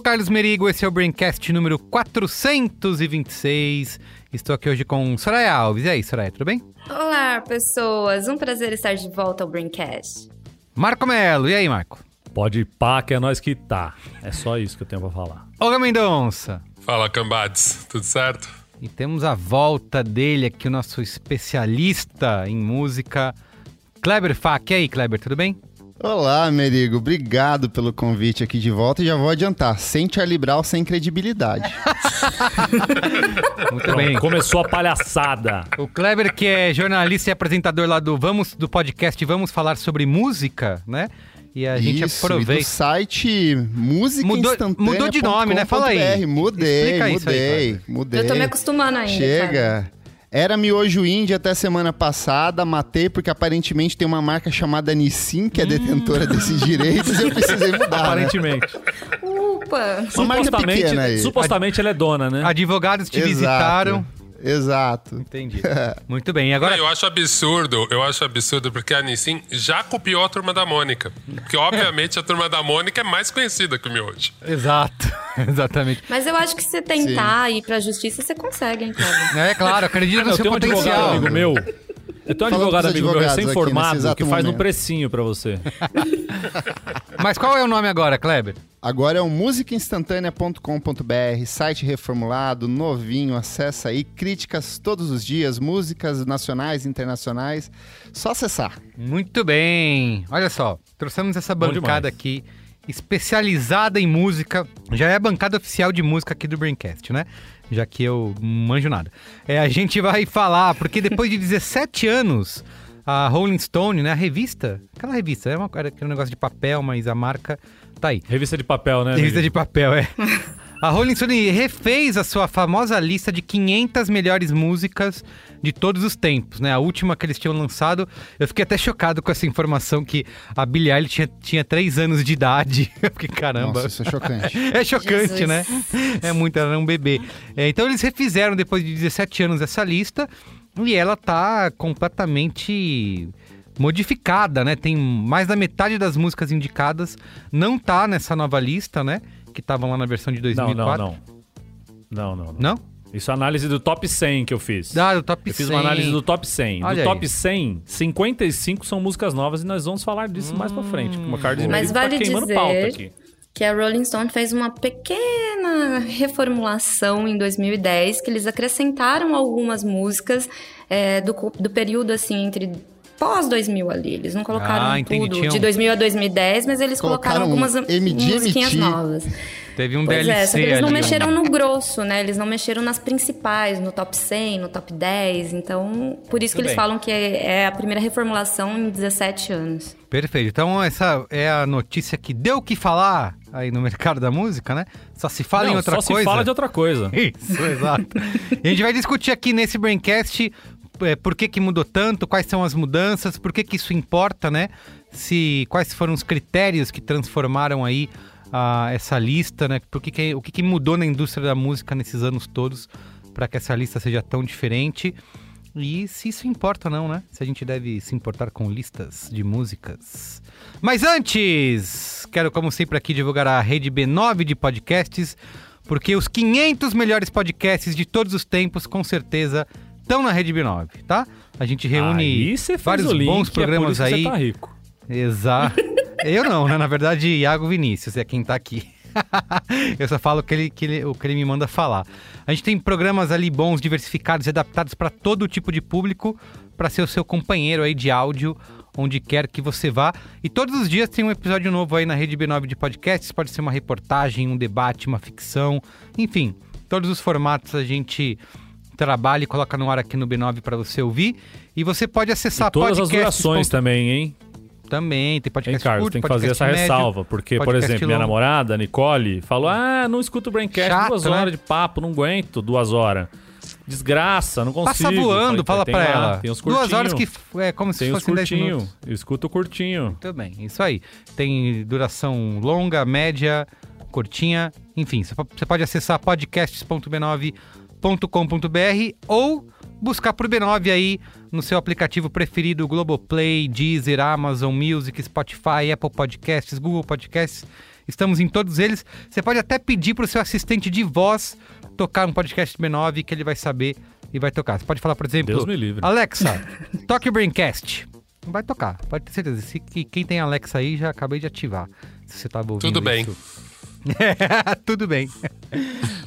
sou o Carlos Merigo, esse é o Braincast número 426. Estou aqui hoje com Soraya Alves. E aí, Soraya, tudo bem? Olá, pessoas. Um prazer estar de volta ao Braincast. Marco Melo, e aí, Marco? Pode ir pá, que é nós que tá. É só isso que eu tenho pra falar. Olga Mendonça. Fala, cambades, tudo certo? E temos a volta dele aqui, o nosso especialista em música, Kleber Fak. E aí, Kleber, tudo bem? Olá, Merigo. Obrigado pelo convite aqui de volta e já vou adiantar. Sem Charlie Brown, sem credibilidade. Muito bem. Começou a palhaçada. O Kleber, que é jornalista e apresentador lá do Vamos do podcast Vamos Falar sobre Música, né? E a gente Isso, e do aproveita. site Música Mudou- Instantânea. mudou de nome, né? Fala aí. Mudei, Explica isso aí, mudei, mudei. Eu tô me acostumando ainda. cara. Era miojo indie até semana passada, matei porque aparentemente tem uma marca chamada Nissin que é detentora desses direitos e eu precisei mudar, né? Aparentemente. Upa! Uma marca supostamente, pequena aí. supostamente ela é dona, né? Advogados te Exato. visitaram. Exato. Entendi. Muito bem. Agora. eu acho absurdo, eu acho absurdo porque a Nissin já copiou a Turma da Mônica. Porque, obviamente, a Turma da Mônica é mais conhecida que o Miojo. Exato. Exatamente. Mas eu acho que se você tentar ir pra justiça, você consegue, hein, cara? É claro, acredito no eu seu tenho um potencial. amigo meu. Eu tenho um advogado amigo meu recém-formado que faz um momento. precinho pra você. Mas qual é o nome agora, Kleber? Agora é o musicainstantanea.com.br, site reformulado, novinho, acessa aí, críticas todos os dias, músicas nacionais, internacionais, só acessar. Muito bem. Olha só, trouxemos essa bancada aqui, especializada em música. Já é a bancada oficial de música aqui do Braincast, né? Já que eu manjo nada. É, a gente vai falar, porque depois de 17 anos, a Rolling Stone, né? A revista, aquela revista, é uma, aquele negócio de papel, mas a marca tá aí. Revista de papel, né? Revista amigo? de papel, é. A Rolling Stone refez a sua famosa lista de 500 melhores músicas de todos os tempos, né? A última que eles tinham lançado, eu fiquei até chocado com essa informação que a Billie Eilish tinha, tinha 3 anos de idade. Eu fiquei, caramba. Nossa, isso é chocante. É chocante, Jesus. né? É muito, ela era um bebê. É, então eles refizeram depois de 17 anos essa lista e ela tá completamente modificada, né? Tem mais da metade das músicas indicadas não tá nessa nova lista, né? Que estavam lá na versão de Não, 2004. não, não. Não, não, não. Não? Isso é análise do top 100 que eu fiz. Ah, do top eu fiz 100. uma análise do top 100. Olha do aí. top 100, 55 são músicas novas e nós vamos falar disso mais pra frente. O Carlos Mas Merigo vale tá queimando dizer- pauta aqui. Que a Rolling Stone fez uma pequena reformulação em 2010, que eles acrescentaram algumas músicas é, do, do período, assim, entre pós 2000 ali. Eles não colocaram Ah, entendi. tudo Tinham- de 2000 a 2010, mas eles colocaram, Colocaram algumas MD, musiquinhas novas. Teve um Pois DLC é, só que eles não ali. mexeram no grosso, né? Eles não mexeram nas principais, no top 100, no top 10. Então, por isso que Tudo eles bem. falam que é é a primeira reformulação em 17 anos. Perfeito. Então essa é a notícia que deu o que falar aí no mercado da música, né? Só se fala Não, em outra só coisa. se fala de outra coisa. Isso, exato. E a gente vai discutir aqui nesse Braincast é, por que, que mudou tanto, quais são as mudanças, por que, que isso importa, né? Se, quais foram os critérios que transformaram aí ah, essa lista, né? Por que que- o que, que mudou na indústria da música nesses anos todos para que essa lista seja tão diferente? E se isso importa ou não, né? Se a gente deve se importar com listas de músicas. Mas antes, quero como sempre aqui divulgar a rede B9 de podcasts, porque os 500 melhores podcasts de todos os tempos, com certeza, estão na rede B9, tá? A gente reúne vários bons é programas que aí. Você tá rico. Exato. Eu não, né? Na verdade, Iago Vinícius é quem tá aqui. Eu só falo o que, ele, que ele- o que ele me manda falar. A gente tem programas ali bons, diversificados e adaptados para todo tipo de público, para ser o seu companheiro aí de áudio onde quer que você vá. E todos os dias tem um episódio novo aí na Rede B9 de podcasts. Pode ser uma reportagem, um debate, uma ficção, enfim, todos os formatos a gente trabalha e coloca no ar aqui no B9 para você ouvir. E você pode acessar E todas as durações também, hein? Também, tem Hein, podcast Carlos? curto, Tem que fazer essa médio, ressalva. Porque, por exemplo, minha longo. namorada, Nicole, falou: Ah, não escuto o Braincast Chato, duas né? horas de papo, não aguento duas horas. Desgraça, não consigo. Passa voando, Falei, fala pra lá, ela. Tem os Duas curtinho, horas que é como se Tem os fossem 10 curtinho. Eu escuto o curtinho. Muito bem, isso aí. Tem duração longa, média, curtinha, enfim. Você po- você pode acessar podcasts.b9.com.br ou buscar por B9 aí no seu aplicativo preferido, Globoplay, Deezer, Amazon Music, Spotify, Apple Podcasts, Google Podcasts. Estamos em todos eles. Você pode até pedir para o seu assistente de voz tocar um podcast B9 que ele vai saber e vai tocar. Você pode falar, por exemplo, Deus me livre. Alexa, toque o Braincast. Não vai tocar, pode ter certeza. Se, que- quem tem Alexa aí, já acabei de ativar. Se você tava ouvindo Tudo bem. isso. Tudo bem.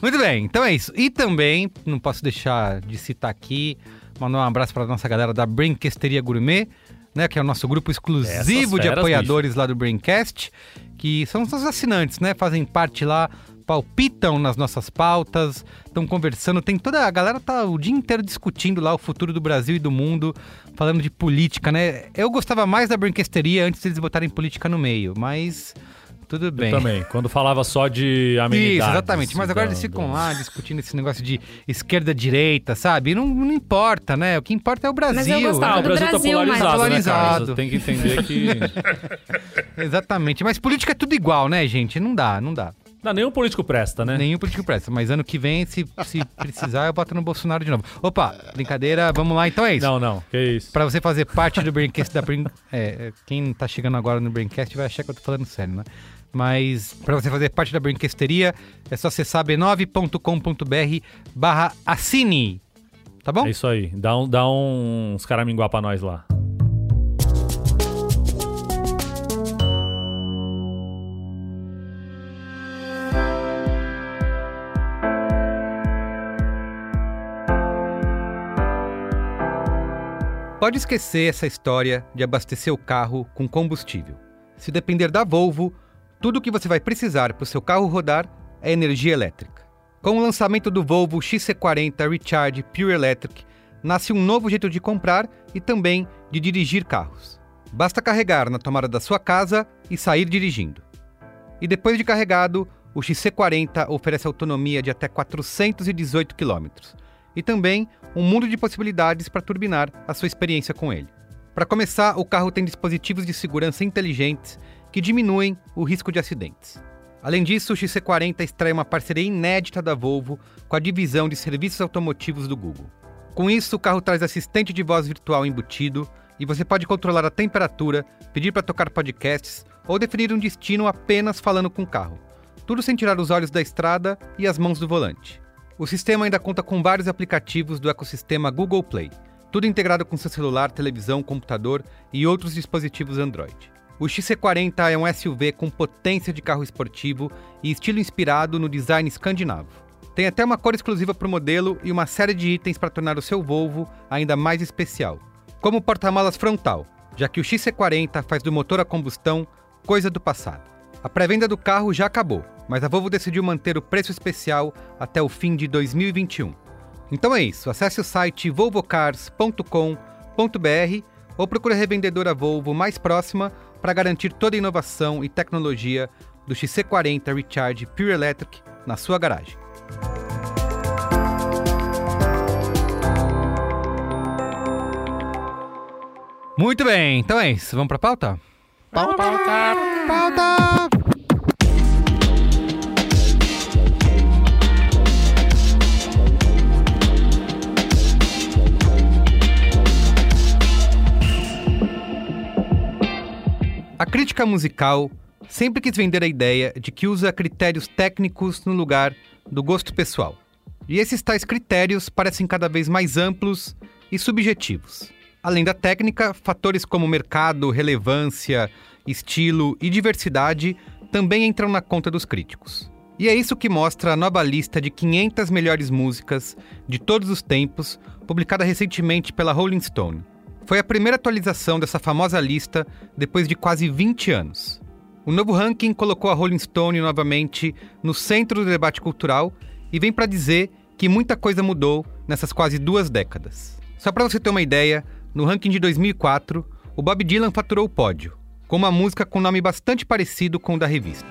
Muito bem, então é isso. E também, não posso deixar de citar aqui, mandar um abraço para nossa galera da Braincasteria Gourmet, né, que é o nosso grupo exclusivo Essas de feras, apoiadores lá do Braincast, que são os assinantes, né, fazem parte lá, palpitam nas nossas pautas, estão conversando, tem toda a galera tá o dia inteiro discutindo lá o futuro do Brasil e do mundo, falando de política, né? Eu gostava mais da Braincasteria antes deles botarem política no meio, mas tudo bem. Também. Quando falava só de amenidades. Isso, exatamente. Mas agora eles ficam do- lá discutindo esse negócio de esquerda-direita, sabe? Não, não importa, né? O que importa é o Brasil. Mas eu gostava Ah, o do Brasil, Brasil, tá polarizado, Polarizado. né? Tem que entender que... Exatamente. Mas política é tudo igual, né, gente? Não dá, não dá. Não, nenhum político presta, né? Nenhum político presta. Mas ano que vem, se, se precisar, eu boto no Bolsonaro de novo. Opa, brincadeira, vamos lá. Então é isso. Não, não. Que isso. Pra você fazer parte do Braincast da Brain... é, é, quem tá chegando agora no Braincast vai achar que eu tô falando sério, né? Mas pra você fazer parte da Braincasteria, é só acessar b9.com.br barra assine. Tá bom? É isso aí. Dá, um, dá uns caraminguá pra nós lá. Pode esquecer essa história de abastecer o carro com combustível. Se depender da Volvo, tudo o que você vai precisar para o seu carro rodar é energia elétrica. Com o lançamento do Volvo XC40 Recharge Pure Electric, nasce um novo jeito de comprar e também de dirigir carros. Basta carregar na tomada da sua casa e sair dirigindo. E depois de carregado, o XC40 oferece autonomia de até 418 km e também um mundo de possibilidades para turbinar a sua experiência com ele. Para começar, o carro tem dispositivos de segurança inteligentes que diminuem o risco de acidentes. Além disso, o XC40 extrai uma parceria inédita da Volvo com a divisão de serviços automotivos do Google. Com isso, o carro traz assistente de voz virtual embutido e você pode controlar a temperatura, pedir para tocar podcasts ou definir um destino apenas falando com o carro. Tudo sem tirar os olhos da estrada e as mãos do volante. O sistema ainda conta com vários aplicativos do ecossistema Google Play, tudo integrado com seu celular, televisão, computador e outros dispositivos Android. O XC40 é um SUV com potência de carro esportivo e estilo inspirado no design escandinavo. Tem até uma cor exclusiva para o modelo e uma série de itens para tornar o seu Volvo ainda mais especial, como o porta-malas frontal, já que o XC40 faz do motor a combustão coisa do passado. A pré-venda do carro já acabou, mas a Volvo decidiu manter o preço especial até o fim de 2021. Então é isso, acesse o site volvocars.com.br ou procure a revendedora Volvo mais próxima para garantir toda a inovação e tecnologia do XC40 Recharge Pure Electric na sua garagem. Muito bem, então é isso. Vamos para pauta? Pauta. Pauta! A crítica musical sempre quis vender a ideia de que usa critérios técnicos no lugar do gosto pessoal. E esses tais critérios parecem cada vez mais amplos e subjetivos. Além da técnica, fatores como mercado, relevância, estilo e diversidade também entram na conta dos críticos. E é isso que mostra a nova lista de 500 melhores músicas de todos os tempos, publicada recentemente pela Rolling Stone. Foi a primeira atualização dessa famosa lista depois de quase 20 anos. O novo ranking colocou a Rolling Stone novamente no centro do debate cultural e vem para dizer que muita coisa mudou nessas quase duas décadas. Só para você ter uma ideia, no ranking de 2004, o Bob Dylan faturou o pódio, com uma música com nome bastante parecido com o da revista.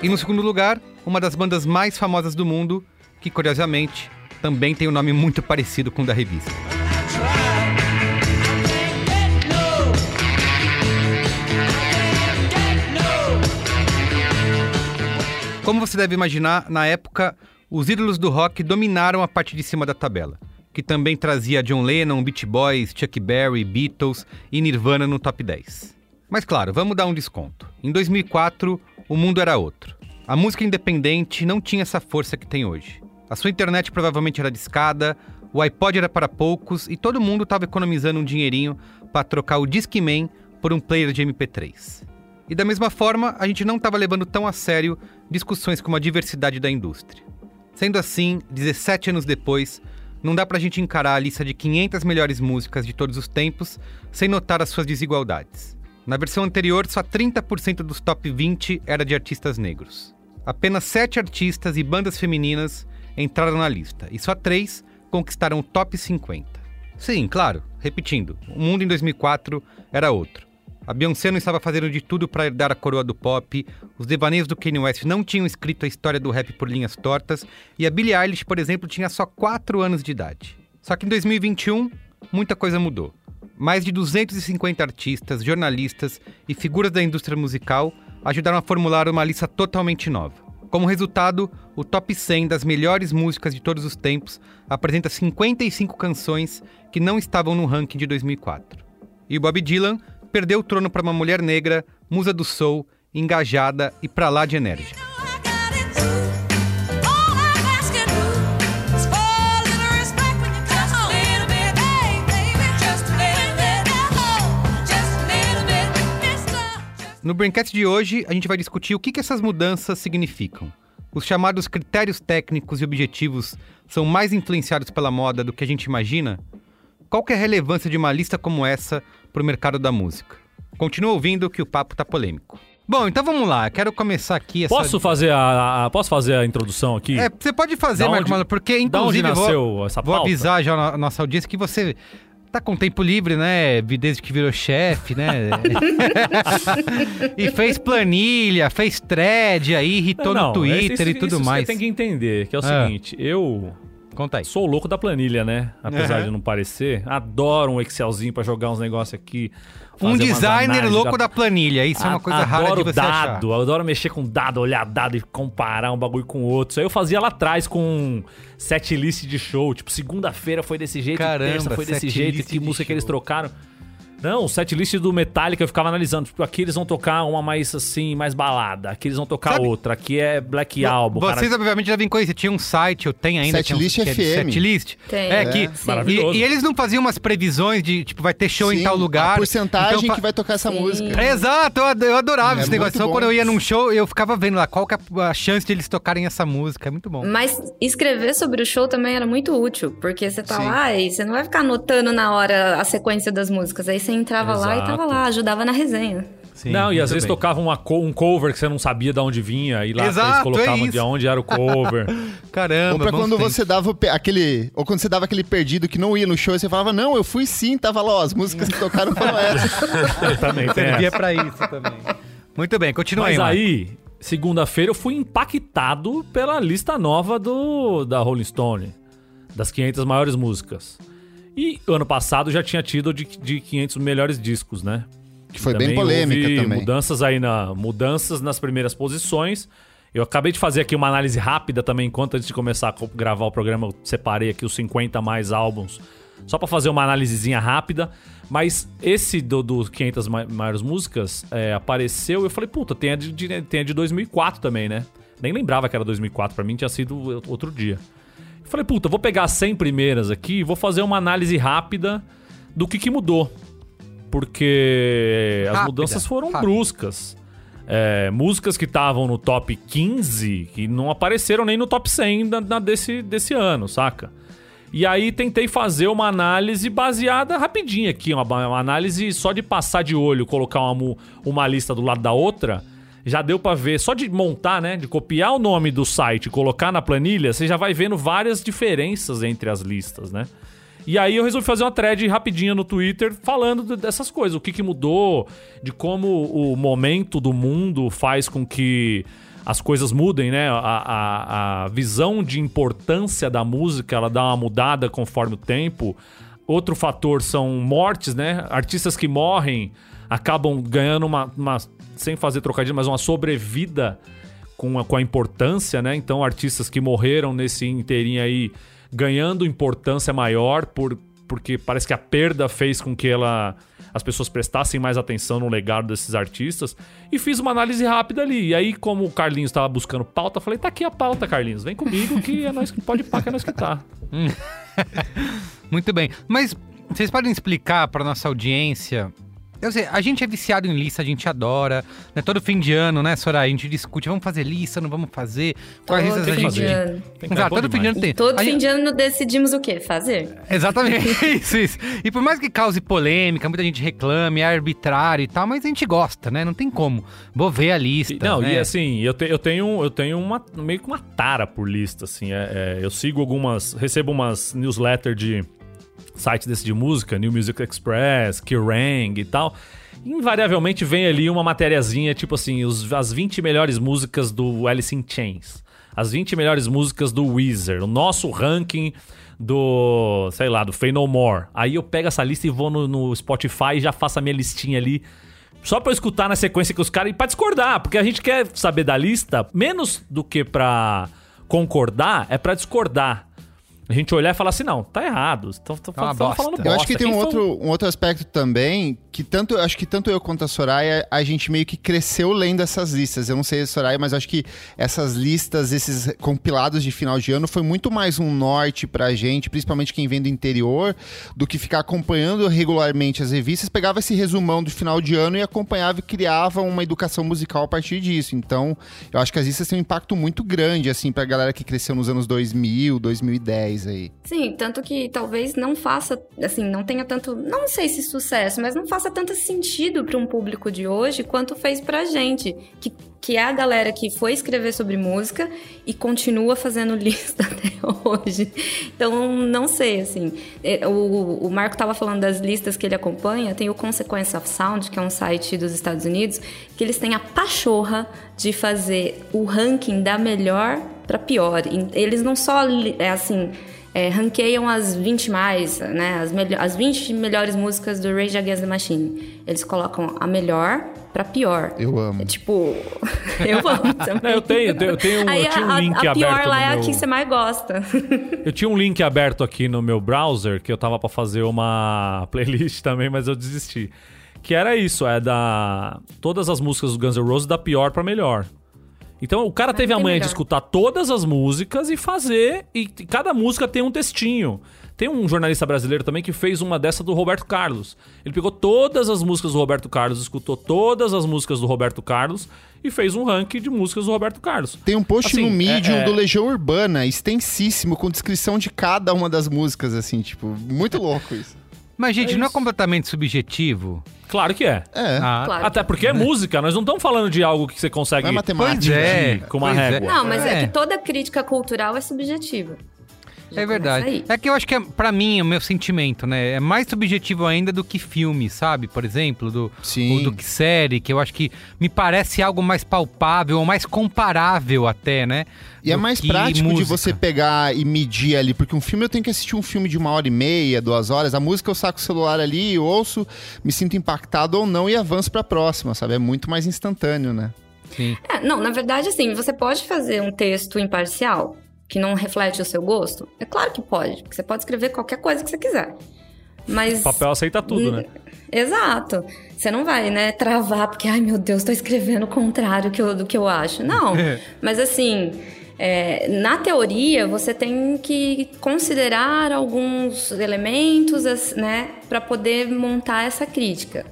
E no segundo lugar, uma das bandas mais famosas do mundo, que curiosamente também tem um nome muito parecido com o da revista. Como você deve imaginar, na época, os ídolos do rock dominaram a parte de cima da tabela, que também trazia John Lennon, Beach Boys, Chuck Berry, Beatles e Nirvana no top 10. Mas claro, vamos dar um desconto. Em 2004, o mundo era outro. A música independente não tinha essa força que tem hoje. A sua internet provavelmente era discada, o iPod era para poucos e todo mundo estava economizando um dinheirinho para trocar o Discman por um player de MP3. E da mesma forma, a gente não estava levando tão a sério discussões como a diversidade da indústria. Sendo assim, 17 anos depois, não dá pra gente encarar a lista de 500 melhores músicas de todos os tempos sem notar as suas desigualdades. Na versão anterior, só 30% dos top 20 era de artistas negros. Apenas 7 artistas e bandas femininas entraram na lista, e só 3 conquistaram o top 50. Sim, claro, repetindo, o mundo em 2004 era outro. A Beyoncé não estava fazendo de tudo para herdar a coroa do pop, os devaneios do Kanye West não tinham escrito a história do rap por linhas tortas, e a Billie Eilish, por exemplo, tinha só 4 anos de idade. Só que em 2021, muita coisa mudou. Mais de 250 artistas, jornalistas e figuras da indústria musical ajudaram a formular uma lista totalmente nova. Como resultado, o top 100 das melhores músicas de todos os tempos apresenta 55 canções que não estavam no ranking de 2004. E o Bob Dylan perdeu o trono para uma mulher negra, musa do soul, engajada e pra lá de enérgica. No Braincast de hoje, a gente vai discutir o que, que essas mudanças significam. Os chamados critérios técnicos e objetivos são mais influenciados pela moda do que a gente imagina? Qual que é a relevância de uma lista como essa para o mercado da música? Continua ouvindo que o papo tá polêmico. Bom, então vamos lá. Quero começar aqui essa... Posso fazer a, a- posso fazer a introdução aqui? É, você pode fazer, Da Marco onde- Mano, porque da onde inclusive nasceu vou, essa vou pauta? avisar já a nossa audiência que você tá com tempo livre, né? Desde que virou chefe, né? e fez planilha, fez thread aí, irritou Não, no Twitter isso- e isso tudo você mais. tem que entender, que é o Ah. seguinte, eu Conta aí. sou louco da planilha, né? Apesar de não parecer. Adoro um Excelzinho pra jogar uns negócios aqui. Um designer louco já- da planilha. Isso é uma A- coisa rara de adoro você achar. dado, eu adoro mexer com dado, olhar dado e comparar um bagulho com outro. Isso aí eu fazia lá atrás com set list de show. Tipo, segunda-feira foi desse jeito, Caramba, terça foi desse jeito, que música que eles show. trocaram. Não, o set list do Metallica eu ficava analisando. Tipo, aqui eles vão tocar uma mais assim, mais balada. Aqui eles vão tocar Sabe- outra. Aqui é Black Album. cara. Vocês obviamente devem conhecer. Tinha um site, eu tenho ainda. Setlist tinha um, é FM. Setlist. Tem. É, É. que. Sim. Maravilhoso. E, e eles não faziam umas previsões de, tipo, vai ter show em Sim, tal lugar. A porcentagem Então, que vai tocar essa Sim. música. É, Exato, eu ad- eu adorava É esse negócio. bom. quando eu ia num show, eu ficava vendo lá qual que é a chance de eles tocarem essa música. É muito bom. Mas escrever sobre o show também era muito útil, porque você tá Sim. lá e você não vai ficar anotando na hora a sequência das músicas. Aí você entrava lá e tava Exato. lá, ajudava na resenha. Sim, não, e às vezes bem. tocava uma um cover que você não sabia de onde vinha, e lá Exato, eles colocavam é de isso. onde era o cover. Caramba, Ou pra quando tempos. você dava aquele. Ou quando você dava aquele perdido que não ia no show, e você falava, não, eu fui sim, tava lá, ó, as músicas que tocaram foram essas. Também tem Servia essa. pra isso também. Muito bem, continua Mas aí. aí, segunda-feira, eu fui impactado pela lista nova do da Rolling Stone, das 500 maiores músicas. E ano passado já tinha tido de, de 500 melhores discos, né? Que foi Também bem polêmica também. Mudanças aí na mudanças nas primeiras posições. Eu acabei de fazer aqui uma análise rápida também, enquanto antes de começar a gravar o programa, eu separei aqui os 50 mais álbuns, só pra fazer uma análisezinha rápida. Mas esse do, do 500 ma- maiores músicas é, apareceu e eu falei, puta, tem a de, tem a de 2004 também, né? Nem lembrava que era 2004, pra mim tinha sido outro dia. Falei, puta, vou pegar as 100 primeiras aqui e vou fazer uma análise rápida do que, que mudou. Porque as Rápida, mudanças foram rápida. bruscas. é, músicas que estavam no top 15 que não apareceram nem no top 100 da, da- desse, desse ano, saca? E aí tentei fazer uma análise baseada rapidinho aqui, uma, uma análise só de passar de olho, colocar uma, uma lista do lado da outra, já deu pra ver, só de montar, né, de copiar o nome do site e colocar na planilha, você já vai vendo várias diferenças entre as listas, né? E aí eu resolvi fazer uma thread rapidinha no Twitter falando de- dessas coisas, o que, que mudou, de como o momento do mundo faz com que as coisas mudem, né? A, a, a visão de importância da música, ela dá uma mudada conforme o tempo. Outro fator são mortes, né? Artistas que morrem acabam ganhando uma, uma sem fazer trocadilho, mas uma sobrevida com a, com a importância, né? Então, artistas que morreram nesse inteirinho aí ganhando importância maior por, porque parece que a perda fez com que ela as pessoas prestassem mais atenção no legado desses artistas e fiz uma análise rápida ali. E aí, como o Carlinhos estava buscando pauta, falei: tá aqui a pauta, Carlinhos, vem comigo que é nós que pode pá, que é nós que tá. Muito bem. Mas vocês podem explicar para nossa audiência? Eu sei, a gente é viciado em lista, a gente adora. Né? Todo fim de ano, né, Soraya? A gente discute, vamos fazer lista, não vamos fazer? Quais Todo listas a fim gente... Exato, todo fim de demais. ano tem. Todo A fim gente- de ano decidimos o quê? Fazer. Exatamente, isso, isso. E por mais que cause polêmica, muita gente reclame, é arbitrário e tal, mas a gente gosta, né? Não tem como. Vou ver a lista. E- Não, né? e assim, eu, te- eu tenho, eu tenho uma, meio que uma tara por lista, assim. é- é, eu sigo algumas. Recebo umas newsletters de sites desse de música, New Music Express, Kerrang e tal. Invariavelmente vem ali uma matériazinha, tipo assim, os- as 20 melhores músicas do Alice in Chains. As 20 melhores músicas do Weezer. O nosso ranking do, sei lá, do Fey No More. Aí eu pego essa lista e vou no, no Spotify e já faço a minha listinha ali. Só pra eu escutar na sequência que os caras. E pra discordar, porque a gente quer saber da lista, menos do que pra concordar, é pra discordar. A gente olhar e falar assim: não, tá errado. Estão bosta. falando Eu acho que bosta. tem um Quem outro, foi- um outro aspecto também, que tanto, eu acho que tanto eu quanto a Soraya, a gente meio que cresceu lendo essas listas. Eu não sei a Soraya, mas acho que essas listas, esses compilados de final de ano, foi muito mais um norte pra gente, principalmente quem vem do interior, do que ficar acompanhando regularmente as revistas, pegava esse resumão do final de ano e acompanhava e criava uma educação musical a partir disso. Então, eu acho que as listas têm um impacto muito grande, assim, pra galera que cresceu nos anos 2000, 2010 aí. Sim, tanto que talvez não faça, assim, não tenha tanto, não sei se sucesso, mas não faça tanto sentido para um público de hoje quanto fez pra gente, que, que é a galera que foi escrever sobre música e continua fazendo lista até hoje. Então, não sei, assim. É, O, o Marco tava falando das listas que ele acompanha, tem o Consequence of Sound, que é um site dos Estados Unidos, que eles têm a pachorra de fazer o ranking da melhor pra pior. Eles não só, é assim, é, ranqueiam as 20 mais, né? As, as 20 melhores músicas do Rage Against the Machine. Eles colocam a melhor pra pior. Eu amo. É tipo, eu amo também. Não, eu tenho- eu tenho- um- Aí eu tinha um a, link a pior aberto lá é a que você mais gosta. Eu tinha um link aberto aqui no meu browser que eu tava pra fazer uma playlist também, mas eu desisti. Que era isso, é da todas as músicas do Guns N' Roses da pior pra melhor. Então o cara teve a manha de escutar todas as músicas e fazer e cada música tem um textinho. Tem um jornalista brasileiro também que fez uma dessa do Roberto Carlos. Ele pegou todas as músicas do Roberto Carlos, escutou todas as músicas do Roberto Carlos e fez um ranking de músicas do Roberto Carlos. Tem um post Assim, no Medium é- é- do Legião Urbana, extensíssimo, com descrição de cada uma das músicas, assim, tipo, muito louco isso. Mas, gente, não é completamente subjetivo? Claro que é. É. Ah, Claro. Até porque é música, nós não estamos falando de algo que você consegue Não é matemática. Pois é. com uma pois é. régua. Não, mas é. É. que toda crítica cultural é subjetiva. Já É verdade. É que eu acho que, é, pra mim, o meu sentimento, né? É mais subjetivo ainda do que filme, sabe? Por exemplo, do, Sim. ou do que série, que eu acho que me parece algo mais palpável, ou mais comparável até, né? E é mais prático de música. você pegar e medir ali, porque um filme eu tenho que assistir um filme de uma hora e meia, duas horas. A música eu saco o celular ali, eu ouço, me sinto impactado ou não e avanço pra próxima, sabe? É muito mais instantâneo, né? Sim. É, não, na verdade, assim, você pode fazer um texto imparcial que não reflete o seu gosto? É claro que pode, porque você pode escrever qualquer coisa que você quiser. Mas. O papel aceita tudo, né? Exato. Você não vai, né, travar porque, ai meu Deus, tô escrevendo o contrário que eu- do que eu acho. Não. Mas assim, é, na teoria, você tem que considerar alguns elementos, né, para poder montar essa crítica.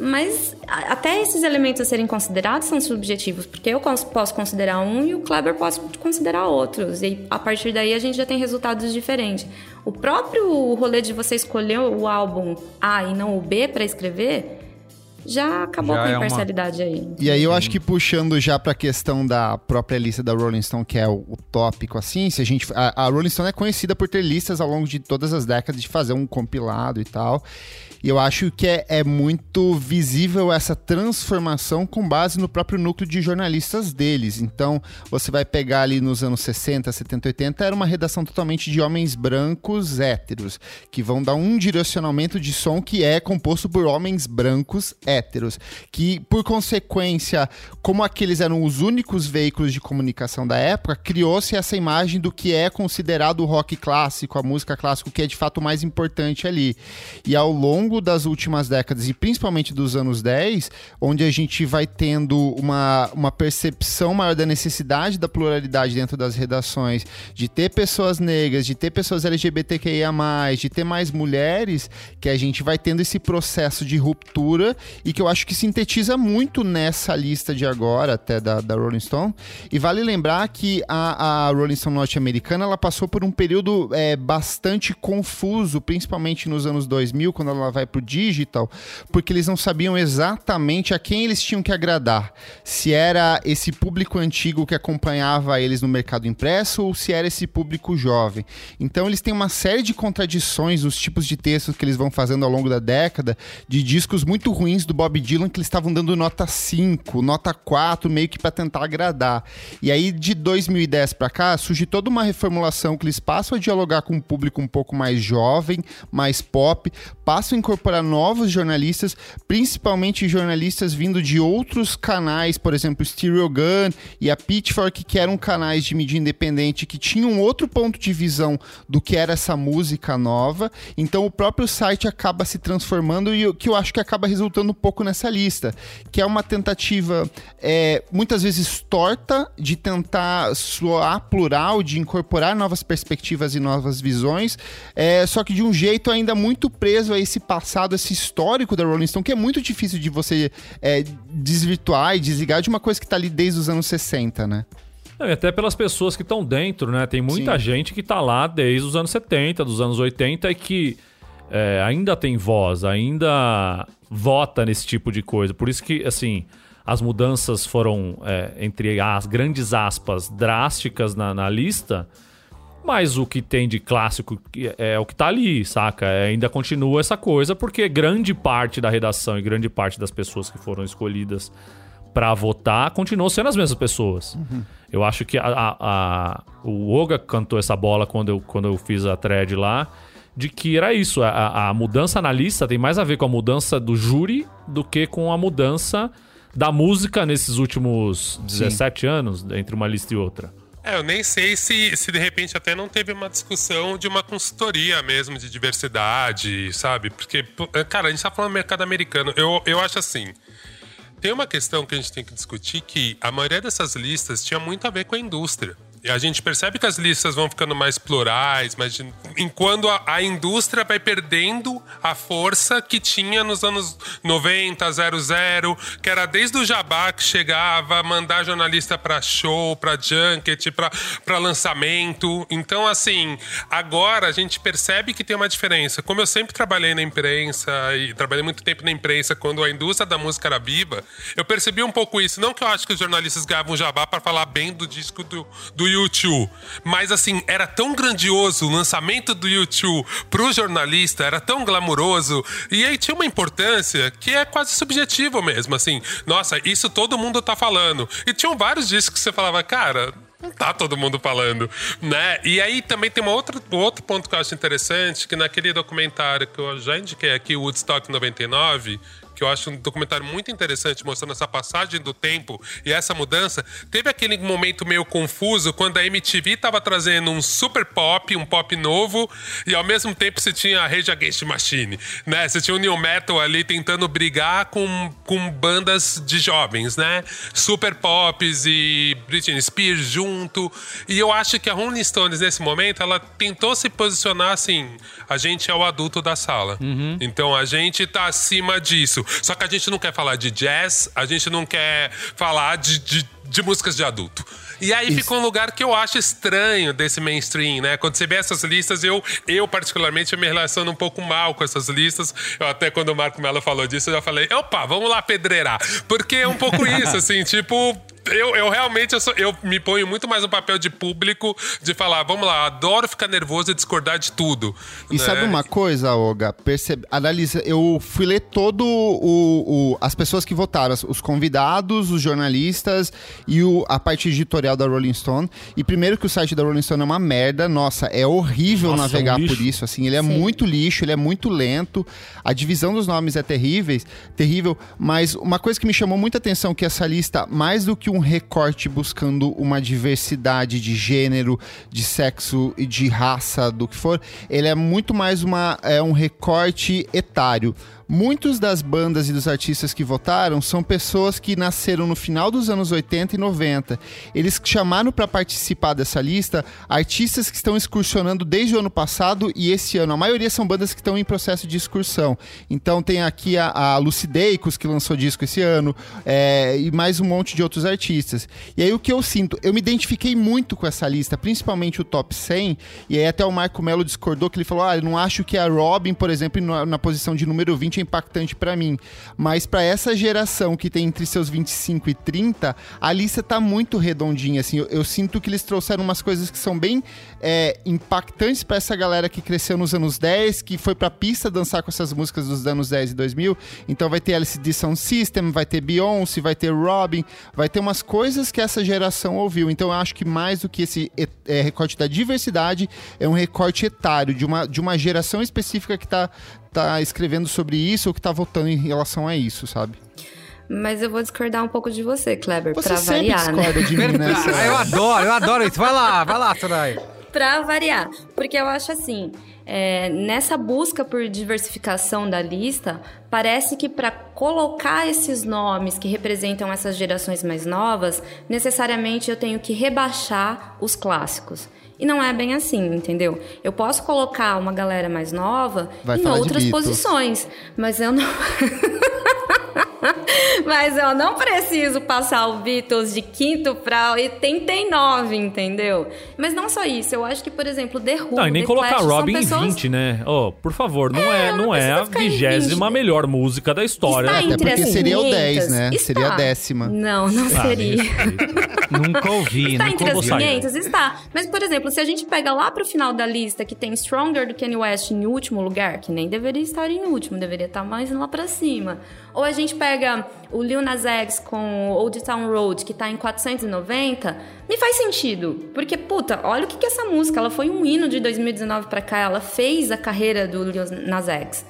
Mas a- até esses elementos a serem considerados são subjetivos, porque eu posso considerar um e o Kleber pode considerar outros. E a partir daí a gente já tem resultados diferentes. O próprio rolê de você escolher o álbum A e não o B para escrever já acabou Já com a é uma- imparcialidade aí. E aí eu acho que puxando já pra questão da própria lista da Rolling Stone, que é o, o tópico, assim, se a gente. A, a Rolling Stone é conhecida por ter listas ao longo de todas as décadas de fazer um compilado e tal. E eu acho que é, é muito visível essa transformação com base no próprio núcleo de jornalistas deles. Então, você vai pegar ali nos anos 60, 70, 80, era uma redação totalmente de homens brancos héteros, que vão dar um direcionamento de som que é composto por homens brancos héteros, que por consequência, como aqueles eram os únicos veículos de comunicação da época, criou-se essa imagem do que é considerado o rock clássico, a música clássica, que é de fato o mais importante ali. E ao longo das últimas décadas, e principalmente dos anos 10, onde a gente vai tendo uma, uma percepção maior da necessidade da pluralidade dentro das redações, de ter pessoas negras, de ter pessoas LGBTQIA, de ter mais mulheres, que a gente vai tendo esse processo de ruptura e que eu acho que sintetiza muito nessa lista de agora, até da, da Rolling Stone. E vale lembrar que a, a Rolling Stone norte-americana ela passou por um período é, bastante confuso, principalmente nos anos 2000, quando ela vai pro digital, porque eles não sabiam exatamente a quem eles tinham que agradar. Se era esse público antigo que acompanhava eles no mercado impresso ou se era esse público jovem. Então eles têm uma série de contradições nos tipos de textos que eles vão fazendo ao longo da década, de discos muito ruins do Bob Dylan que eles estavam dando nota 5, nota 4, meio que para tentar agradar. E aí de 2010 para cá surge toda uma reformulação que eles passam a dialogar com um público um pouco mais jovem, mais pop, passam incorporar novos jornalistas, principalmente jornalistas vindo de outros canais, por exemplo, Stereo Gun e a Pitchfork, que eram canais de mídia independente que tinham outro ponto de visão do que era essa música nova. Então o próprio site acaba se transformando e o que eu acho que acaba resultando um pouco nessa lista, que é uma tentativa é, muitas vezes torta de tentar soar plural, de incorporar novas perspectivas e novas visões, é, só que de um jeito ainda muito preso a esse passado, esse histórico da Rolling Stone, que é muito difícil de você é, desvirtuar e desligar de uma coisa que tá ali desde os anos 60, né? E até pelas pessoas que estão dentro, né? Tem muita Sim. gente que tá lá desde os anos 70, dos anos 80 e que é, ainda tem voz, ainda vota nesse tipo de coisa. Por isso que, assim, as mudanças foram, é, entre as grandes aspas, drásticas na, na lista, mas o que tem de clássico que é o que tá ali, saca? É, ainda continua essa coisa, porque grande parte da redação e grande parte das pessoas que foram escolhidas pra votar continuam sendo as mesmas pessoas. Eu acho que a, a- a- o Oga cantou essa bola quando eu, quando eu fiz a thread lá, de que era isso. A, a- a mudança na lista tem mais a ver com a mudança do júri do que com a mudança da música nesses últimos 17 anos, entre uma lista e outra. É, eu nem sei se, se de repente até não teve uma discussão de uma consultoria mesmo de diversidade, sabe? Porque, pô, cara, a gente tá falando do mercado americano. Eu, eu acho assim. Tem uma questão que a gente tem que discutir que a maioria dessas listas tinha muito a ver com a indústria. E a gente percebe que as listas vão ficando mais plurais, mas enquanto a, a indústria vai perdendo a força que tinha nos anos 90, 00, que era desde o jabá que chegava, mandar jornalista para show, para junket, para lançamento. Então, assim, agora a gente percebe que tem uma diferença. Como eu sempre trabalhei na imprensa e trabalhei muito tempo na imprensa quando a indústria da música era viva, eu percebi um pouco isso. Não que eu acho que os jornalistas ganhavam jabá para falar bem do disco do, do YouTube, mas assim, era tão grandioso o lançamento do YouTube pro jornalista, era tão glamuroso, e aí tinha uma importância que é quase subjetivo mesmo, assim. Nossa, isso todo mundo tá falando. E tinham vários discos que você falava, cara, não tá todo mundo falando, né? E aí também tem uma outra, outro ponto que eu acho interessante, que naquele documentário que eu já indiquei aqui, Woodstock 99, que eu acho um documentário muito interessante, mostrando essa passagem do tempo e essa mudança, teve aquele momento meio confuso quando a MTV tava trazendo um super pop, um pop novo, e ao mesmo tempo você tinha a Rage Against the Machine, né? Você tinha o New Metal ali tentando brigar com, com bandas de jovens, né? Super pops e Britney Spears junto. E eu acho que a Rolling Stones, nesse momento, ela tentou se posicionar assim: a gente é o adulto da sala. Então a gente tá acima disso. Só que a gente não quer falar de jazz, a gente não quer falar de, de, de músicas de adulto. E aí fica um lugar que eu acho estranho desse mainstream, né? Quando você vê essas listas, eu, eu particularmente me relaciono um pouco mal com essas listas. Eu até quando o Marco Mello falou disso, eu já falei, opa, vamos lá pedreirar. Porque é um pouco isso, assim, tipo, eu, eu realmente eu, sou- eu me ponho muito mais no papel de público de falar, vamos lá, adoro ficar nervoso e discordar de tudo. E né? sabe uma coisa, Olga? Percebe, analisa, eu fui ler todo o, o- as pessoas que votaram, os convidados, os jornalistas e o- a parte editorial da Rolling Stone. E primeiro que o site da Rolling Stone é uma merda, nossa, é horrível Nossa, navegar é um por isso, assim, ele é Sim. muito lixo, ele é muito lento. A divisão dos nomes é terríveis, terrível, mas uma coisa que me chamou muita atenção que essa lista, mais do que um recorte buscando uma diversidade de gênero, de sexo e de raça, do que for, ele é muito mais uma, é um recorte etário. Muitos das bandas e dos artistas que votaram são pessoas que nasceram no final dos anos 80 e 90. Eles chamaram para participar dessa lista artistas que estão excursionando desde o ano passado e esse ano. A maioria são bandas que estão em processo de excursão. Então tem aqui a, a Lucideicos, que lançou disco esse ano, é, e mais um monte de outros artistas. E aí o que eu sinto, eu me identifiquei muito com essa lista, principalmente o top 100, e aí até o Marco Melo discordou que ele falou: "Ah, eu não acho que a Robin, por exemplo, na, na posição de número 20 é impactante pra mim". Mas pra essa geração que tem entre seus 25 e 30, a lista tá muito redondinha assim. Eu, eu sinto que eles trouxeram umas coisas que são bem é, impactantes pra essa galera que cresceu nos anos 10, que foi pra pista dançar com essas músicas dos anos 10 e 2000. Então vai ter LCD Sound System, vai ter Beyoncé, vai ter Robin, vai ter umas coisas que essa geração ouviu. Então eu acho que mais do que esse e- é, recorte da diversidade, é um recorte etário de uma, de uma geração específica que tá, tá escrevendo sobre isso ou que tá votando em relação a isso, sabe? Mas eu vou discordar um pouco de você, Kleber, Você pra variar, né? discorda de mim nessa. Ah, eu adoro, eu adoro isso. Vai lá, vai lá, Soraya. Pra variar. Porque eu acho assim, é, nessa busca por diversificação da lista, parece que para colocar esses nomes que representam essas gerações mais novas, necessariamente eu tenho que rebaixar os clássicos. E não é bem assim, entendeu? Eu posso colocar uma galera mais nova Vai em outras posições, mas eu não. Mas eu não preciso passar o Beatles de quinto pra 89, entendeu? Mas não só isso, eu acho que, por exemplo, The Who, Não, e nem The colocar Clash, Robin pessoas- em 20, né? Oh, por favor, não é, É, não não é a vigésima 20. melhor música da história. Está né? Até entre porque as seria o 500, 10, né? Está. Seria a décima. Não, não Ah, seria. Nunca ouvi, Está nunca entre as ouvi. sair. 500? Está. Mas, por exemplo, se a gente pega lá pro final da lista que tem Stronger do Kanye West em último lugar, que nem deveria estar em último, deveria estar mais lá pra cima. Ou a gente pega o Lil Nas X com Old Town Road, que tá em 490, me faz sentido. Porque, puta, olha o que que é essa música. Ela foi um hino de 2019 pra cá, ela fez a carreira do Lil Nas X.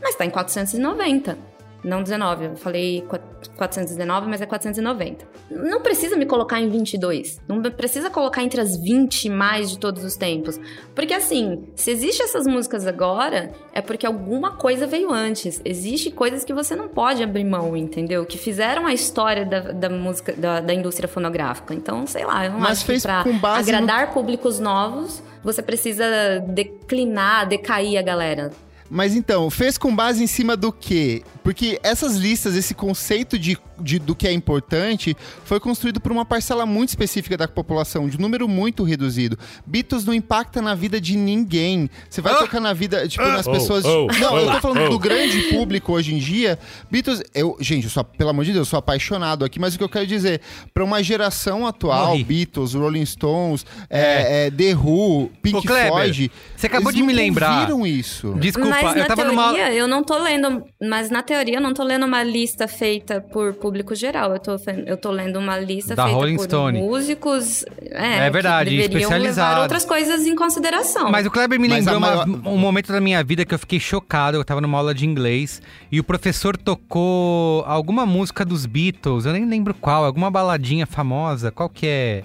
Mas tá em 490. Não 19, eu falei qua- 419, mas é 490. Não precisa me colocar em 22. Não precisa colocar entre as 20 mais de todos os tempos. Porque assim, se existe essas músicas agora, é porque alguma coisa veio antes. Existe coisas que você não pode abrir mão, entendeu? Que fizeram a história da, da música, da, da indústria fonográfica. Então, sei lá, eu não Mas acho que fez pra com base no- agradar públicos novos, você precisa declinar, decair a galera. Mas então, fez com base em cima do quê? Porque essas listas, esse conceito de, de- do que é importante, foi construído por uma parcela muito específica da população, de um número muito reduzido. Beatles não impacta na vida de ninguém. Você vai tocar na vida, tipo, nas Oh, pessoas. oh, não, eu tô oh, falando oh. do grande público hoje em dia. Beatles, eu, gente, eu sou, pelo amor de Deus, eu sou apaixonado aqui, mas o que eu quero dizer, pra uma geração atual, Morri. Beatles, Rolling Stones, é, é, The Who, Pink Ô, Kleber, Floyd. você acabou de me lembrar. ouviram isso. Desculpa, mas eu na tava teoria, numa. eu não tô lendo. Mas na teoria, eu não tô lendo uma lista feita por público geral. Eu tô, eu tô lendo uma lista Da feita Rolling por Stone. músicos. É, É verdade, que especializado. levar outras coisas em consideração. Mas o Kleber me Mas lembrou uma- maior- um momento da minha vida que eu fiquei chocado. Eu tava numa aula de inglês e o professor tocou alguma música dos Beatles, eu nem lembro qual, alguma baladinha famosa. Qual que é?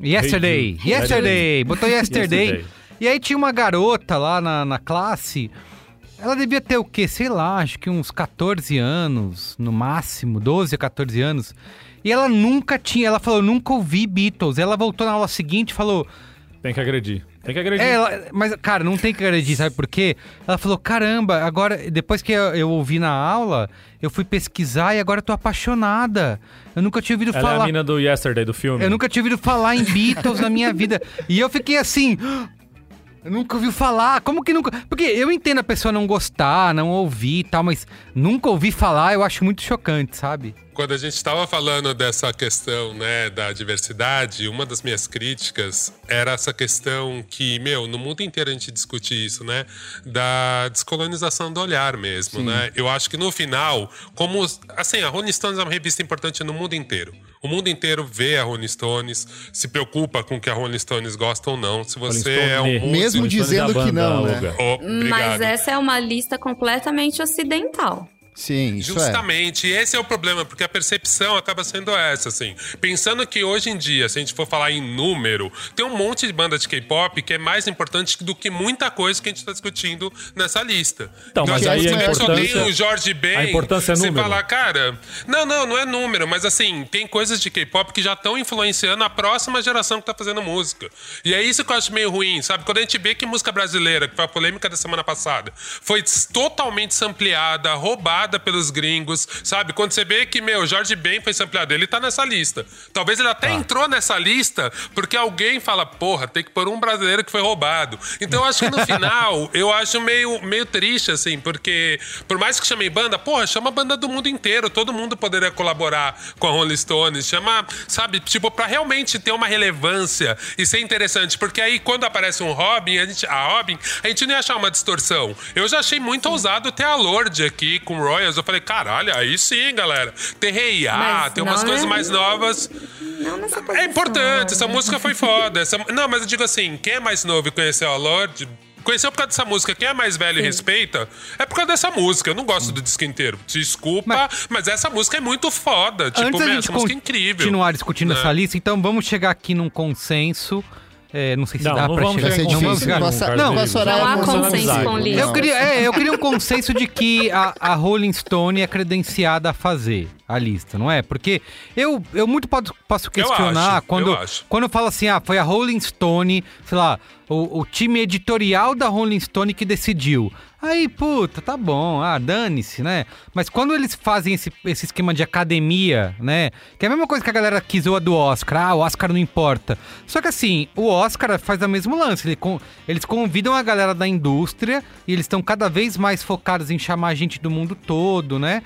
Yesterday. Jude. Yesterday. Botou yesterday. Yesterday. E aí tinha uma garota lá na, na classe. Ela devia ter o quê? Sei lá, acho que uns 14 anos, no máximo, 12 a 14 anos. E ela nunca tinha, ela falou, nunca ouvi Beatles. Ela voltou na aula seguinte e falou: Tem que agredir. Tem que agredir. É, ela- mas, cara, não tem que agredir, sabe por quê? Ela falou, caramba, agora, depois que eu, eu ouvi na aula, eu fui pesquisar e agora eu tô apaixonada. Eu nunca tinha ouvido Ela é a falar. mina do Yesterday, do filme. Eu nunca tinha ouvido falar em Beatles na minha vida. E eu fiquei assim. Nunca ouvi falar. Como que nunca. Porque eu entendo a pessoa não gostar, não ouvir e tal, mas nunca ouvi falar, eu acho muito chocante, sabe? Quando a gente estava falando dessa questão, né, da diversidade, uma das minhas críticas era essa questão que, meu, no mundo inteiro a gente discute isso, né, da descolonização do olhar mesmo, né? Eu acho que no final, como, os- assim, a Rolling Stones é uma revista importante no mundo inteiro. O mundo inteiro vê a Rolling Stones, se preocupa com o que a Rolling Stones gosta ou não. Se você é um músico... Mesmo dizendo é a que não, né? Oh, obrigado. Mas essa é uma lista completamente ocidental. Sim, isso é. Justamente, e esse é o problema, porque a percepção acaba sendo essa, assim. Pensando que hoje em dia, se a gente for falar em número, tem um monte de banda de K-pop que é mais importante do que muita coisa que a gente está discutindo nessa lista. Então, mas aí a simplesmente só tem importância- o Jorge Ben. a importância é Você número. fala, cara. Não, não, não é número, mas assim, tem coisas de K-pop que já estão influenciando a próxima geração que tá fazendo música. E é isso que eu acho meio ruim, sabe? Quando a gente vê que música brasileira, que foi a polêmica da semana passada, foi totalmente sampleada, roubada pelos gringos, sabe? Quando você vê que, meu, Jorge Ben foi sampleado, ele tá nessa lista. Talvez ele até entrou nessa lista porque alguém fala, porra, tem que pôr um brasileiro que foi roubado. Então eu acho que no final, eu acho meio, meio triste, assim, porque por mais que chamem banda, porra, chama a banda do mundo inteiro, todo mundo poderia colaborar com a Rolling Stones, chama, sabe, tipo, pra realmente ter uma relevância e ser interessante, porque aí quando aparece um Robin, a, gente, a Robin, a gente não ia achar uma distorção. Eu já achei muito ousado ter a Lorde aqui com Royals, eu falei, caralho, aí sim, galera, ter Rei A, Mas tem umas coisas é- mais novas. Não nessa É posição, importante, essa né? música foi foda. Essa- Não, mas eu digo assim, quem é mais novo e conheceu a Lorde, conheceu por causa dessa música. Quem é mais velho e respeita, é por causa dessa música. Eu não gosto do disco inteiro. Desculpa, mas, essa música é muito foda. Tipo, Antes meu, gente essa música é incrível. continuar discutindo né? essa lista, então vamos chegar aqui num consenso. É, não sei se Não, dá não pra vamos chegar. Chegar não vamos chegar. Com a num, Sa- Carlos Não, Não há vamos consenso com. Eu queria, é, eu queria um consenso de que a, a Rolling Stone é credenciada a fazer a lista, não é? Porque eu, eu muito posso, questionar acho, quando, eu acho. quando eu falo assim, ah, foi a Rolling Stone, sei lá, o, o time editorial da Rolling Stone que decidiu. Aí, puta, tá bom, ah, dane-se, né? Mas quando eles fazem esse, esse esquema de academia, né? Que é a mesma coisa que a galera que zoa do Oscar, ah, o Oscar não importa. Só que assim, o Oscar faz o mesmo lance, ele con- eles convidam a galera da indústria e eles estão cada vez mais focados em chamar gente do mundo todo, né?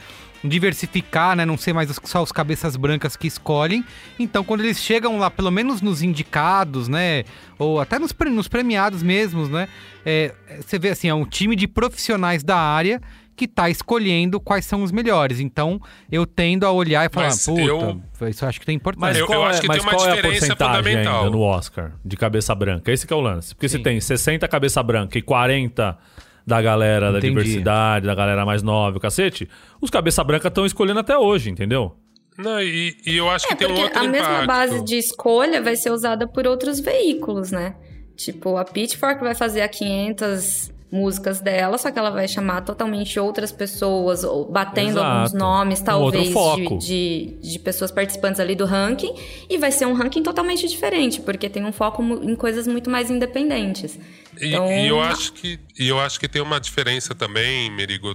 Diversificar, né? Não ser mais os- só os cabeças brancas que escolhem. Então, quando eles chegam lá, pelo menos nos indicados, né? Ou até nos, nos premiados mesmos, né? É, você vê assim, é um time de profissionais da área que tá escolhendo quais são os melhores. Então, eu tendo a olhar e falar, Mas puta, eu- isso eu acho que tem Mas importância. Eu- qual, eu é, acho que mas tem uma qual é a diferença porcentagem fundamental. ainda no Oscar de cabeça branca? Esse que é o lance. Porque você Sim. tem 60 cabeça branca e 40 da galera da Entendi. diversidade, da galera mais nova, o cacete. Os cabeça branca estão escolhendo até hoje, entendeu? Não, e, e eu acho É, que tem um outro a mesma impacto. base de escolha vai ser usada por outros veículos, né? Tipo, a Pitchfork vai fazer a 500 músicas dela, só que ela vai chamar totalmente outras pessoas, ou batendo Exato. alguns nomes, Um talvez, outro de, de, de pessoas participantes ali do ranking, e vai ser um ranking totalmente diferente, porque tem um foco em coisas muito mais independentes. E, Então, e eu acho que e eu acho que tem uma diferença também, Merigo,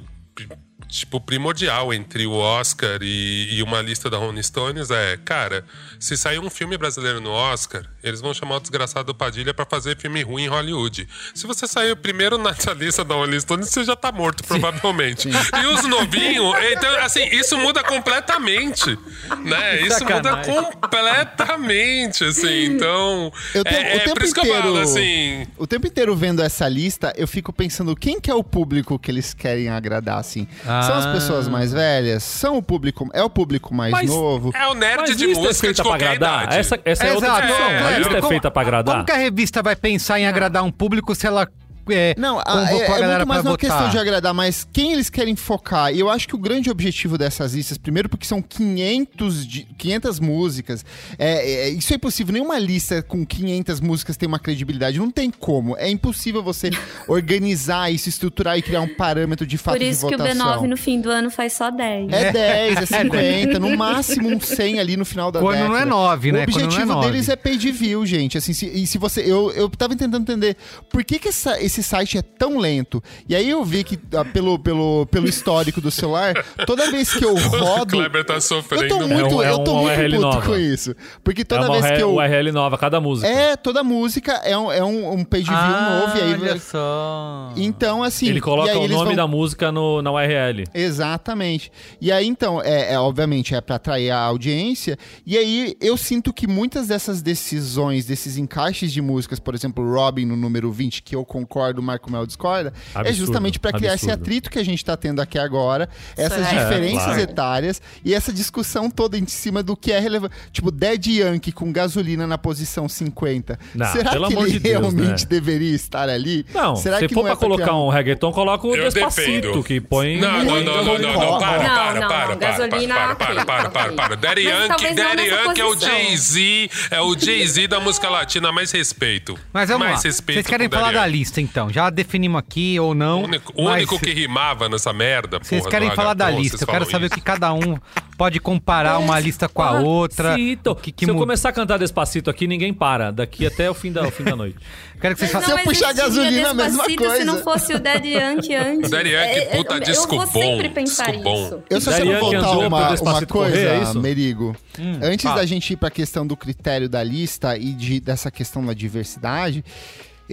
tipo primordial entre o Oscar e, e uma lista da Rolling Stones é, cara, se sair um filme brasileiro no Oscar, eles vão chamar o desgraçado Padilha pra fazer filme ruim em Hollywood. Se você sair primeiro nessa lista da Rolling Stones, você já tá morto provavelmente. E os novinhos, então assim, isso muda completamente, né? Isso muda completamente, assim. Então, Eu tenho- é, o é tempo por isso que eu inteiro- falo assim, O tempo inteiro vendo essa lista, eu fico pensando quem que é o público que eles querem agradar, assim. São as Ah. pessoas mais velhas? São o público... É o público mais Mas novo? É o nerd Mas de é música de feita pra qualquer agradar? idade. Essa, essa é, outra Exato. discussão. É, a lista é Como- feita pra agradar? Como que a revista vai pensar em agradar um público se ela é, Não, a- é, a é galera muito mais uma votar? questão de agradar, mas quem eles querem focar? E eu acho que o grande objetivo dessas listas, primeiro porque são 500, de, 500 músicas, é, é- isso é impossível. Nenhuma lista com 500 músicas tem uma credibilidade, não tem como. É impossível você organizar isso, estruturar e criar um parâmetro de fato Por isso de que o votação. B9 no fim do ano faz só 10. É 10, é 50, no máximo um 100 ali no final da Quando década. não é 9, né? O é objetivo 9. deles é page view, gente. Assim, se, e se você. Eu, eu tava tentando entender por que, que essa- esse site é tão lento. E aí eu vi que, ah, pelo, pelo, pelo histórico do celular, toda vez que eu O rodo. Kleber tá Eu sofrendo. tô né? muito, É um- é eu tô muito URL puto nova. com isso. Porque É toda uma vez URL, que eu. URL nova, cada música. É, toda música é um, é um, um page view Ah, novo. E aí, olha só. então, assim. Ele coloca e aí o nome vão- da música no, na URL. Exatamente. E aí, então, é, é, obviamente, é para atrair a audiência. E aí, eu sinto que muitas dessas decisões, desses encaixes de músicas, por exemplo, Robin no número 20, que eu concordo, o Marco Mel discorda, é Absurdo, justamente para criar esse absurdo. atrito que a gente tá tendo aqui agora, essas é. diferenças claro. etárias e essa discussão toda em cima do que é relevante. Tipo, Dead Yankee com gasolina na posição 50. Não, Será pelo que amor ele de Deus, realmente né? deveria estar ali? Não, Será se que for não é pra colocar criar um reggaeton, coloca o Eu Despacito, que põe... Não, não, não, não, não, não, gasolina. para, Não, para, para, gasolina, para, para, para, para, para. Daddy Yankee, Daddy é o. Jay-Z, é o Jay-Z da música latina, mais respeito. Mas vamos mais lá. respeito Vocês querem falar da lista, então? Já definimos aqui ou não. O único, mas único que rimava nessa merda, Vocês porra, querem falar da lista. Eu quero saber isso. o que cada um pode comparar uma lista com a outra. Que, que Se eu muda. começar a cantar Despacito aqui, ninguém para. Daqui até o fim da, o fim da noite. Quero que vocês falem. Se eu puxar gasolina, a mesma Despacito coisa. Se não fosse o Daddy Yankee antes. O Daddy Yankee, É, é, puta, eu disco vou bom, sempre pensar disco bom. isso. Eu só quero voltar uma, uma coisa, correr, é isso? Merigo. Antes fala. da gente ir pra questão do critério da lista e de, dessa questão da diversidade,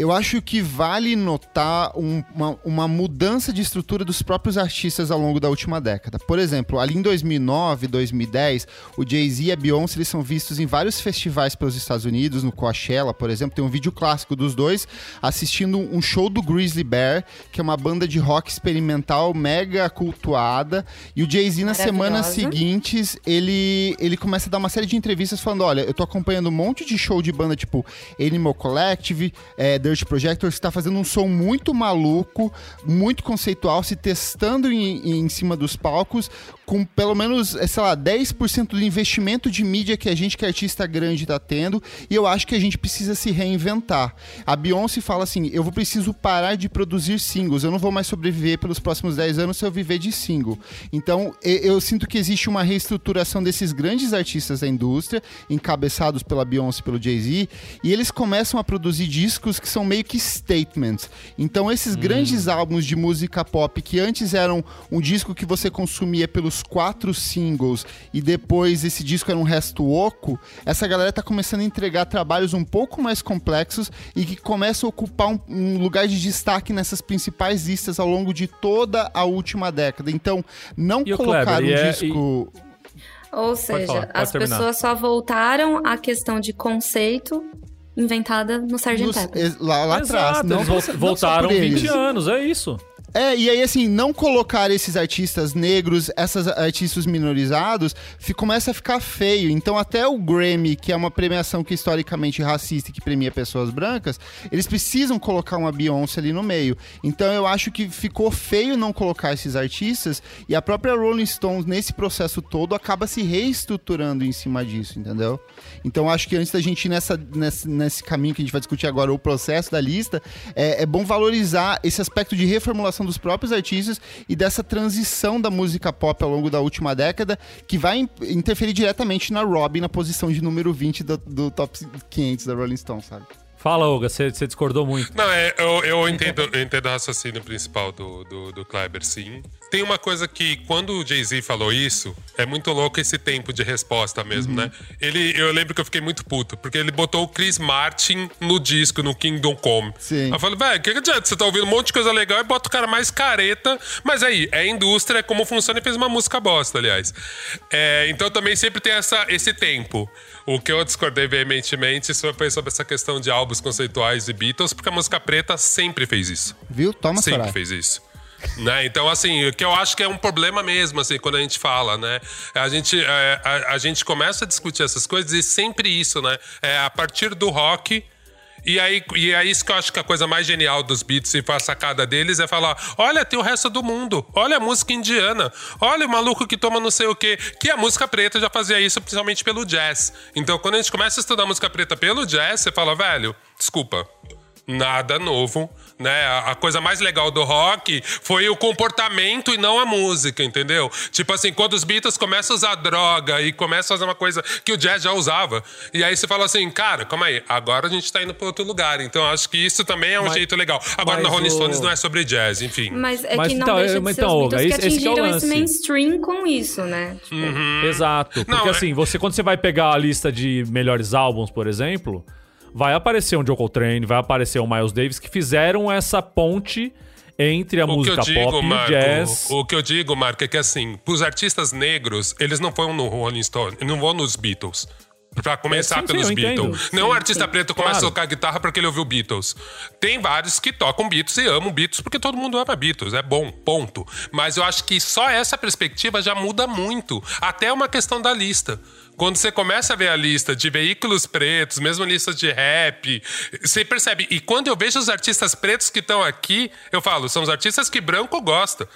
eu acho que vale notar um- uma, uma mudança de estrutura dos próprios artistas ao longo da última década. Por exemplo, ali em 2009, 2010, o Jay-Z e a Beyoncé eles são vistos em vários festivais pelos Estados Unidos, no Coachella, por exemplo. Tem um vídeo clássico dos dois assistindo um show do Grizzly Bear, que é uma banda de rock experimental mega cultuada. E o Jay-Z, na semana Maravilhosa. seguintes, ele, ele começa a dar uma série de entrevistas falando: olha, eu tô acompanhando um monte de show de banda tipo Animal Collective, é, Dirt Projectors, que tá fazendo um som muito maluco, muito conceitual, se testando em, em cima dos palcos, com pelo menos, é, sei lá, 10% do investimento de mídia que a gente, que é artista grande, tá tendo. E eu acho que a gente precisa se reinventar. A Beyoncé fala assim: eu vou preciso parar de produzir singles, eu não vou mais sobreviver pelos próximos 10 anos se eu viver de single. Então, eu sinto que existe uma reestruturação desses grandes artistas da indústria, encabeçados pela Beyoncé e pelo Jay-Z, e eles começam a produzir discos que são meio que statements. Então, esses grandes álbuns de música pop que antes eram um disco que você consumia pelos quatro singles e depois esse disco era um resto oco, essa galera tá começando a entregar trabalhos um pouco mais complexos e que começam a ocupar um, um lugar de destaque nessas principais listas ao longo de toda a última década. Então, não E o colocar Kleber, um e é- disco. Ou seja, falar, as terminar. pessoas só voltaram à questão de conceito inventada no Sgt. Pepper. lá, lá atrás. Não, eles não não voltaram por 20 eles. anos, é isso. É, e aí, assim, não colocar esses artistas negros, esses artistas minorizados, começa a ficar feio. Então, até o Grammy, que é uma premiação que é historicamente racista e que premia pessoas brancas, eles precisam colocar uma Beyoncé ali no meio. Então, eu acho que ficou feio não colocar esses artistas, e a própria Rolling Stones, nesse processo todo, acaba se reestruturando em cima disso, entendeu? Então, acho que antes da gente ir nessa, nesse, nesse caminho que a gente vai discutir agora, o processo da lista, é, é bom valorizar esse aspecto de reformulação dos próprios artistas e dessa transição da música pop ao longo da última década, que vai in- interferir diretamente na Robin, na posição de número 20 do, do top 500 da Rolling Stone, sabe? Fala, Olga, você você discordou muito. Não, é, eu, eu, entendo, eu entendo o raciocínio principal do, do, do Kleber, sim. Tem uma coisa que, quando o Jay-Z falou isso, é muito louco esse tempo de resposta mesmo, né? Ele, eu lembro que eu fiquei muito puto, porque ele botou o Chris Martin no disco, no Kingdom Come. Sim. Eu falei, velho, o que, que adianta? Você tá ouvindo um monte de coisa legal e bota o cara mais careta. Mas aí, é indústria, é como funciona e fez uma música bosta, aliás. É, então também sempre tem essa, esse tempo. O que eu discordei veementemente foi sobre essa questão de álbuns conceituais e Beatles, porque a música preta sempre fez isso. Viu? Toma, sempre fez isso. Né? Então, assim, o que eu acho que é um problema mesmo, assim, quando a gente fala, né? A gente, é, a, a gente começa a discutir essas coisas e sempre isso, né? É, a partir do rock, E aí, e é isso que eu acho que a coisa mais genial dos Beatles e a sacada deles é falar: olha, tem o resto do mundo, olha a música indiana, olha o maluco que toma não sei o quê. Que a música preta já fazia isso, principalmente pelo jazz. Então, quando a gente começa a estudar música preta pelo jazz, você fala, velho, desculpa, nada novo, né? A, coisa mais legal do rock foi o comportamento e não a música, entendeu? Tipo assim, quando os Beatles começam a usar droga e começam a fazer uma coisa que o jazz já usava, e aí você fala assim, cara, calma aí, agora a gente tá indo pra outro lugar. Então acho que isso também é um Mas- jeito legal. Agora na Rolling o- Stones não é sobre jazz, enfim. Mas é Mas que não então, deixa de mas ser então, os Beatles que esse- esse que é o atingiram esse lance. mainstream com isso, né? Tipo, Exato. Porque Não, é- assim, você quando você vai pegar a lista de melhores álbuns, por exemplo, vai aparecer um Joe Coltrane, vai aparecer um Miles Davis que fizeram essa ponte entre a O música digo, pop e o Marco, jazz. o que eu digo, Marco, é que assim, pros artistas negros, eles não foram no Rolling Stone, não vão nos Beatles. Pra começar É, sim, sim, pelos entendo. Beatles. Não Sim, artista sim, preto começa claro. a tocar guitarra porque ele ouviu Beatles. Tem vários que tocam Beatles e amam Beatles porque todo mundo ama Beatles. É bom, ponto. Mas eu acho que só essa perspectiva já muda muito. Até uma questão da lista. Quando você começa a ver a lista de veículos pretos, mesmo lista de rap, você percebe. E quando eu vejo os artistas pretos que estão aqui, eu falo, são os artistas que branco gosta.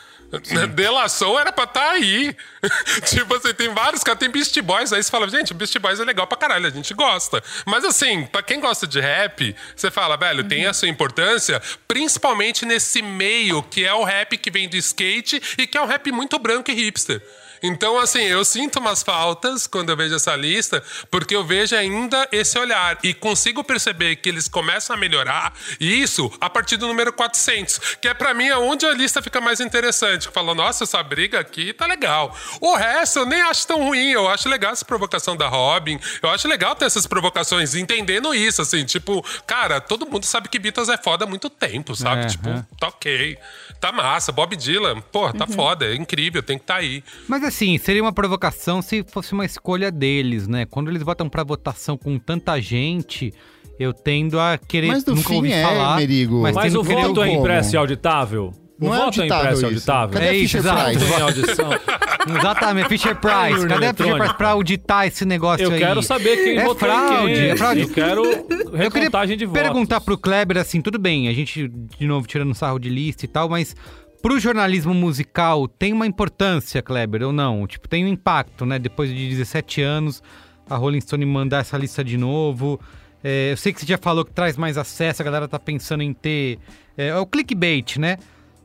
Delação era pra estar aí. tipo assim, tem vários caras, tem Beast Boys, aí você fala, gente, Beast Boys é legal pra caralho, a gente gosta. Mas assim, pra quem gosta de rap, você fala, velho, tem a sua importância, principalmente nesse meio que é o rap que vem do skate e que é um rap muito branco e hipster. Então, assim, eu sinto umas faltas quando eu vejo essa lista, porque eu vejo ainda esse olhar e consigo perceber que eles começam a melhorar e isso a partir do número 400, que é pra mim onde a lista fica mais interessante. Que fala, nossa, essa briga aqui tá legal. O resto eu nem acho tão ruim, eu acho legal essa provocação da Robin, eu acho legal ter essas provocações, entendendo isso, assim, tipo, cara, todo mundo sabe que Beatles é foda há muito tempo, sabe? É, tipo, é. tá ok, tá massa, Bob Dylan, pô, tá foda, é incrível, tem que tá aí. Mas assim, seria uma provocação se fosse uma escolha deles, né? Quando eles botam pra votação com tanta gente, eu tendo a querer Mas no nunca fim ouvi é, falar. Merigo. Mas, Mas o voto é impresso e auditável? O Não é voto é auditável impresso e isso. auditável? Cadê É isso, exato. Exatamente, Fisher Price. Cadê a Fisher Price pra auditar esse negócio Eu aí? quero saber quem é votou fraude, em quem. É fraude. Eu quero Eu queria recontagem de votos. perguntar pro Kleber assim, tudo bem, a gente, de novo, tirando sarro de lista e tal, mas pro jornalismo musical tem uma importância, Kleber, ou não? Tipo, tem um impacto, né? Depois de 17 anos, a Rolling Stone mandar essa lista de novo. É, eu sei que você já falou que traz mais acesso, a galera tá pensando em ter. É, é o clickbait, né?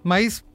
Mas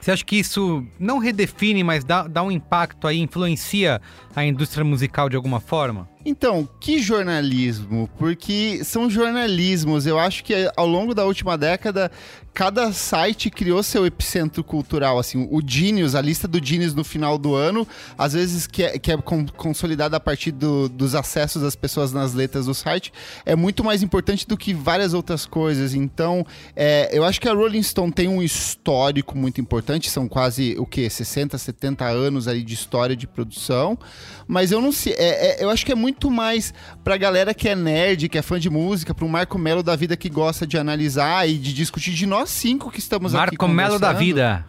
você acha que isso não redefine, mas dá, dá um impacto aí, influencia a indústria musical de alguma forma? Então, que jornalismo? Porque são jornalismos. Eu acho que ao longo da última década, cada site criou seu epicentro cultural. Assim, o Genius, a lista do Genius no final do ano, às vezes que é, que é con- consolidada a partir do- dos acessos das pessoas nas letras do site, é muito mais importante do que várias outras coisas. Então, é, eu acho que a Rolling Stone tem um histórico muito importante. São quase, o quê? 60, 70 anos aí de história de produção. Mas eu não sei. é- é- eu acho que é muito mais pra galera que é nerd, que é fã de música, pro Marco Melo da vida que gosta de analisar e de discutir de nós cinco que estamos aqui. Marco Melo da vida.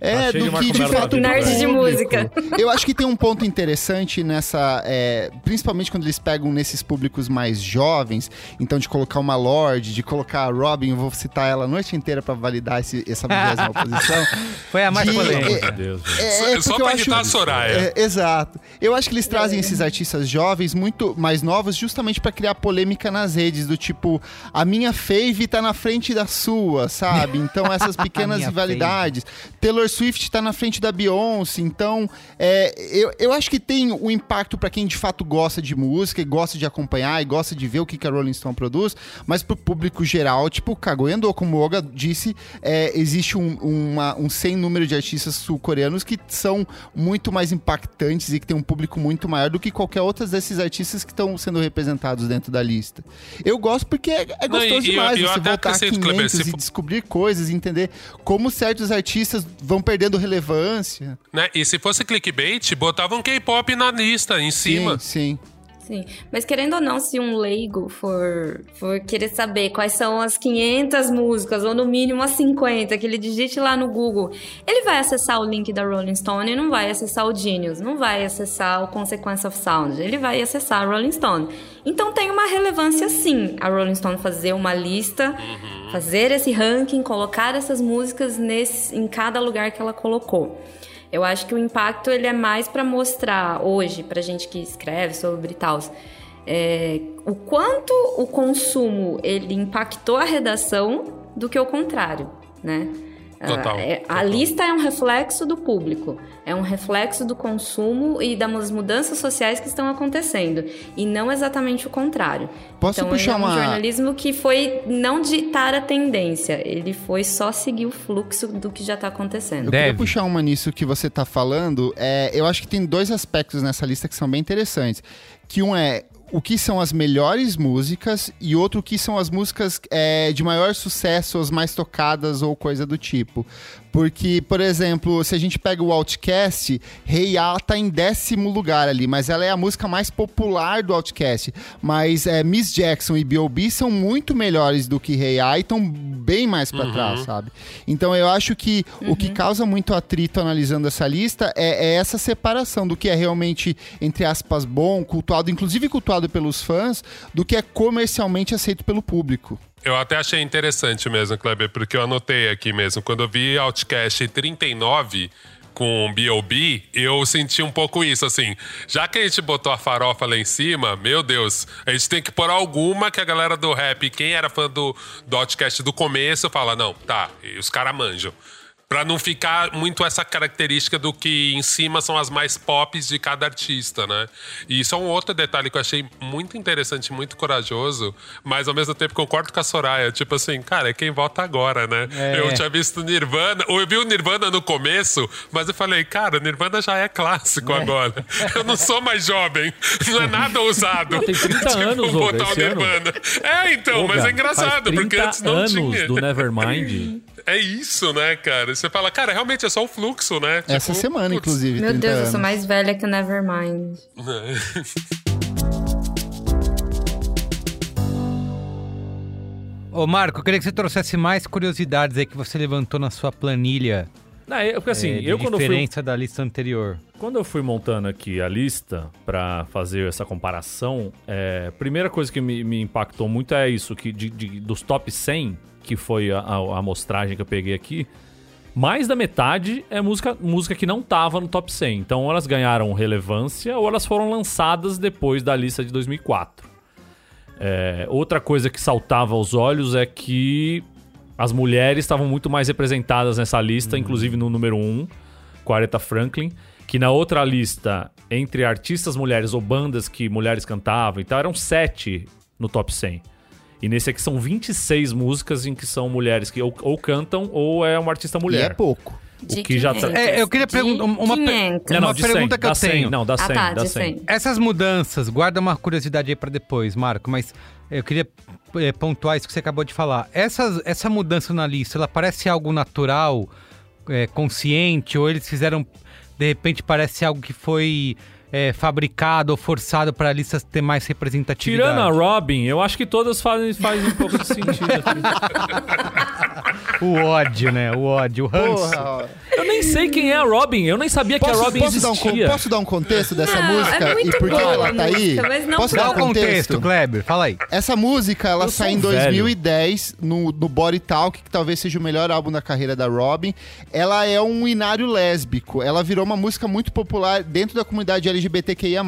É, Tá do que de fato. Nerd de música. Eu acho que tem um ponto interessante nessa. é, principalmente quando eles pegam nesses públicos mais jovens. Então, de colocar uma Lorde, de colocar a Robin, eu vou citar ela a noite inteira pra validar esse, essa vigésima posição. Foi a mais De- polêmica. Meu Deus. É, Só- é só eu pra acho- irritar a Soraya. É, exato. Eu acho que eles trazem esses artistas jovens muito mais novos justamente pra criar polêmica nas redes, do tipo, a minha fave tá na frente da sua, sabe? Então essas pequenas rivalidades. Taylor Swift tá na frente da Beyoncé, então é, eu, eu acho que tem um impacto pra quem de fato gosta de música e gosta de acompanhar e gosta de ver o que, que a Rolling Stone produz, mas pro público geral, tipo, Kagoendo, como o Oga disse, é, existe um, uma- um sem número de artistas sul-coreanos que são muito mais impactantes e que tem um público muito maior do que qualquer outro desses artistas que estão sendo representados dentro da lista. Eu gosto porque é, é Não, gostoso e- e demais e eu você voltar a acrescento, Kleber, 500 se e descobrir coisas, entender como certos artistas vão perdendo relevância. Né? E se fosse clickbait, botava um K-pop na lista, em cima. Sim, sim. Sim, mas querendo ou não, se um leigo for, for querer saber quais são as 500 músicas, ou no mínimo as 50, que ele digite lá no Google, ele vai acessar o link da Rolling Stone e não vai acessar o Genius, não vai acessar o Consequence of Sound, ele vai acessar a Rolling Stone. Então tem uma relevância sim, a Rolling Stone fazer uma lista, fazer esse ranking, colocar essas músicas nesse, em cada lugar que ela colocou. Eu acho que o impacto ele é mais para mostrar hoje, pra gente que escreve sobre tal, é, o quanto o consumo ele impactou a redação do que o contrário, né? Total, Ah, é- a total. lista é um reflexo do público, é um reflexo do consumo e das mudanças sociais que estão acontecendo, e não exatamente o contrário. Posso então, puxar é um uma- jornalismo que foi não ditar a tendência, ele foi só seguir o fluxo do que já está acontecendo. Eu queria puxar uma nisso que você tá falando. É, eu acho que tem dois aspectos nessa lista que são bem interessantes. Que um é o que são as melhores músicas e outro o que são as músicas é, de maior sucesso, as mais tocadas ou coisa do tipo. Porque, por exemplo, se a gente pega o Outcast, Hey Ya tá em décimo lugar ali, mas ela é a música mais popular do Outcast. Mas é, Miss Jackson e B.O.B. são muito melhores do que Hey Ya e estão bem mais pra trás, sabe? Então eu acho que o que causa muito atrito analisando essa lista é, é essa separação do que é realmente, entre aspas, bom, cultuado, inclusive cultuado pelos fãs, do que é comercialmente aceito pelo público. Eu até achei interessante mesmo, Kleber, porque eu anotei aqui mesmo. Quando eu vi Outcast 39 com B.O.B., eu senti um pouco isso, assim. Já que a gente botou a farofa lá em cima, meu Deus, a gente tem que pôr alguma que a galera do rap, quem era fã do, do Outcast do começo, fala, não, tá, os caras manjam. Pra não ficar muito essa característica do que em cima são as mais pops de cada artista, né? E isso é um outro detalhe que eu achei muito interessante, muito corajoso, mas ao mesmo tempo concordo com a Soraya. Tipo assim, cara, é quem vota agora, né? É. Eu tinha visto Nirvana, ou eu vi o Nirvana no começo, mas eu falei, cara, Nirvana já é clássico agora. Eu não sou mais jovem, não é nada ousado. Tem 30 tipo, anos, botar o esse ano. Nirvana. É, então, mas é engraçado, faz 30 porque antes não anos tinha. do Nevermind. É isso, né, cara? Você fala, cara, realmente é só o fluxo, né? Essa Tipo, semana, putz, inclusive. Meu 30 Deus, eu anos. sou mais velha que o Nevermind. Ô, Marco, eu queria que você trouxesse mais curiosidades aí que você levantou na sua planilha. Não, é, porque assim, é, de eu quando eu, fui, diferença da lista anterior. quando eu fui montando aqui a lista pra fazer essa comparação, é, primeira coisa que me, me impactou muito é isso, que de- de- dos top 100, que foi a, a- a amostragem que eu peguei aqui, mais da metade é música, música que não tava no top 100. Então, ou elas ganharam relevância ou elas foram lançadas depois da lista de 2004. É, outra coisa que saltava aos olhos é que as mulheres estavam muito mais representadas nessa lista, inclusive no número 1, com Aretha Franklin, que na outra lista, entre artistas mulheres ou bandas que mulheres cantavam e tal, eram sete no top 100. E nesse aqui são 26 músicas em que são mulheres que ou, ou cantam ou é uma artista E mulher. é pouco. De que já tá- 500. É, eu queria perguntar uma 500. Não, não, Uma de pergunta 100, que eu dá 100, tenho. Não, dá 100, ah, tá, dá de 100. 100. Essas mudanças, guarda uma curiosidade aí pra depois, Marco, mas eu queria eh, pontuar isso que você acabou de falar. Essas, essa mudança na lista, ela parece algo natural, eh, consciente, ou eles fizeram, de repente, parece algo que foi eh, fabricado ou forçado para a lista ter mais representatividade? Tirando a Robin, eu acho que todas fazem, fazem um pouco de sentido. aqui. O ódio, né? O ódio, o ranço. Porra. Eu nem sei quem é a Robin. Eu nem sabia que Posso, a Robin posso dar um, existia. posso dar um contexto dessa Não, música é muito e por que ela a tá aí? música, Posso dar um contexto, contexto? Kleber, fala aí. Essa música, ela Eu sai em um velho. 2010 no, no Body Talk, que talvez seja o melhor álbum da carreira da Robin. Ela é um inário lésbico. Ela virou uma música muito popular dentro da comunidade LGBTQIA+.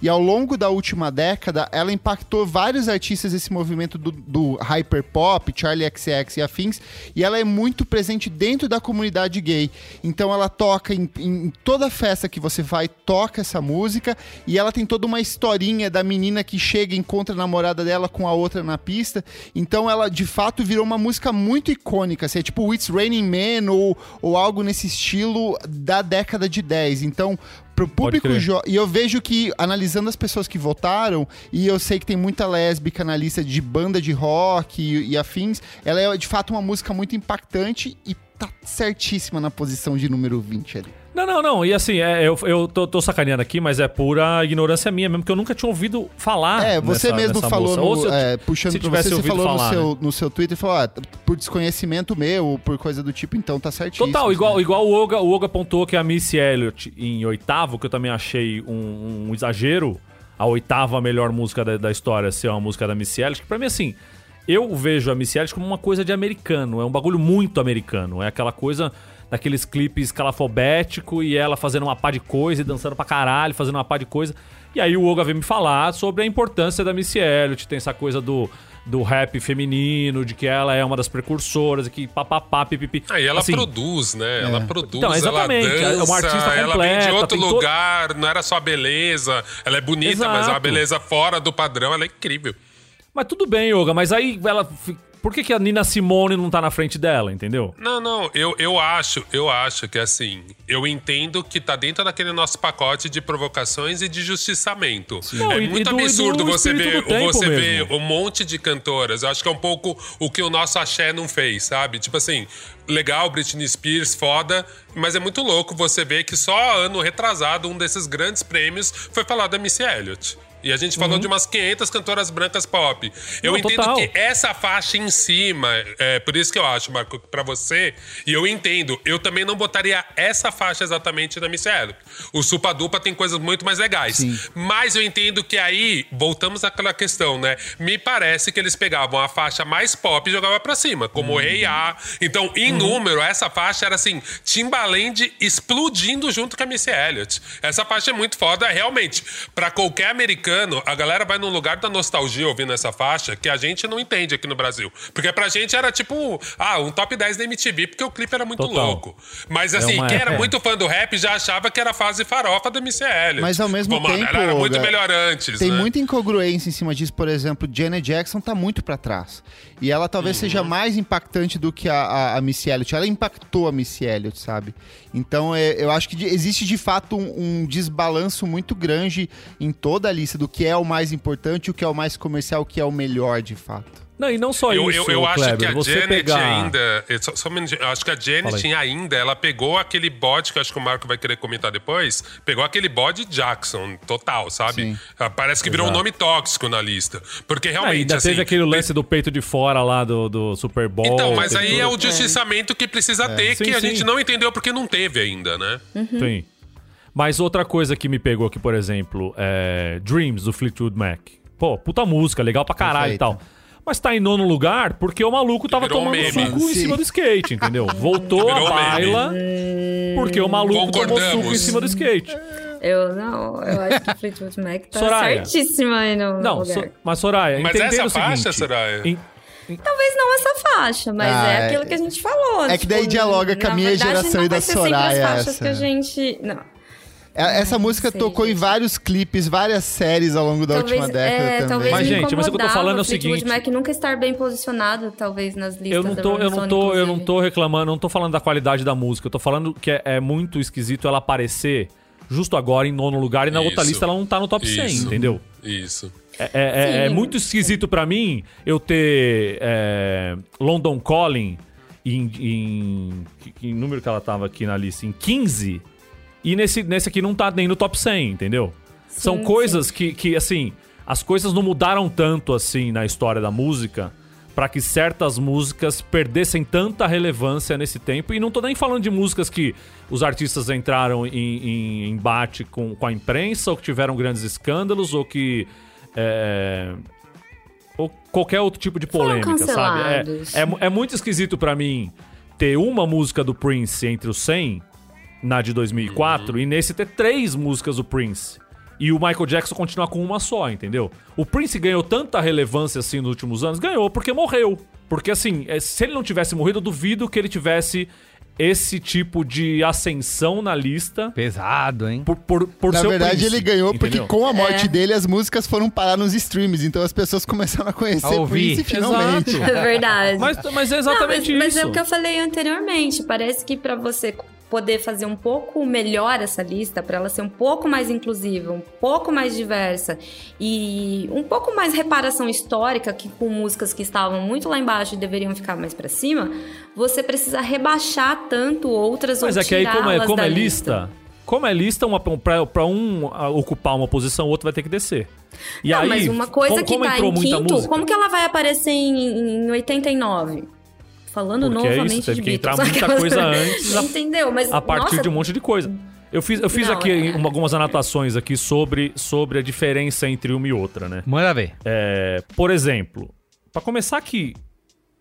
E ao longo da última década, ela impactou vários artistas desse movimento do, do hyperpop, Charlie XX e afins. E ela é muito presente dentro da comunidade gay. Então ela toca em, em toda festa que você vai, toca essa música. E ela tem toda uma historinha da menina que chega e encontra a namorada dela com a outra na pista. Então ela, de fato, virou uma música muito icônica. Assim, é tipo It's Raining Men ou, ou algo nesse estilo da década de 10. Então, pro público E eu vejo que, analisando as pessoas que votaram, e eu sei que tem muita lésbica na lista de banda de rock e, e afins, ela é de fato uma música muito impactante e tá certíssima na posição de número 20 ali. Não, não, não. E assim, é, eu, eu tô, tô sacaneando aqui, mas é pura ignorância minha mesmo, porque eu nunca tinha ouvido falar. É, você nessa- mesmo nessa falou. Ou se no, eu- é, puxando se pra tivesse você, você falou falar, no, seu, né? no seu Twitter, falou, ah, por desconhecimento meu, por coisa do tipo, então tá certíssimo. Total, igual, né? igual o Oga, o apontou que a Missy Elliott em oitavo, que eu também achei um, um exagero, a oitava melhor música da, da história ser uma música da Missy Elliott, que pra mim, assim, eu vejo a Missy Elliott como uma coisa de americano, é um bagulho muito americano, é aquela coisa daqueles clipes calafobético e ela fazendo uma pá de coisa e dançando pra caralho, fazendo uma pá de coisa. E aí o Oga veio me falar sobre a importância da Missy Elliott, tem essa coisa do, do rap feminino, de que ela é uma das precursoras, e que papapá, pipipi. Aí ela Assim, produz, né? Ela produz, Então, exatamente, ela é dança, uma artista ela vem de completa, outro to- lugar, não era só beleza. Ela é bonita, mas é uma Exato. beleza fora do padrão, ela é incrível. Mas tudo bem, Yoga, mas aí ela. Por que, que a Nina Simone não tá na frente dela, entendeu? Não, não, eu, eu acho, eu acho que assim, eu entendo que tá dentro daquele nosso pacote de provocações e de justiçamento. Não, é e- muito e do- absurdo do você ver, você ver um monte de cantoras. Eu acho que é um pouco o que o nosso axé não fez, sabe? Tipo assim, legal, Britney Spears, foda, mas é muito louco você ver que só ano retrasado um desses grandes prêmios foi falar da Missy Elliott. E a gente falou de umas 500 cantoras brancas pop. Eu Uhum. Não, entendo total. que essa faixa em cima, é por isso que eu acho, Marco, pra você, e eu entendo, eu também não botaria essa faixa exatamente na Missy Elliott. O Supa Dupa tem coisas muito mais legais. Mas eu entendo que aí, voltamos àquela questão, né? Me parece que eles pegavam a faixa mais pop e jogavam pra cima, como o Rei A. Então, em número, essa faixa era assim, Timbaland explodindo junto com a Missy Elliott. Essa faixa é muito foda, realmente. Pra qualquer americano, a galera vai num lugar da nostalgia ouvindo essa faixa que a gente não entende aqui no Brasil. Porque pra gente era tipo, ah, um top 10 da MTV, porque o clipe era muito Total. louco. Mas assim, uma- quem era é. muito fã do rap já achava que era a fase farofa da Elliott. Mas ao mesmo Pô, tempo, era muito melhor antes, Tem né? muita incongruência em cima disso, por exemplo, Janet Jackson tá muito pra trás. E ela talvez Uhum. seja mais impactante do que a, a, a Missy Elliott. Ela impactou a Missy Elliott, sabe? Então é, eu acho que de- existe de fato um, um desbalanço muito grande em toda a lista do que é o mais importante, o que é o mais comercial, o que é o melhor de fato. Não, e não só Eu, isso, eu, eu acho Kleber, que a você Janet pegar... ainda. Só, só um minutinho, eu acho que a Janet ainda, ela pegou aquele bode que eu acho que o Marco vai querer comentar depois. Pegou aquele bode Jackson, total, sabe? Sim. Ah, Parece que virou um Exato. nome tóxico na lista. Porque Ah, realmente. ainda assim, teve aquele lance do peito de fora lá do, do Super Bowl. Então, mas aí é tudo. o justiçamento que precisa ter, Sim, que a sim. gente não entendeu porque não teve ainda, né? Sim. Mas outra coisa que me pegou aqui, por exemplo, é Dreams, do Fleetwood Mac. Pô, puta música, legal pra caralho e Perfeita. tal. Mas tá em nono lugar porque o maluco tava Virou tomando meme. suco em Sim. cima do skate, entendeu? Voltou a Virou baila porque o maluco tomou suco em cima do skate. Eu não, eu acho que Fleetwood Mac tá Soraya. certíssima aí no Não, lugar. so- mas Soraya, Mas entendendo essa o seguinte, faixa, Soraya? em- Talvez não essa faixa, mas Ah, é é- aquilo que a gente falou. é que daí dialoga com a minha verdade, geração não e da vai ser sempre Soraya as faixas essa. que a gente... Não. É- Essa música sei, tocou em gente. vários clipes, várias séries ao longo da Talvez, última década é, também. talvez Mas, gente, mas o que eu tô falando é o seguinte- Mac nunca estar bem posicionado, talvez, nas listas Eu não tô, eu não tô, eu não tô reclamando, não tô falando da qualidade da música, eu tô falando que é, é muito esquisito ela aparecer justo agora em nono lugar e na outra Isso. lista ela não tá no top 100, Isso. entendeu? Isso. É, é- é- é muito esquisito pra mim eu ter é, London Calling em, em. Número que ela tava aqui na lista? Em 15. E nesse, nesse aqui não tá nem no top 100, entendeu? São Sim, coisas que, que, assim, as coisas não mudaram tanto assim na história da música pra que certas músicas perdessem tanta relevância nesse tempo. E não tô nem falando de músicas que os artistas entraram em, em embate com, com a imprensa, ou que tiveram grandes escândalos, ou que. é, ou qualquer outro tipo de polêmica, sabe? É, é, é muito esquisito pra mim ter uma música do Prince entre os 100, na de 2004, e nesse ter três músicas do Prince. E o Michael Jackson continuar com uma só, entendeu? O Prince ganhou tanta relevância assim nos últimos anos, ganhou porque morreu. Porque assim, é, se ele não tivesse morrido, eu duvido que ele tivesse esse tipo de ascensão na lista Pesado, hein? por, por, por Na verdade, Prince, ele ganhou porque entendeu? com a morte É. dele as músicas foram parar nos streams, então as pessoas começaram a conhecer A ouvir. Prince finalmente. Exato. É verdade. Mas, mas é exatamente Não, mas, isso. Mas é o que eu falei anteriormente. Parece que pra você poder fazer um pouco melhor essa lista, para ela ser um pouco mais inclusiva, um pouco mais diversa e um pouco mais reparação histórica, que com músicas que estavam muito lá embaixo e deveriam ficar mais pra cima, você precisa rebaixar tanto outras Mas ou é que aí, como é, como é lista, como é lista, pra um ocupar uma posição, o outro vai ter que descer. E Não, aí, mas uma coisa como, que como tá em quinto, música, como que ela vai aparecer em, em 89? Falando Porque é isso, novamente teve de que entrar Beatles. muita coisa antes, a- Entendeu? Mas, a partir nossa, de um monte de coisa. Eu fiz, eu fiz Não, aqui é- uma- algumas anotações aqui sobre, sobre a diferença entre uma e outra, né? Manda ver. É, por exemplo, pra começar aqui,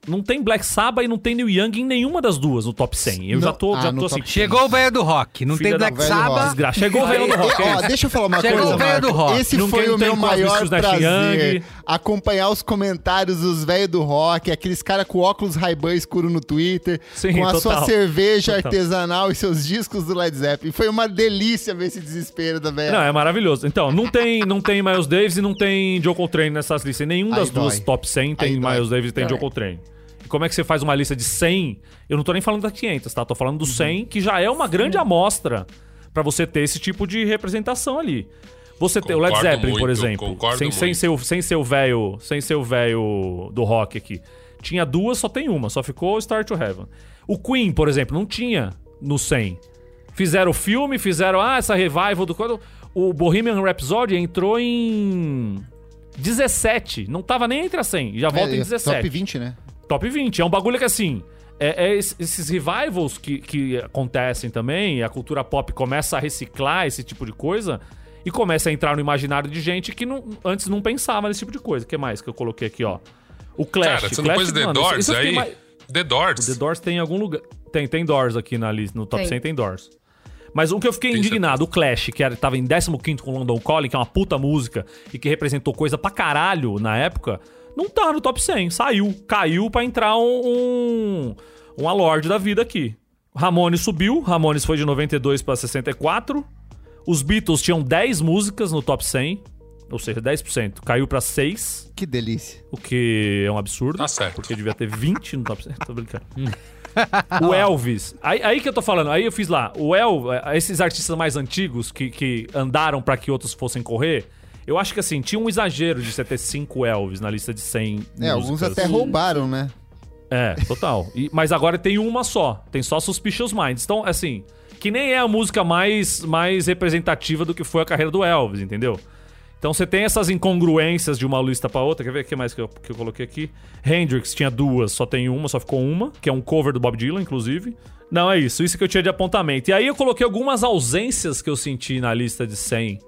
não tem Black Sabbath e não tem Neil Young em nenhuma das duas no top 100. Eu Não, já tô, ah, já tô assim. Chegou o velho do rock. Não Filha tem Black Sabbath. Chegou o velho do rock. Ó, deixa eu falar uma Chegou coisa, o velho do rock. Esse Não foi o meu maior prazer. Acompanhar os comentários dos velhos do rock, aqueles caras com óculos Ray-Ban escuro no Twitter, Sim, com a total. sua cerveja Total. artesanal e seus discos do Led Zeppelin. Foi uma delícia ver esse desespero da velha. Não, é maravilhoso. Então, não tem, não tem Miles Davis e não tem Joe Coltrane nessas listas. Em nenhum Aí das duas dói. top 100 tem Aí dói. Miles Davis e tem Dói. Joe Coltrane. Como é que você faz uma lista de 100? Eu não tô nem falando das 500, tá? Tô falando dos 100, que já é uma grande amostra pra você ter esse tipo de representação ali. Você tem o Led Zeppelin, por muito, exemplo, concordo sem, sem o- sem ser o velho, sem ser o velho do rock aqui. Tinha duas, só tem uma, só ficou Star to Heaven. O Queen, por exemplo, não tinha no 100. Fizeram o filme, fizeram ah, essa revival do quando o Bohemian Rhapsody entrou em 17, não tava nem entre as 100, já volta É, em 17 Top 20, né? Top 20. É um bagulho que, assim, é, é es- esses revivals que, que acontecem também, a cultura pop começa a reciclar esse tipo de coisa e começa a entrar no imaginário de gente que não- antes não pensava nesse tipo de coisa. O que mais que eu coloquei aqui, ó? O Clash. Cara, você Clash, não pôs The mano, Doors isso fiquei aí? mais- The Doors. The Doors tem em algum lugar. Tem, tem Doors aqui na lista, no top Tem. 100 tem Doors. Mas o que eu fiquei Tem indignado, o Clash, que era, tava em 15 com London Calling, que é uma puta música e que representou coisa pra caralho na época, não tá no top 100. Saiu. Caiu pra entrar um, um, uma Lorde da vida aqui. Ramones subiu, Ramones foi de 92 pra 64. Os Beatles tinham 10 músicas no top 100, ou seja, 10%. Caiu pra 6, Que delícia. o que é um absurdo. Tá certo. Porque devia ter 20 no top 100. Tô brincando. O Elvis. Aí, aí que eu tô falando, aí eu fiz lá. O El, eh, esses artistas mais antigos que, que andaram pra que outros fossem correr, eu acho que assim, tinha um exagero de você ter cinco Elvis na lista de 100 É, alguns músicas. até roubaram, né? É, total. E- mas agora tem uma só. Tem só Suspicious Minds. Então, assim, que nem é a música mais, mais representativa do que foi a carreira do Elvis, entendeu? Então você tem essas incongruências de uma lista pra outra. Quer ver o que mais que eu, que eu coloquei aqui? Hendrix tinha duas, só tem uma, só ficou uma, que é um cover do Bob Dylan, inclusive. Não, é isso. Isso que eu tinha de apontamento. E aí eu coloquei algumas ausências que eu senti na lista de 100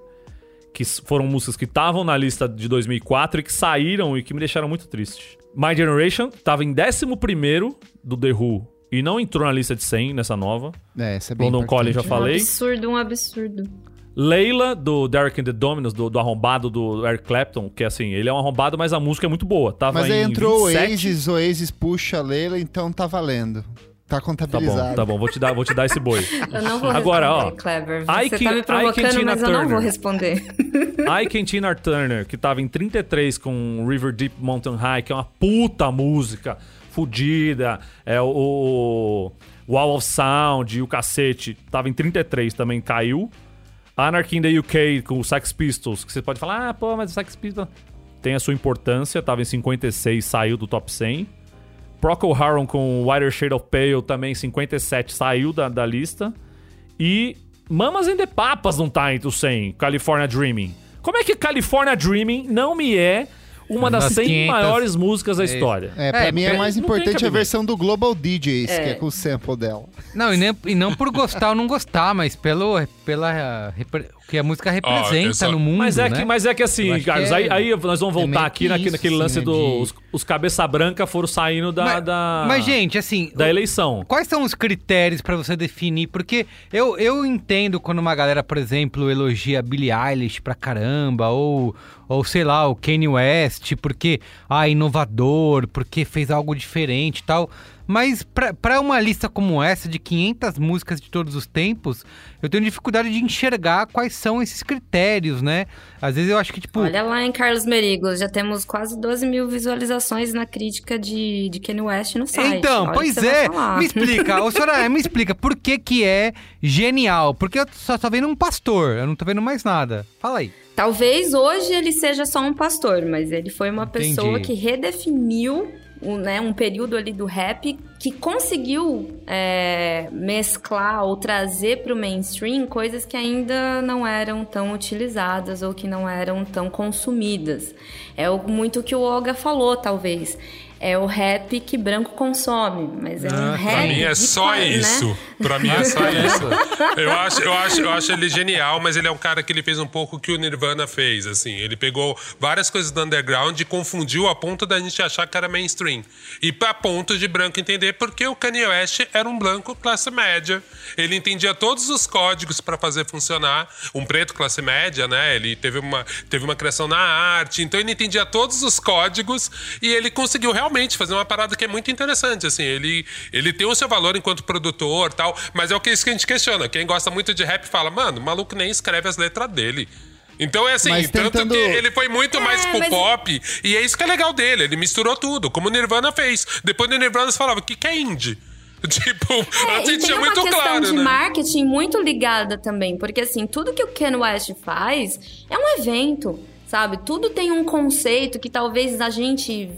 que foram músicas que estavam na lista de 2004 e que saíram e que me deixaram muito triste. My Generation tava em 11º do The Who e não entrou na lista de 100 nessa nova. É, essa é bem London Calling já falei. Um absurdo, um absurdo. Leila, do Derek and the Dominos, do, do arrombado do Eric Clapton, que assim, ele é um arrombado, mas a música é muito boa. Tava Mas aí em entrou o 27. Oasis, o Oasis puxa a Leila, então tá valendo. Tá Tá contabilizado. bom, tá bom, vou te dar, vou te dar esse boi. Eu não vou Agora, ó, Clever. I Você can- tá me provocando, mas eu não vou Turner. responder. Ike and Tina Turner, que tava em 33 com River Deep Mountain High, que é uma puta música, fudida, é o, o Wall of Sound e o cacete, tava em 33 também, caiu. Anarchy in the UK com o Sex Pistols, que você pode falar, ah, pô, mas o Sex Pistols tem a sua importância, tava em 56, saiu do top 100. Procol Harum com Whiter Shade of Pale também 57 saiu da, da lista. E Mamas and the Papas não tá entre os 100, California Dreaming. Como é que California Dreaming não me é uma das Das 100 500. maiores músicas da história? É, pra É, mim é mais importante a versão do Global DJs, É. que é com o sample dela. Não, e, nem- e não por gostar ou não gostar, mas pelo pela que a música representa só- no mundo, Mas é, né? que, mas é que assim, acho que Carlos, é- aí, aí nós vamos é voltar meio aqui que naquele, isso, naquele assim, lance né, dos de- os, os cabeça branca foram saindo da, mas, da, mas, gente, assim, da eleição. Quais são os critérios pra você definir? Porque eu, eu entendo quando uma galera, por exemplo, elogia Billie Eilish pra caramba, ou, ou sei lá, o Kanye West, porque, ah, inovador, porque fez algo diferente e tal. Mas pra, pra uma lista como essa, de 500 músicas de todos os tempos, eu tenho dificuldade de enxergar quais são esses critérios, né? Às vezes eu acho que, tipo... Olha lá em Carlos Merigo, já temos quase 12 mil visualizações na crítica de, de Kanye West no site. Então, Olha pois é. Me explica, ô Soraya, me explica por que que é genial? Porque eu só tô vendo um pastor, eu não tô vendo mais nada. Fala aí. Talvez hoje ele seja só um pastor, mas ele foi uma Entendi. pessoa que redefiniu um, né, um período ali do rap que conseguiu é, mesclar ou trazer para o mainstream coisas que ainda não eram tão utilizadas ou que não eram tão consumidas. É muito o que o Olga falou, talvez. É o rap que branco consome, mas é um Ah, rap. Pra mim é só qua- né? isso. Pra mim é só isso. Eu acho, eu, acho, eu acho ele genial, mas ele é um cara que ele fez um pouco o que o Nirvana fez, assim. Ele pegou várias coisas do underground e confundiu a ponto da gente achar que era mainstream. E pra ponto de branco entender porque o Kanye West era um branco classe média. Ele entendia todos os códigos pra fazer funcionar. Um preto classe média, né? Ele teve uma, teve uma criação na arte. Então ele entendia todos os códigos e ele conseguiu realmente fazer uma parada que é muito interessante, assim. Ele, ele tem o seu valor enquanto produtor tal, mas é o que isso que a gente questiona. Quem gosta muito de rap fala, mano, o maluco nem escreve as letras dele. Então é assim, Mas tanto tentando- que ele foi muito mais pro mas- pop, e é isso que é legal dele, ele misturou tudo, como o Nirvana fez. Depois do Nirvana você falava, o que, que é indie? Tipo, É, antes e tem tinha uma muito questão claro, de né? marketing muito ligada também, porque assim, tudo que o Ken West faz é um evento, sabe? Tudo tem um conceito que talvez a gente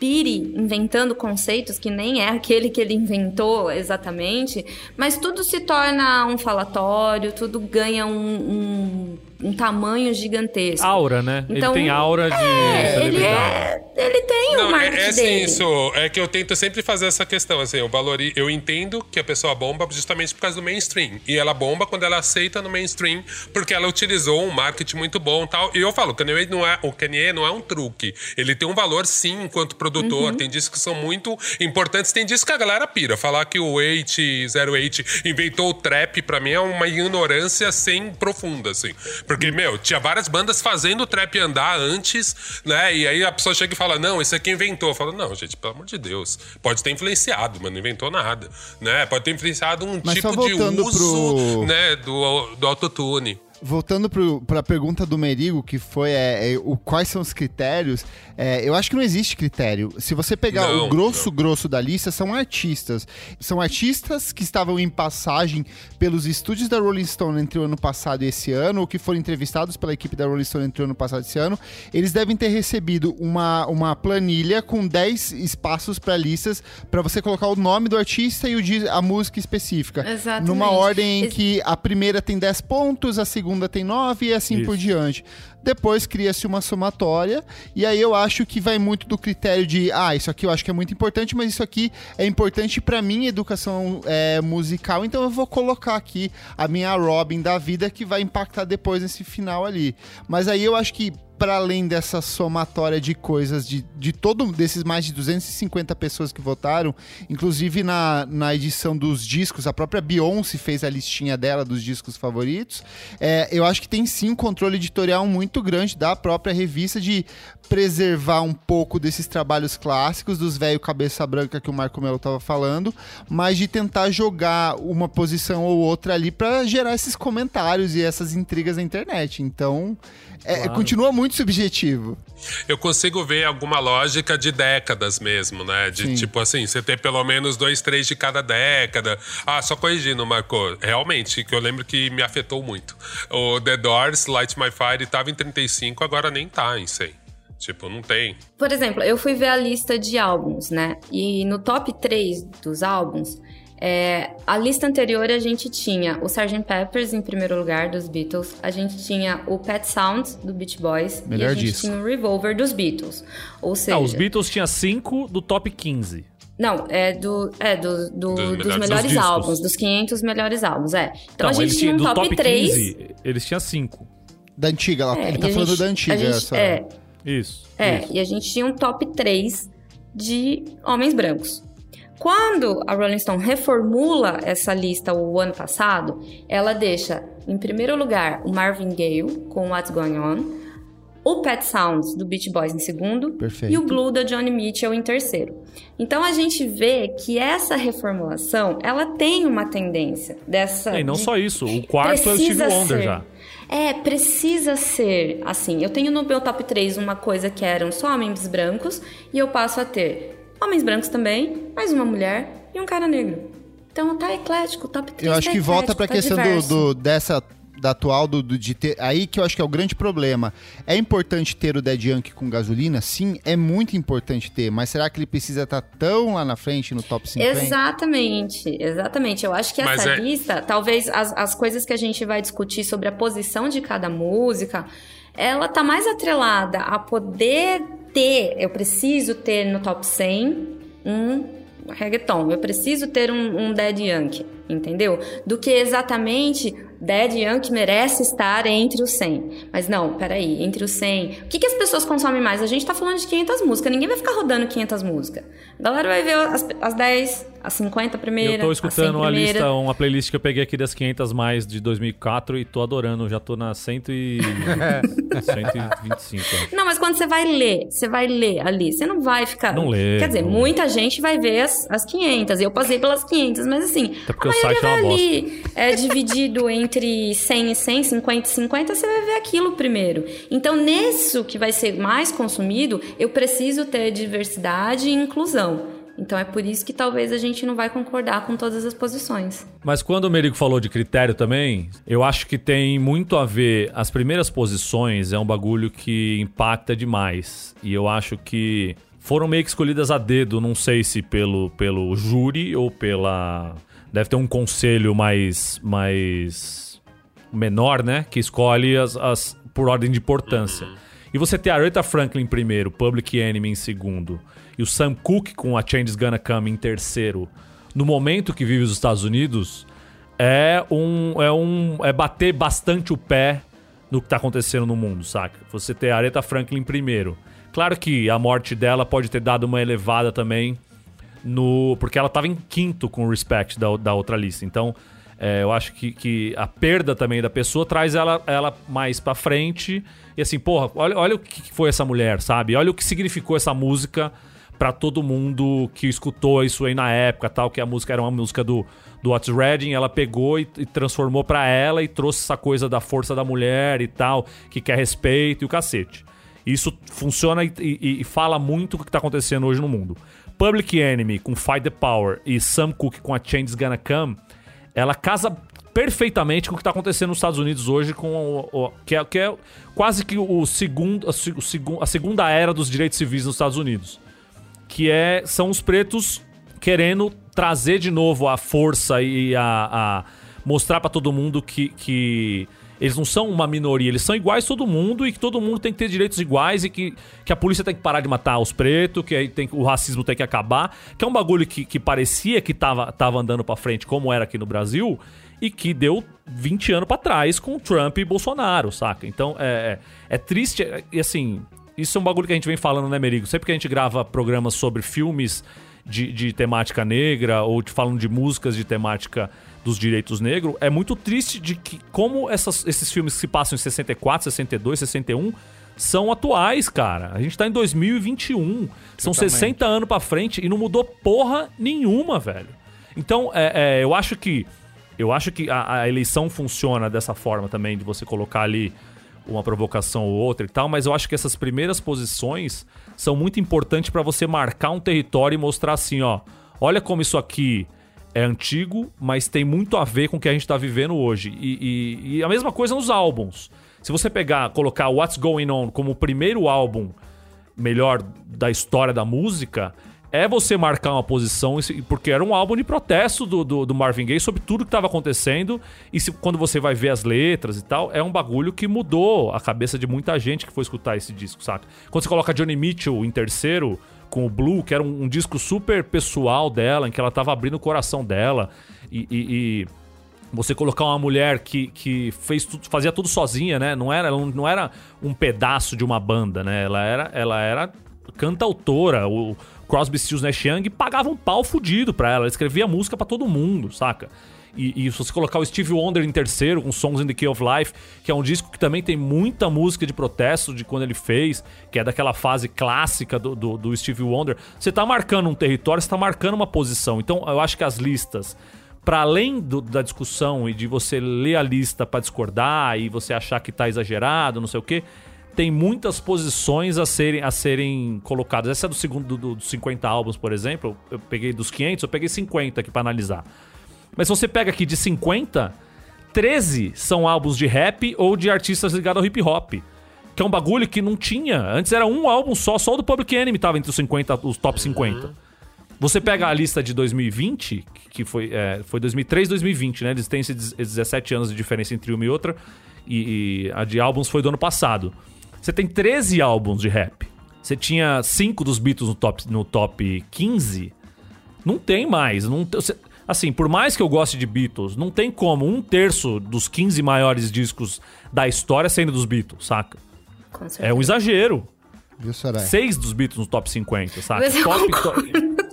pire inventando conceitos que nem é aquele que ele inventou exatamente, mas tudo se torna um falatório, tudo ganha um, um, um tamanho gigantesco. Aura, né? Então, ele tem aura de É, ele é, ele tem o Não, é, marketing é assim, dele. isso. É que eu tento sempre fazer essa questão, assim, eu valori, eu entendo que a pessoa bomba justamente por causa do mainstream. E ela bomba quando ela aceita no mainstream, porque ela utilizou um marketing muito bom e tal. E eu falo, o Kanye não é, o Kanye não é um truque. Ele tem um valor, sim, enquanto produtor. Tem discos que são muito importantes. Tem discos que a galera pira. Falar que o 808 inventou o trap, pra mim, é uma ignorância sem profunda, assim. Porque, meu, tinha várias bandas fazendo o trap andar antes, né? E aí a pessoa chega e fala, não, esse aqui inventou. Eu falo, não, gente, pelo amor de Deus. Pode ter influenciado, mas não inventou nada, né? Pode ter influenciado um Mas tipo de uso, pro- né, do, do autotune. Voltando para a pergunta do Merigo, que foi é, é, o, quais são os critérios, é, eu acho que não existe critério. Se você pegar Não, o grosso, grosso da lista, são artistas. São artistas que estavam em passagem pelos estúdios da Rolling Stone entre o ano passado e esse ano, ou que foram entrevistados pela equipe da Rolling Stone entre o ano passado e esse ano. Eles devem ter recebido uma, uma planilha com 10 espaços para listas, para você colocar o nome do artista e o, a música específica. Exatamente. Numa ordem em que a primeira tem 10 pontos, a segunda tem 9 e assim Isso. por diante. Depois cria-se uma somatória, e aí eu acho que vai muito do critério de, ah, isso aqui eu acho que é muito importante, mas isso aqui é importante pra minha educação é, musical, então eu vou colocar aqui a minha Robin da vida que vai impactar depois nesse final ali. Mas aí eu acho que para além dessa somatória de coisas de, de todo desses mais de 250 pessoas que votaram, inclusive na, na edição dos discos, a própria Beyoncé fez a listinha dela dos discos favoritos. É, eu acho que tem sim um controle editorial muito grande da própria revista de preservar um pouco desses trabalhos clássicos dos velho cabeça branca que o Marco Melo tava falando, mas de tentar jogar uma posição ou outra ali para gerar esses comentários e essas intrigas na internet. Então, é, Claro. continua muito subjetivo. Eu consigo ver alguma lógica de décadas mesmo, né? De Sim. tipo assim, você ter pelo menos dois, três de cada década. Ah, só corrigindo, Marco. Realmente, que eu lembro que me afetou muito. O The Doors, Light My Fire, tava em 35, agora nem tá em 100. Tipo, não tem. Por exemplo, eu fui ver a lista de álbuns, né? E no top 3 dos álbuns, é, a lista anterior a gente tinha o Sgt. Peppers em primeiro lugar dos Beatles, a gente tinha o Pet Sounds do Beach Boys Melhor e a gente disco. tinha o Revolver dos Beatles. Ou seja, Ah, os Beatles tinha 5 do top 15. não, é do é do, do- Dos dos melhores melhores discos. álbuns, dos 500 melhores álbuns, é. Então a Não, gente tinha um do top, 3. 15, eles tinham 5. Da antiga, ela- É, ele tá a falando gente- da a antiga. gente- só. é, Isso. É, isso. e a gente tinha um top 3 de homens brancos. Quando a Rolling Stone reformula essa lista o ano passado, ela deixa em primeiro lugar o Marvin Gaye com What's Going On, o Pet Sounds do Beach Boys em segundo Perfeito. e o Blue da Johnny Mitchell em terceiro. Então a gente vê que essa reformulação, ela tem uma tendência dessa E não de- só isso, o quarto é o Steve Wonder ser. já. É, precisa ser assim. Eu tenho no meu top 3 uma coisa que eram só homens brancos e eu passo a ter homens brancos também, mais uma mulher e um cara negro. Então tá eclético, o top 3 Eu acho tá que volta eclético, pra tá questão do, do- dessa da atual do, do- de ter aí que eu acho que é o grande problema. É importante ter o Dead Yankee com gasolina? Sim, é muito importante ter, mas será que ele precisa estar tão lá na frente no top 50? Exatamente, exatamente. Eu acho que Mas essa é- lista, talvez as, as coisas que a gente vai discutir sobre a posição de cada música, ela tá mais atrelada a poder ter, eu preciso ter no top 100 um reggaeton, eu preciso ter um, um Dead Yankee, entendeu? Do que exatamente Dead Yankee merece estar entre os 100. Mas não, peraí, entre os 100. O que, que as pessoas consomem mais? A gente tá falando de 500 músicas, ninguém vai ficar rodando 500 músicas. A galera vai ver as, as 10, as 50 primeiras. Eu tô as 100 escutando uma lista, uma playlist que eu peguei aqui das 500 mais de 2004 e tô adorando, já tô na 100 e... 125. acho. Não, mas quando você vai ler, você vai ler ali, você não vai ficar. Não lê, Quer dizer, muita gente vai ver as, as 500. Eu passei pelas 500, mas assim, Até porque a o site é uma ali é dividido entre 100 e 100, 50 e 50, você vai ver aquilo primeiro. Então, nisso que vai ser mais consumido, eu preciso ter diversidade e inclusão. Então, é por isso que talvez a gente não vai concordar com todas as posições. Mas quando o Merigo falou de critério também, eu acho que tem muito a ver. As primeiras posições é um bagulho que impacta demais. E eu acho que foram meio que escolhidas a dedo, não sei se pelo, pelo júri ou pela. Deve ter um conselho mais. mais. menor, né? Que escolhe as, as por ordem de importância. E você ter a Aretha Franklin em primeiro, Public Enemy em segundo, e o Sam Cooke com a Change Gonna Come em terceiro, no momento que vive os Estados Unidos, é um. é um. é bater bastante o pé no que tá acontecendo no mundo, saca? Você ter a Aretha Franklin em primeiro. Claro que a morte dela pode ter dado uma elevada também no. Porque ela tava em quinto com o Respect da, da outra lista. Então, é, eu acho que, que a perda também da pessoa traz ela, ela mais pra frente. E assim, porra, olha, olha o que foi essa mulher, sabe? Olha o que significou essa música pra todo mundo que escutou isso aí na época, tal, que a música era uma música do, do Otis Redding, ela pegou e, e transformou pra ela e trouxe essa coisa da força da mulher e tal, que quer respeito e o cacete. Isso funciona e, e- e fala muito o que tá acontecendo hoje no mundo. Public Enemy com Fight the Power e Sam Cooke com a Change Gonna Come, ela casa perfeitamente com o que tá acontecendo nos Estados Unidos hoje, com o, o- que, é, que é quase que o segundo, a, a segunda era dos direitos civis nos Estados Unidos. Que é, são os pretos querendo trazer de novo a força e a, a mostrar pra todo mundo que, que eles não são uma minoria, eles são iguais todo mundo e que todo mundo tem que ter direitos iguais e que, que a polícia tem que parar de matar os pretos, que aí tem, o racismo tem que acabar, que é um bagulho que, que parecia que tava, tava andando pra frente, como era aqui no Brasil, e que deu 20 anos pra trás com Trump e Bolsonaro, saca? Então é, é, é triste, e assim, isso é um bagulho que a gente vem falando, né, Merigo? Sempre que a gente grava programas sobre filmes de, de temática negra ou de, falando de músicas de temática dos direitos negros, é muito triste de que como essas- esses filmes que se passam em 64, 62, 61 são atuais, cara. A gente tá em 2021. São 60 anos pra frente e não mudou porra nenhuma, velho. Então, é, é, eu acho que eu acho que a, a eleição funciona dessa forma também, de você colocar ali uma provocação ou outra e tal, mas eu acho que essas primeiras posições são muito importantes pra você marcar um território e mostrar assim, ó, olha como isso aqui é antigo, mas tem muito a ver com o que a gente tá vivendo hoje. E, e- e a mesma coisa nos álbuns. Se você pegar, colocar What's Going On como o primeiro álbum melhor da história da música, é você marcar uma posição, porque era um álbum de protesto do, do, do Marvin Gaye sobre tudo que estava acontecendo. E se, quando você vai ver as letras e tal, é um bagulho que mudou a cabeça de muita gente que foi escutar esse disco, saca? Quando você coloca Johnny Mitchell em terceiro, com o Blue, que era um, um disco super pessoal dela, em que ela tava abrindo o coração dela, e- e- e você colocar uma mulher que, que fez tudo, fazia tudo sozinha, né? Não era, não, era um pedaço de uma banda, né? Ela era, ela era cantautora. O Crosby, Stills, Nash Young pagava um pau fudido pra ela. Ela escrevia música pra todo mundo, saca? E, e se você colocar o Steve Wonder em terceiro, com Songs in the Key of Life, que é um disco que também tem muita música de protesto de quando ele fez, que é daquela fase clássica do, do, do Steve Wonder, você tá marcando um território, você tá marcando uma posição. Então eu acho que as listas para além do- da discussão e de você ler a lista pra discordar e você achar que tá exagerado, não sei o quê, tem muitas posições a serem, a serem colocadas. Essa é do segundo do- dos 50 álbuns, por exemplo. Eu peguei dos 500, eu peguei 50 aqui pra analisar. Mas se você pega aqui de 50, 13 são álbuns de rap ou de artistas ligados ao hip hop. Que é um bagulho que não tinha. Antes era um álbum só, só o do Public Enemy tava entre os 50, os top 50. Você pega a lista de 2020, que foi, é, foi 2003, 2020, né? Eles têm esses 17 anos de diferença entre uma e outra. E, e a de álbuns foi do ano passado. Você tem 13 álbuns de rap. Você tinha 5 dos Beatles no top, no top 15. Não tem mais. Não, te- você- assim, por mais que eu goste de Beatles, não tem como um terço dos 15 maiores discos da história sendo dos Beatles, saca? É um exagero. Viu, Soraya? Seis dos Beatles no top 50, saca? Mas eu Top, top-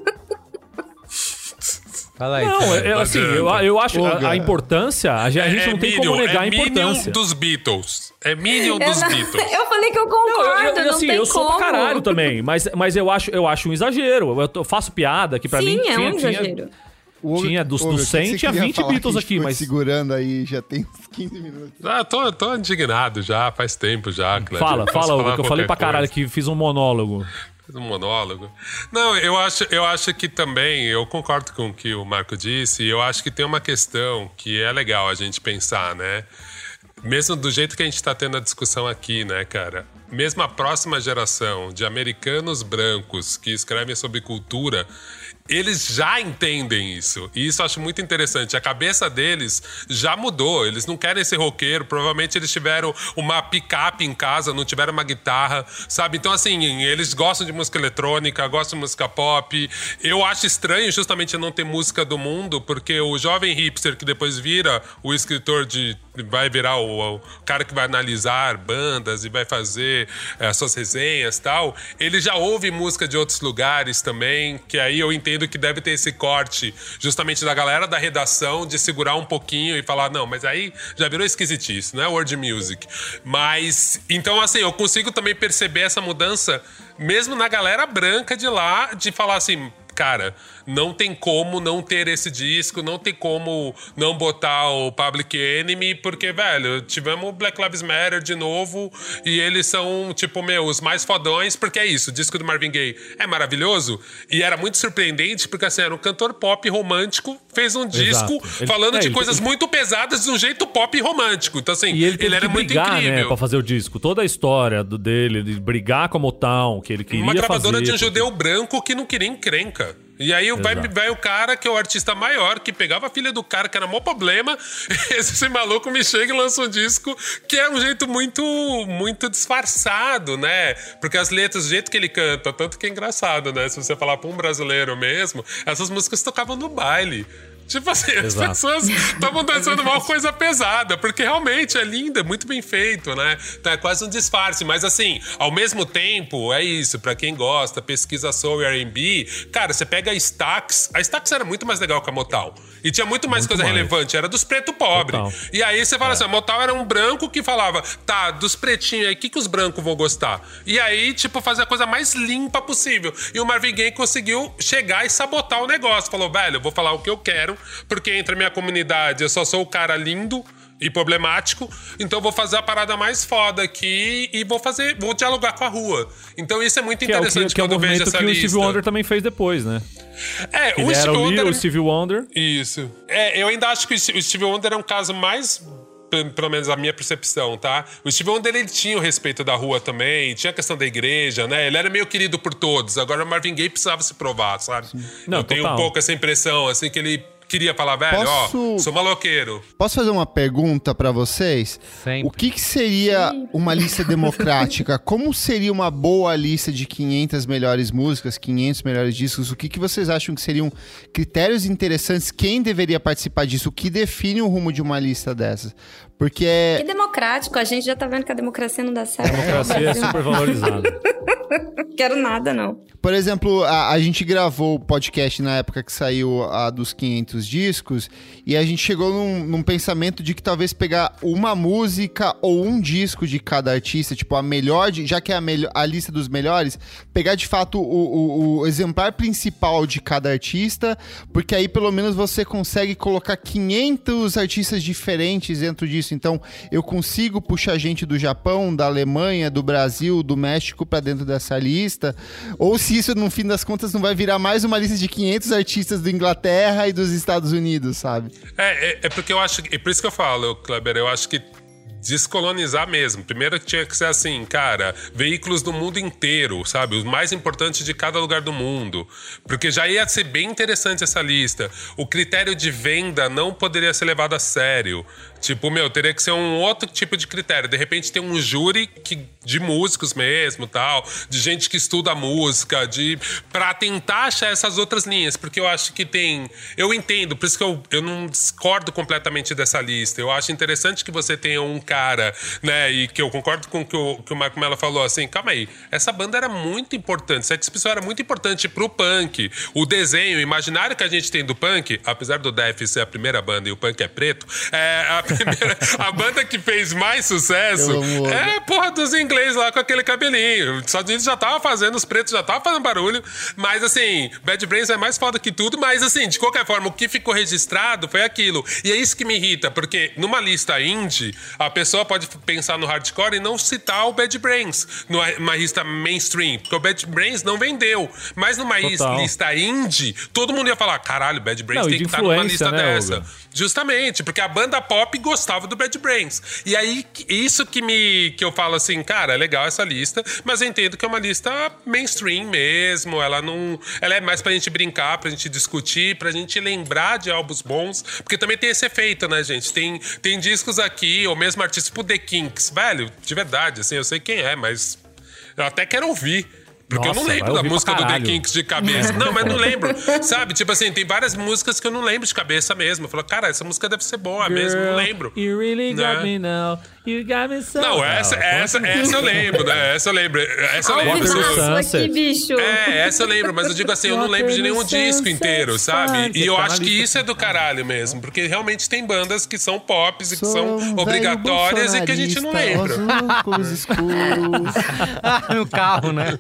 Fala aí. Não, é, é assim, eu, eu acho a, a importância, a gente, a gente não tem como Minion, negar a é Minion importância. dos Beatles. É Minion Eu, dos não- Beatles. eu falei que eu Não, concordo, eu, não, eu, assim, tem eu sou como. pra caralho também, mas, mas eu, acho, eu acho um exagero. Eu, faço piada que pra Sim, mim é tinha, um tinha- exagero. O- Tinha dos- Ô, dos meu, o que 100, você tinha queria 20 falar que Beatles a gente aqui, mas- segurando aí já tem uns 15 minutos. Ah, tô, tô indignado já, faz tempo já. Cleber. Fala, fala, Hugo, que eu falei pra qualquer caralho coisa? que fiz um monólogo. Fiz um monólogo. Não, eu acho, eu acho que também, eu concordo com o que o Marco disse, e eu acho que tem uma questão que é legal a gente pensar, né? Mesmo do jeito que a gente está tendo a discussão aqui, né, cara? Mesmo a próxima geração de americanos brancos que escrevem sobre cultura, eles já entendem isso. E isso eu acho muito interessante. A cabeça deles já mudou. Eles não querem ser roqueiro. Provavelmente eles tiveram uma picape em casa, não tiveram uma guitarra, sabe? Então, assim, eles gostam de música eletrônica, gostam de música pop. Eu acho estranho justamente não ter música do mundo, porque o jovem hipster que depois vira o escritor de. vai virar o, o cara que vai analisar bandas e vai fazer as suas resenhas tal, ele já ouve música de outros lugares também, que aí eu entendo que deve ter esse corte justamente da galera da redação de segurar um pouquinho e falar, não, mas aí já virou esquisitice, não é word music. Mas, então assim, eu consigo também perceber essa mudança mesmo na galera branca de lá, de falar assim, cara, não tem como não ter esse disco, não tem como não botar o Public Enemy, porque, velho, tivemos o Black Lives Matter de novo e eles são, tipo, meu, os mais fodões, porque é isso, o disco do Marvin Gaye é maravilhoso e era muito surpreendente, porque, assim, era um cantor pop romântico, fez um disco Ele- falando é, de ele- coisas ele- muito pesadas de um jeito pop romântico. Então, assim, E ele teve era que muito brigar, né, incrível. pra fazer o disco. Toda a história do, dele, de brigar com a Motown, que ele queria Uma gravadora fazer, de um judeu branco que não queria encrenca. E aí vai, vai o cara que é o artista maior, que pegava a filha do cara, que era mó problema. Esse maluco me chega e lança um disco que é um jeito muito, muito disfarçado, né? Porque as letras, do jeito que ele canta, tanto que é engraçado, né? Se você falar pra um brasileiro mesmo, essas músicas tocavam no baile. Tipo assim, as Exato. pessoas estavam dançando uma coisa pesada, porque realmente é linda, muito bem feito, né? Então é quase um disfarce, mas assim, ao mesmo tempo, é isso, pra quem gosta, pesquisa soul e R&B, cara, você pega a Stax, a Stax era muito mais legal que a Motown. E tinha muito mais Muito coisa mais. relevante, era dos preto pobre. Total. E aí você fala assim, a Motown era um branco que falava, tá, dos pretinhos aí, o que, que os brancos vão gostar? E aí, tipo, fazer a coisa mais limpa possível. E o Marvin Gaye conseguiu chegar e sabotar o negócio. Falou, velho, eu vou falar o que eu quero, porque entre a minha comunidade eu só sou o cara lindo e problemático, então eu vou fazer a parada mais foda aqui e vou fazer, vou dialogar com a rua. Então isso é muito Que é o, que, interessante que é o quando eu vejo essa que o lista. Steve Wonder também fez depois, né? É, Ele o Steve o Wonder... Little Steve Wonder. Isso. É, eu ainda acho que o Steve- o Wonder é um caso mais. pe- Pelo menos a minha percepção, tá? O Steve Wonder, ele tinha o respeito da rua também, tinha a questão da igreja, né? Ele era meio querido por todos. Agora o Marvin Gaye precisava se provar, sabe? Não, eu tenho total. um pouco essa impressão, assim, que ele queria falar, velho, Posso- ó, sou maloqueiro. Posso fazer uma pergunta pra vocês? Sempre. O que, que seria uma lista democrática? Como seria uma boa lista de 500 melhores músicas, 500 melhores discos? O que, que vocês acham que seriam critérios interessantes? Quem deveria participar disso? O que define o rumo de uma lista dessas? Porque é. democrático, a gente já tá vendo que a democracia não dá certo. A democracia é super valorizada. Quero nada, não. Por exemplo, a, a gente gravou o podcast na época que saiu a dos 500 discos e a gente chegou num, num pensamento de que talvez pegar uma música ou um disco de cada artista, tipo a melhor, de- já que é a, melhor, a lista dos melhores, pegar de fato o, o- o exemplar principal de cada artista, porque aí pelo menos você consegue colocar 500 artistas diferentes dentro disso. Então eu consigo puxar gente do Japão, da Alemanha, do Brasil, do México pra dentro dessa lista, ou se isso no fim das contas não vai virar mais uma lista de 500 artistas da Inglaterra e dos Estados Unidos, sabe? É, é, é porque eu acho que. É por isso que eu falo, Kleber, eu acho que descolonizar mesmo. Primeiro tinha que ser assim, cara, veículos do mundo inteiro, sabe? Os mais importantes de cada lugar do mundo. Porque já ia ser bem interessante essa lista. O critério de venda não poderia ser levado a sério. Tipo, meu, teria que ser um outro tipo de critério. De repente tem um júri que, de músicos mesmo, tal, de gente que estuda música, de para tentar achar essas outras linhas, porque eu acho que tem, eu entendo, por isso que eu, eu não discordo completamente dessa lista. Eu acho interessante que você tenha um cara, né, e que eu concordo com o que o, que o Marco Mello falou assim, calma aí, essa banda era muito importante, Sex Pistols era muito importante pro punk. O desenho, o imaginário que a gente tem do punk, apesar do Def ser a primeira banda e o punk é preto, é a primeira, a banda que fez mais sucesso é porra dos ingleses lá com aquele cabelinho. Os Estados Unidos já tava fazendo, os pretos já tava fazendo barulho. Mas assim, Bad Brains é mais foda que tudo. Mas assim, de qualquer forma, o que ficou registrado foi aquilo. E é isso que me irrita, porque numa lista indie, a pessoa pode pensar no hardcore e não citar o Bad Brains numa lista mainstream. Porque o Bad Brains não vendeu. Mas numa Total. lista indie, todo mundo ia falar: caralho, Bad Brains Não, tem de que estar numa influência, lista né, dessa. Olga? Justamente, porque a banda pop gostava do Bad Brains. E aí, isso que me que eu falo assim, cara, é legal essa lista, mas eu entendo que é uma lista mainstream mesmo. Ela não. Ela é mais pra gente brincar, pra gente discutir, pra gente lembrar de álbuns bons. Porque também tem esse efeito, né, gente? Tem, tem discos aqui, ou mesmo artistas tipo The Kinks, velho, de verdade, assim, eu sei quem é, mas eu até quero ouvir. Porque eu Nossa, não vai lembro da música do The. Kinks de cabeça. Não, mas não lembro. Sabe? Tipo assim, tem várias músicas que eu não lembro de cabeça mesmo. Eu falo, cara, essa música deve ser boa mesmo, não lembro. You really got Né? me now. You got me so Não, essa, essa, essa eu lembro, né? Essa eu lembro. Essa eu lembro. Aqui, Sunset. bicho. É, essa eu lembro, mas eu digo assim, eu não lembro de nenhum disco inteiro, sabe? E eu acho que isso é do caralho mesmo, porque realmente tem bandas que são pops e que são obrigatórias e que a gente não lembra. óculos escuros. Ah, no carro, né?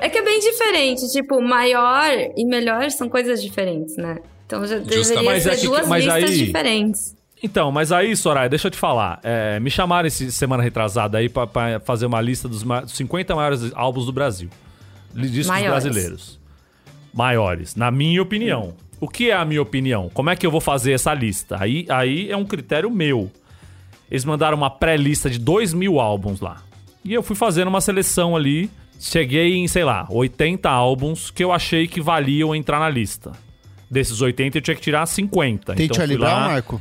É que é bem diferente. Tipo, maior e melhor são coisas diferentes, né? Então já deveria Mas ser é que- duas mas listas aí- diferentes. Então, mas aí, Soraya, deixa eu te falar. É, me chamaram esse semana retrasada aí pra, pra fazer uma lista dos ma- 50 maiores álbuns do Brasil. Discos Maiores. brasileiros. Maiores, na minha opinião. O que é a minha opinião? Como é que eu vou fazer essa lista? Aí, aí é um critério meu. Eles mandaram uma pré-lista de 2 mil álbuns lá. E eu fui fazendo uma seleção ali. Cheguei em, sei lá, 80 álbuns que eu achei que valiam entrar na lista. Desses 80 eu tinha que tirar 50. Tem então Charlie Brown, lá, Marco?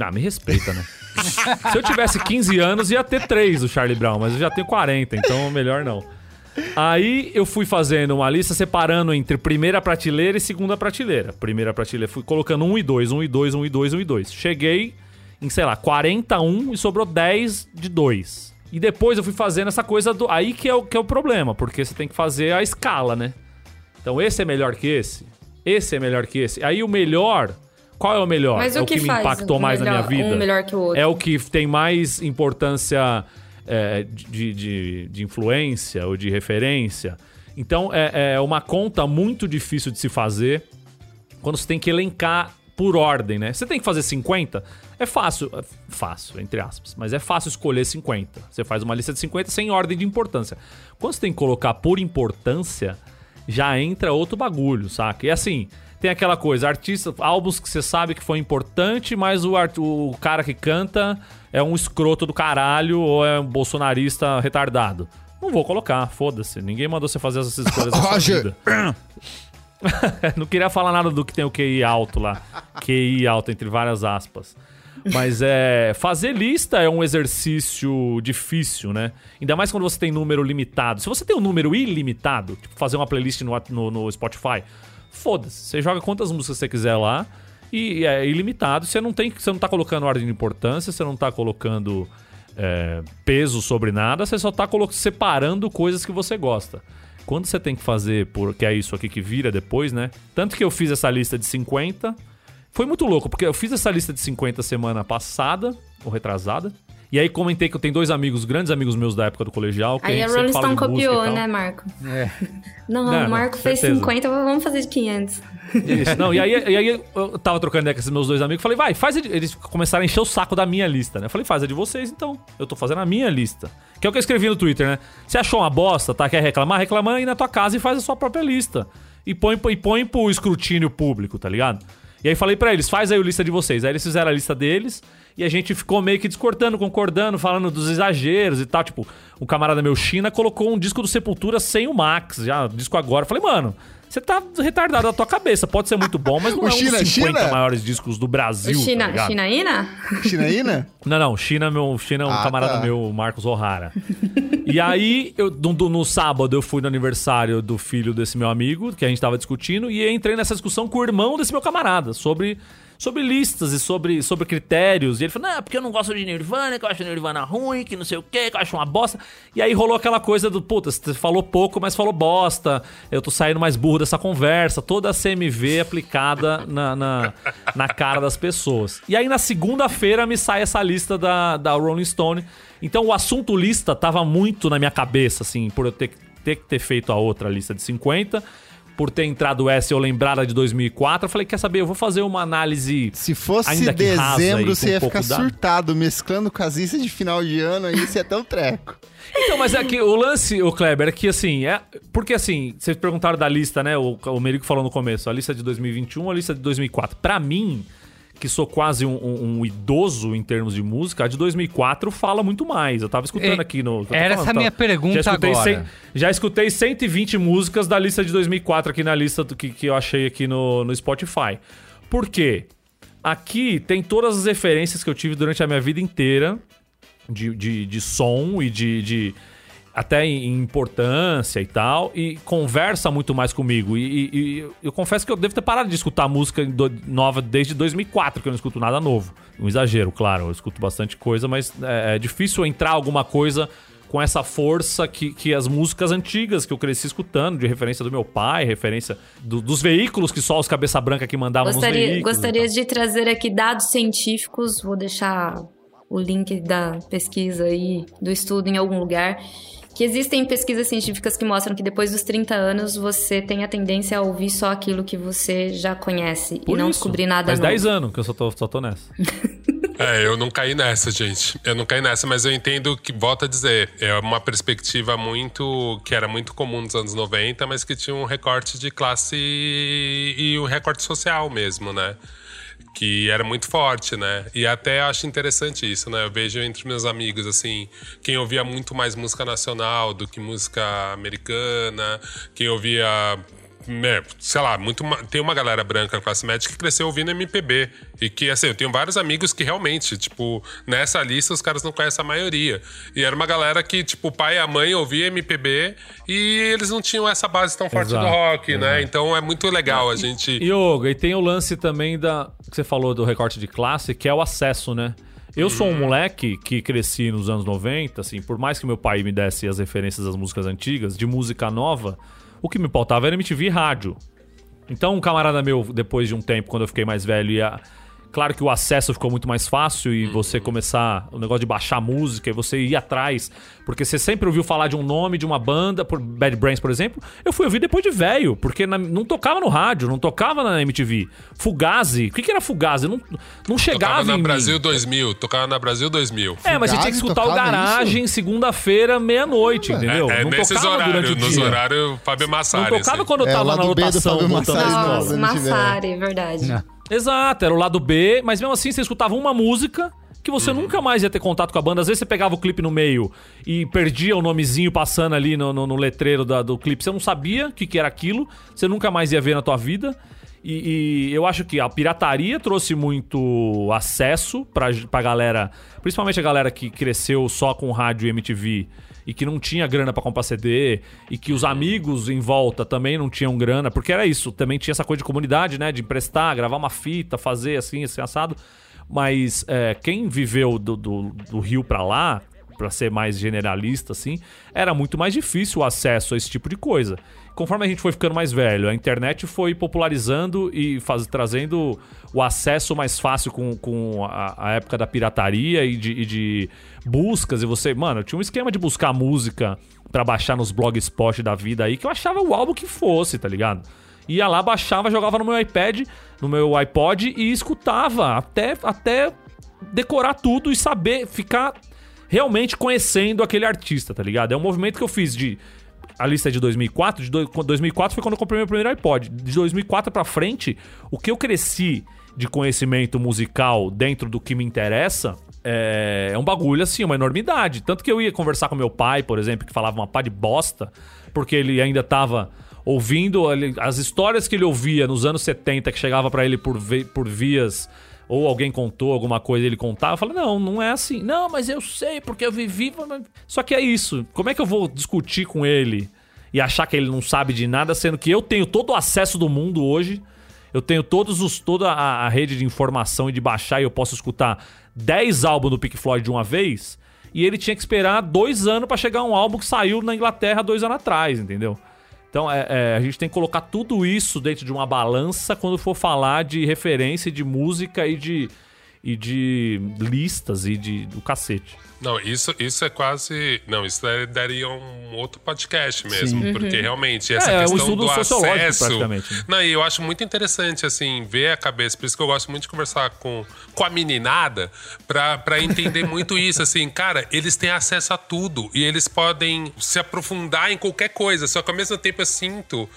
ah, me respeita, né? Se eu tivesse 15 anos, ia ter 3 do Charlie Brown, mas eu já tenho 40, então melhor não. Aí eu fui fazendo uma lista separando entre primeira prateleira e segunda prateleira. Primeira prateleira, fui colocando 1 e 2, 1 e 2, 1 e 2, 1 e 2. Cheguei em, sei lá, 41 e sobrou 10 de 2. E depois eu fui fazendo essa coisa do. Aí que é, o, que é o problema, porque você tem que fazer a escala, né? Então esse é melhor que esse, esse é melhor que esse. Aí o melhor. Qual é o melhor? Mas é o que, que me impactou mais na minha melhor- vida. um melhor que o outro? É o que tem mais importância é, de, de, de influência ou de referência. Então é, é uma conta muito difícil de se fazer quando você tem que elencar por ordem, né? Você tem que fazer 50, é fácil, é fácil, entre aspas, mas é fácil escolher 50. Você faz uma lista de 50 sem ordem de importância. Quando você tem que colocar por importância, já entra outro bagulho, saca? E assim, tem aquela coisa, artista, álbuns que você sabe que foi importante, mas o, art- o cara que canta é um escroto do caralho ou é um bolsonarista retardado. Não vou colocar, foda-se. Ninguém mandou você fazer essas escolhas Roger. Não queria falar nada do que tem o QI alto lá. QI alto, entre várias aspas. Mas é. Fazer lista é um exercício difícil, né? Ainda mais quando você tem número limitado. Se você tem um número ilimitado, tipo fazer uma playlist no, no, no Spotify, foda-se. Você joga quantas músicas você quiser lá e é ilimitado. Você não tem, você não tá colocando ordem de importância, você não tá colocando é, peso sobre nada, você só tá separando coisas que você gosta. Quando você tem que fazer, porque é isso aqui que vira depois, né? Tanto que eu fiz essa lista de 50. Foi muito louco, porque eu fiz essa lista de 50 semana passada, ou retrasada. E aí comentei que eu tenho dois amigos, grandes amigos meus da época do colegial. Que Aí a a Rolling Stone copiou, né, Marco? É. Não, Não, o Marco não, fez certeza. 50, vamos fazer de 500. Isso. Não, e aí, e aí eu tava trocando ideia com esses meus dois amigos. Falei, vai, faz a de... Eles começaram a encher o saco da minha lista, né? Eu falei, faz a de vocês então. Eu tô fazendo a minha lista. Que é o que eu escrevi no Twitter, né? Você achou uma bosta, tá? Quer reclamar? Reclama aí na tua casa e faz a sua própria lista. E põe, e põe pro escrutínio público, tá ligado? E aí falei pra eles, faz aí a lista de vocês. Aí eles fizeram a lista deles e a gente ficou meio que discordando, concordando, falando dos exageros e tal. Tipo, um camarada meu, China, colocou um disco do Sepultura sem o Max, já, disco agora. Eu falei, mano, você tá retardado da tua cabeça. Pode ser muito bom, mas não O é um China, dos 50 China? maiores discos do Brasil. tá China, ligado? Chinaína? Chinaína? Não, não, China, meu, China é um Ah, camarada tá. meu, Marcos O'Hara. e aí, eu, no, no- no sábado, eu fui no aniversário do filho desse meu amigo, que a gente tava discutindo, e entrei nessa discussão com o irmão desse meu camarada, sobre, sobre listas e sobre, sobre critérios. E ele falou, não, porque eu não gosto de Nirvana, que eu acho Nirvana ruim, que não sei o quê, que eu acho uma bosta. E aí rolou aquela coisa do, puta, você falou pouco, mas falou bosta, eu tô saindo mais burro dessa conversa, toda a CMV aplicada na, na, na cara das pessoas. E aí na segunda-feira me sai essa lista da, da Rolling Stone. Então o assunto lista tava muito na minha cabeça, assim, por eu ter, ter que ter feito a outra lista de 50. Por ter entrado essa eu lembrada de 2004, eu falei, quer saber, eu vou fazer uma análise Se fosse dezembro, você ia um pouco ficar da- surtado, mesclando com as listas de final de ano, aí você ia ter um treco. Então, mas é que o lance, o Kleber, é que assim, é. Porque assim, vocês perguntaram da lista, né? O, o Merico falou no começo, a lista de 2021, a lista de 2004. Pra mim, que sou quase um, um- um idoso em termos de música, a de 2004 fala muito mais. Eu tava escutando É, aqui no. era falando, essa tá? minha pergunta já agora. cem- já escutei 120 músicas da lista de 2004 aqui na lista do que, que eu achei aqui no, no Spotify. Por quê? Aqui tem todas as referências que eu tive durante a minha vida inteira de, de, de som e de, de- até em importância e tal, e conversa muito mais comigo. E, e- e eu confesso que eu devo ter parado de escutar música do- nova desde 2004, que eu não escuto nada novo. Um exagero, claro, eu escuto bastante coisa, mas é, é difícil entrar alguma coisa com essa força que, que as músicas antigas que eu cresci escutando, de referência do meu pai, referência do- dos veículos que só os cabeça branca que mandavam nos Gostaria, veículos. e gostaria de trazer aqui dados científicos, vou deixar o link da pesquisa aí, do estudo em algum lugar. Que existem pesquisas científicas que mostram que depois dos 30 anos você tem a tendência a ouvir só aquilo que você já conhece Por e não isso. descobrir nada Faz novo. 10 anos que eu só tô, só tô nessa. É, eu não caí nessa, gente. Eu não caí nessa, mas eu entendo que, volto a dizer, é uma perspectiva muito. que era muito comum nos anos 90, mas que tinha um recorte de classe e, e um recorte social mesmo, né? Que era muito forte, né? E até acho interessante isso, né? Eu vejo entre meus amigos, assim, quem ouvia muito mais música nacional do que música americana, quem ouvia é, sei lá, muito tem uma galera branca classe média que cresceu ouvindo MPB. E que, assim, eu tenho vários amigos que realmente, tipo, nessa lista os caras não conhecem a maioria. E era uma galera que, tipo, o pai e a mãe ouvia MPB e eles não tinham essa base tão forte Exato, do rock, né? Então é muito legal a gente. Yoga, e tem o lance também da. que você falou do recorte de classe, que é o acesso, né? Eu sou um moleque que cresci nos anos 90, assim, por mais que meu pai me desse as referências das músicas antigas, de música nova, o que me pautava era MTV e rádio. Então, um camarada meu, depois de um tempo, quando eu fiquei mais velho, ia. Claro que o acesso ficou muito mais fácil e você começar o negócio de baixar música e você ir atrás, porque você sempre ouviu falar de um nome, de uma banda, por Bad Brains, por exemplo. Eu fui ouvir depois de velho, porque na- não tocava no rádio, não tocava na MTV. Fugazi, o que, que era Fugazi? Não, não chegava Tocava na mim. Brasil 2000, tocava na Brasil 2000. É, mas gente tinha que escutar o garagem segunda-feira, meia-noite, entendeu? É, é não nesses tocava horários, durante o nos horários Fábio Massari. Não tocava assim. quando eu É, tava lá na lotação Massari, verdade. Não. Exato, era o lado B, mas mesmo assim você escutava uma música que você Uhum. nunca mais ia ter contato com a banda. Às vezes você pegava o clipe no meio e perdia o nomezinho passando ali no, no- no letreiro da- do clipe. Você não sabia o que, que era aquilo, você nunca mais ia ver na tua vida. E, e eu acho que a pirataria trouxe muito acesso pra, pra galera, principalmente a galera que cresceu só com rádio e MTV e que não tinha grana pra comprar CD e que os amigos em volta também não tinham grana, porque era isso, também tinha essa coisa de comunidade, né, de emprestar, gravar uma fita, fazer assim, assim assado. Mas é, quem viveu do, do, do Rio pra lá, pra ser mais generalista, assim, era muito mais difícil o acesso a esse tipo de coisa. Conforme a gente foi ficando mais velho, a internet foi popularizando e faz, trazendo o acesso mais fácil com, com a, a época da pirataria e de, e de buscas. E você, mano, eu tinha um esquema de buscar música pra baixar nos blogspot da vida aí que eu achava o álbum que fosse, tá ligado? Ia lá, baixava, jogava no meu iPad, no meu iPod e escutava até, até decorar tudo e saber ficar realmente conhecendo aquele artista, tá ligado? É um movimento que eu fiz de. A lista é de 2004. De do- 2004 foi quando eu comprei meu primeiro iPod. De 2004 pra frente, o que eu cresci de conhecimento musical dentro do que me interessa é, é um bagulho assim, uma enormidade. Tanto que eu ia conversar com meu pai, por exemplo, que falava uma pá de bosta, porque ele ainda tava ouvindo as histórias que ele ouvia nos anos 70 que chegava pra ele por, por vias ou alguém contou alguma coisa ele contava, falei, não, não é assim. Não, mas eu sei, porque eu vivi. Só que é isso. Como é que eu vou discutir com ele e achar que ele não sabe de nada, sendo que eu tenho todo o acesso do mundo hoje? Eu tenho todos os, toda a, a rede de informação e de baixar e eu posso escutar 10 álbuns do Pink Floyd de uma vez. E ele tinha que esperar dois anos pra chegar um álbum que saiu na Inglaterra dois anos atrás, entendeu? Então é, é, a gente tem que colocar tudo isso dentro de uma balança quando for falar de referência de música e de, e de listas e de, do cacete. Não, isso, isso é quase. Não, isso daria um outro podcast mesmo. Sim. Porque realmente essa É, é um questão do acesso. praticamente, né? Não, e eu acho muito interessante, assim, ver a cabeça. Por isso que eu gosto muito de conversar com, com a meninada pra entender muito isso. Assim, cara, eles têm acesso a tudo e eles podem se aprofundar em qualquer coisa. Só que ao mesmo tempo eu sinto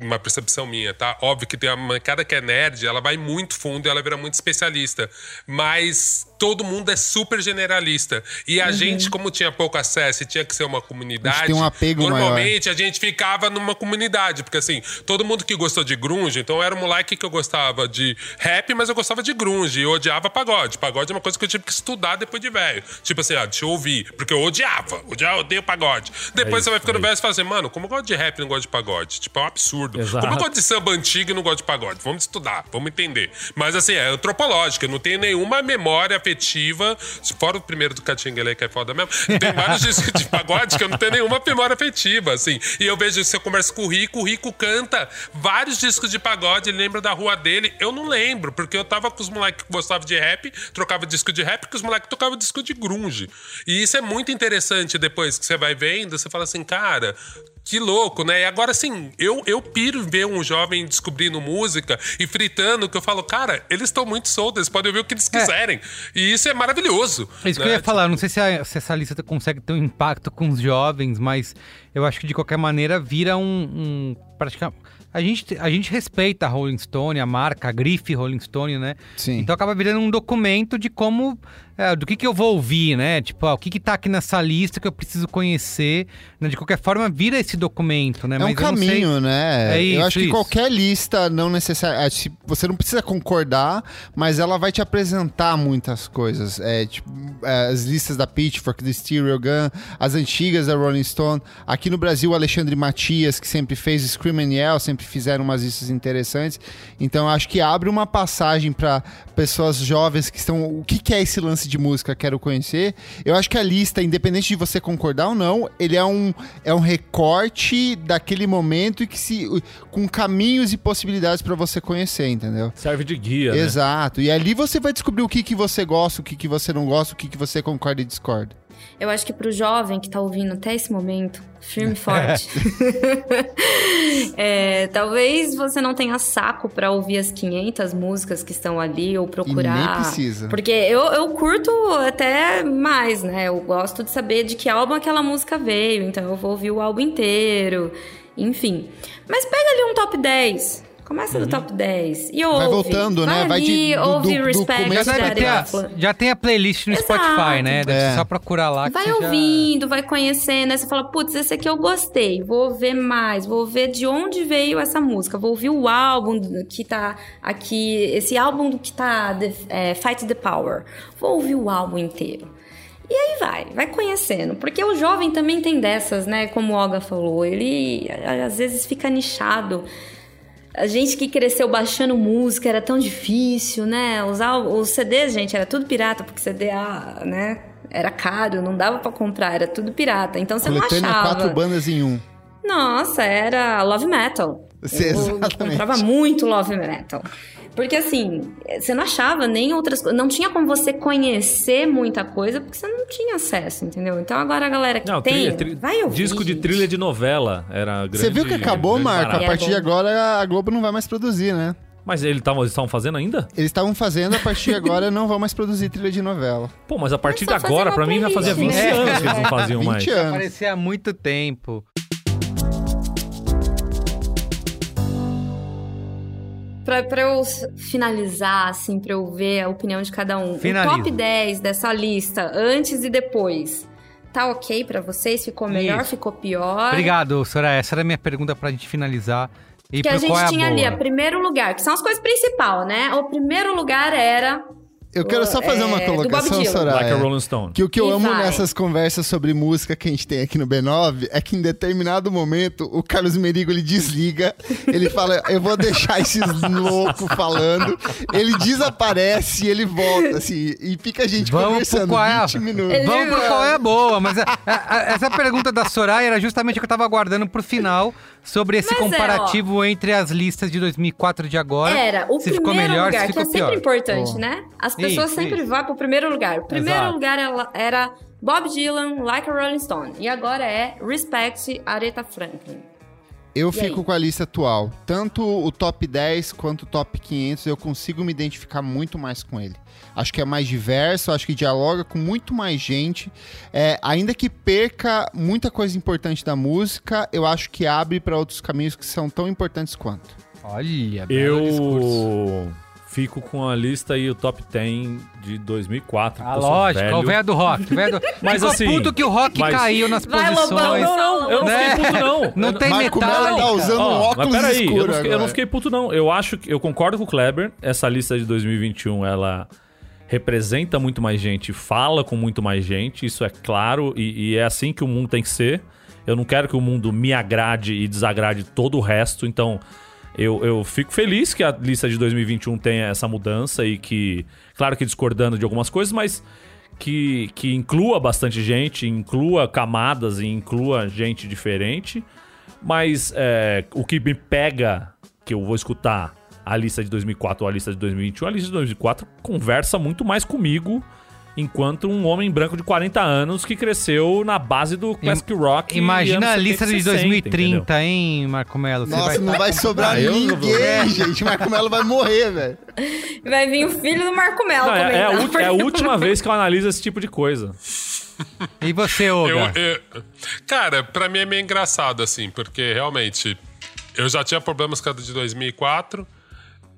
uma percepção minha, tá? Óbvio que tem uma mancada que é nerd, ela vai muito fundo e ela vira muito especialista. Mas todo mundo é super generalista. E a gente, como tinha pouco acesso e tinha que ser uma comunidade, tem um apego normalmente a gente ficava numa comunidade. Porque assim, todo mundo que gostou de grunge, então eu era um moleque que eu gostava de rap, mas eu gostava de grunge. E eu odiava pagode. Pagode é uma coisa que eu tive que estudar depois de velho. Tipo assim, ah, deixa eu ouvir. Porque eu odiava. Odiava, eu odeio pagode. Depois isso, você vai ficando é velho e fala assim, mano, como eu gosto de rap e não gosto de pagode? Tipo, é um absurdo. Exato. Como eu gosto de samba antigo e não gosto de pagode? Vamos estudar, vamos entender. Mas assim, é antropológica, eu não tenho nenhuma memória afetiva, fora o primeiro do Catinguele, que é foda mesmo, tem vários discos de pagode que eu não tenho nenhuma memória afetiva, assim. E eu vejo, se eu converso com o Rico, o Rico canta vários discos de pagode, ele lembra da rua dele. Eu não lembro, porque eu tava com os moleques que gostavam de rap, trocava disco de rap, que os moleques tocavam disco de grunge. E isso é muito interessante depois que você vai vendo, você fala assim, cara, que louco, né? E agora, assim, eu, eu piro ver um jovem descobrindo música e fritando, que eu falo, cara, eles estão muito soltos, eles podem ouvir o que eles quiserem. E isso é maravilhoso. É isso que né? eu ia falar, não sei se, a- se essa lista consegue ter um impacto com os jovens, mas eu acho que de qualquer maneira vira um. um pratica- a, gente, a gente respeita a Rolling Stone, a marca, a grife Rolling Stone, né? Sim. Então acaba virando um documento de como. é, do que, que eu vou ouvir, né? Tipo, ó, o que, que tá aqui nessa lista que eu preciso conhecer. né? De qualquer forma, vira esse documento, né? É um Mas eu não sei- caminho, né? É isso, eu acho que isso. qualquer lista não necessariamente. Você não precisa concordar, mas ela vai te apresentar muitas coisas. É, tipo, é, as listas da Pitchfork, do Stereo Gun, as antigas da Rolling Stone. Aqui no Brasil, o Alexandre Matias, que sempre fez Scream and Yell, sempre fizeram umas listas interessantes. Então, acho que abre uma passagem para pessoas jovens que estão. O que, que é esse lance de música? Quero conhecer. Eu acho que a lista, independente de você concordar ou não, ele é um, é um recorte daquele momento e que se com caminhos e possibilidades para você conhecer, entendeu? Serve de guia, né? Exato. E ali você vai descobrir o que, que você gosta, o que, que você não gosta, o que, que você concorda e discorda. Eu acho que pro jovem que tá ouvindo até esse momento, firme e forte. é, talvez você não tenha saco pra ouvir as 500 músicas que estão ali ou procurar. nem precisa. Porque eu, eu curto até mais, né? Eu gosto de saber de que álbum aquela música veio, então eu vou ouvir o álbum inteiro, enfim. Mas pega ali um top 10. Começa do top 10 e ouve. Vai voltando, né? Vai ali, de- do- ouve do- do Respect, começo Já ter a, já tem a playlist no Exato. Spotify, né? Deve É. só procurar lá. que Vai você já- ouvindo, vai conhecendo, aí você fala, putz, esse aqui eu gostei, vou ver mais, vou ver de onde veio essa música, vou ouvir o álbum que tá aqui, esse álbum que tá The- é, Fight the Power, vou ouvir o álbum inteiro. E aí vai, vai conhecendo, porque o jovem também tem dessas, né? Como o Olga falou, ele às vezes fica nichado. A gente que cresceu baixando música era tão difícil, né? Usar os CDs, gente, era tudo pirata, porque CD, ah, né? Era caro, não dava pra comprar, era tudo pirata. Então você não Coletânea achava. quatro bandas em um. Nossa, era love metal. Sim, Eu comprava muito love metal. Porque assim, você não achava nem outras coisas. Não tinha como você conhecer muita coisa, porque você não tinha acesso, entendeu? Então agora a galera que Não, tem, trilha- tri- vai ouvir. disco de trilha de novela era grande. Você viu que acabou, Marco? A barato. É partir de agora a Globo não vai mais produzir, né? Mas eles estavam fazendo ainda? Eles estavam fazendo, a partir de agora não vão mais produzir trilha de novela. Pô, mas a partir de agora, uma pra mim, já fazia 20 playlist, né? anos que eles não faziam 20 mais. anos. Parecia há muito tempo. Pra, pra eu finalizar, assim, pra eu ver a opinião de cada um. Finaliza. O top 10 dessa lista, antes e depois, tá ok pra vocês? Ficou melhor? Isso. Ficou pior? Obrigado, Soraya. Essa era a minha pergunta pra gente finalizar. E Que a gente é a tinha ali, boa? a primeiro lugar, que são as coisas principais, né? O primeiro lugar era Eu quero só fazer uma É, colocação. Soraya. Like a Rolling Stone. Que o que eu E amo vai. nessas conversas sobre música que a gente tem aqui no B9 é que em determinado momento o Carlos Merigo ele desliga, ele fala, eu vou deixar esses loucos falando, ele desaparece e ele volta, assim, e fica a gente Vamos conversando qual é a... 20 minutos. Ele- Vamos pro qual é a boa, mas a- a- a- essa pergunta da Soraya era justamente o que eu tava aguardando pro final sobre esse Mas é, comparativo entre as listas de 2004 de agora. Era o se primeiro ficou melhor, lugar, se que é ficou sempre pior. importante, Pô. né? As pessoas Isso, sempre isso. vão pro primeiro lugar. O primeiro Exato. lugar era, era Bob Dylan, Like a Rolling Stone. E agora é Respect, Aretha Franklin. Eu E fico aí? com a lista atual. Tanto o top 10 quanto o top 500, eu consigo me identificar muito mais com ele. Acho que é mais diverso, acho que dialoga com muito mais gente. É, ainda que perca muita coisa importante da música, eu acho que abre para outros caminhos que são tão importantes quanto. Olha, belo discurso. Eu fico com a lista aí, o top 10 de 2004. Ah, lógico, velho. o velho do rock. velho do... Mas Ficou assim, puto que o rock mas- caiu nas Vai, posições. Lobão, Não, não, eu não Né? fiquei puto, não. Não Eu- tem Marco metálica. tá usando um Ó, óculos mas peraí, escuro eu não, fiquei, eu não fiquei puto, não. Eu acho que eu concordo com o Kleber. Essa lista de 2021 ela representa muito mais gente, fala com muito mais gente, isso é claro, e, e é assim que o mundo tem que ser. Eu não quero que o mundo me agrade e desagrade todo o resto, então eu, eu fico feliz que a lista de 2021 tenha essa mudança e que, claro que discordando de algumas coisas, mas que, que inclua bastante gente, inclua camadas e inclua gente diferente. Mas é, o que me pega, que eu vou escutar a lista de 2004 ou a lista de 2021, a lista de 2004 conversa muito mais comigo enquanto um homem branco de 40 anos que cresceu na base do classic rock. Imagina a lista 70 de e 60, 2030, entendeu? hein, Marco Melo? Nossa, vai- não vai sobrar Ah, não ninguém, gente. Marco Melo vai morrer, velho. Vai vir o filho do Marco Melo Não, é, é a, comentar. ulti- é a última vez que eu analiso esse tipo de coisa. E você, Eu, Olga? eu- cara, pra mim é meio engraçado, assim, porque realmente eu já tinha problemas com a de 2004,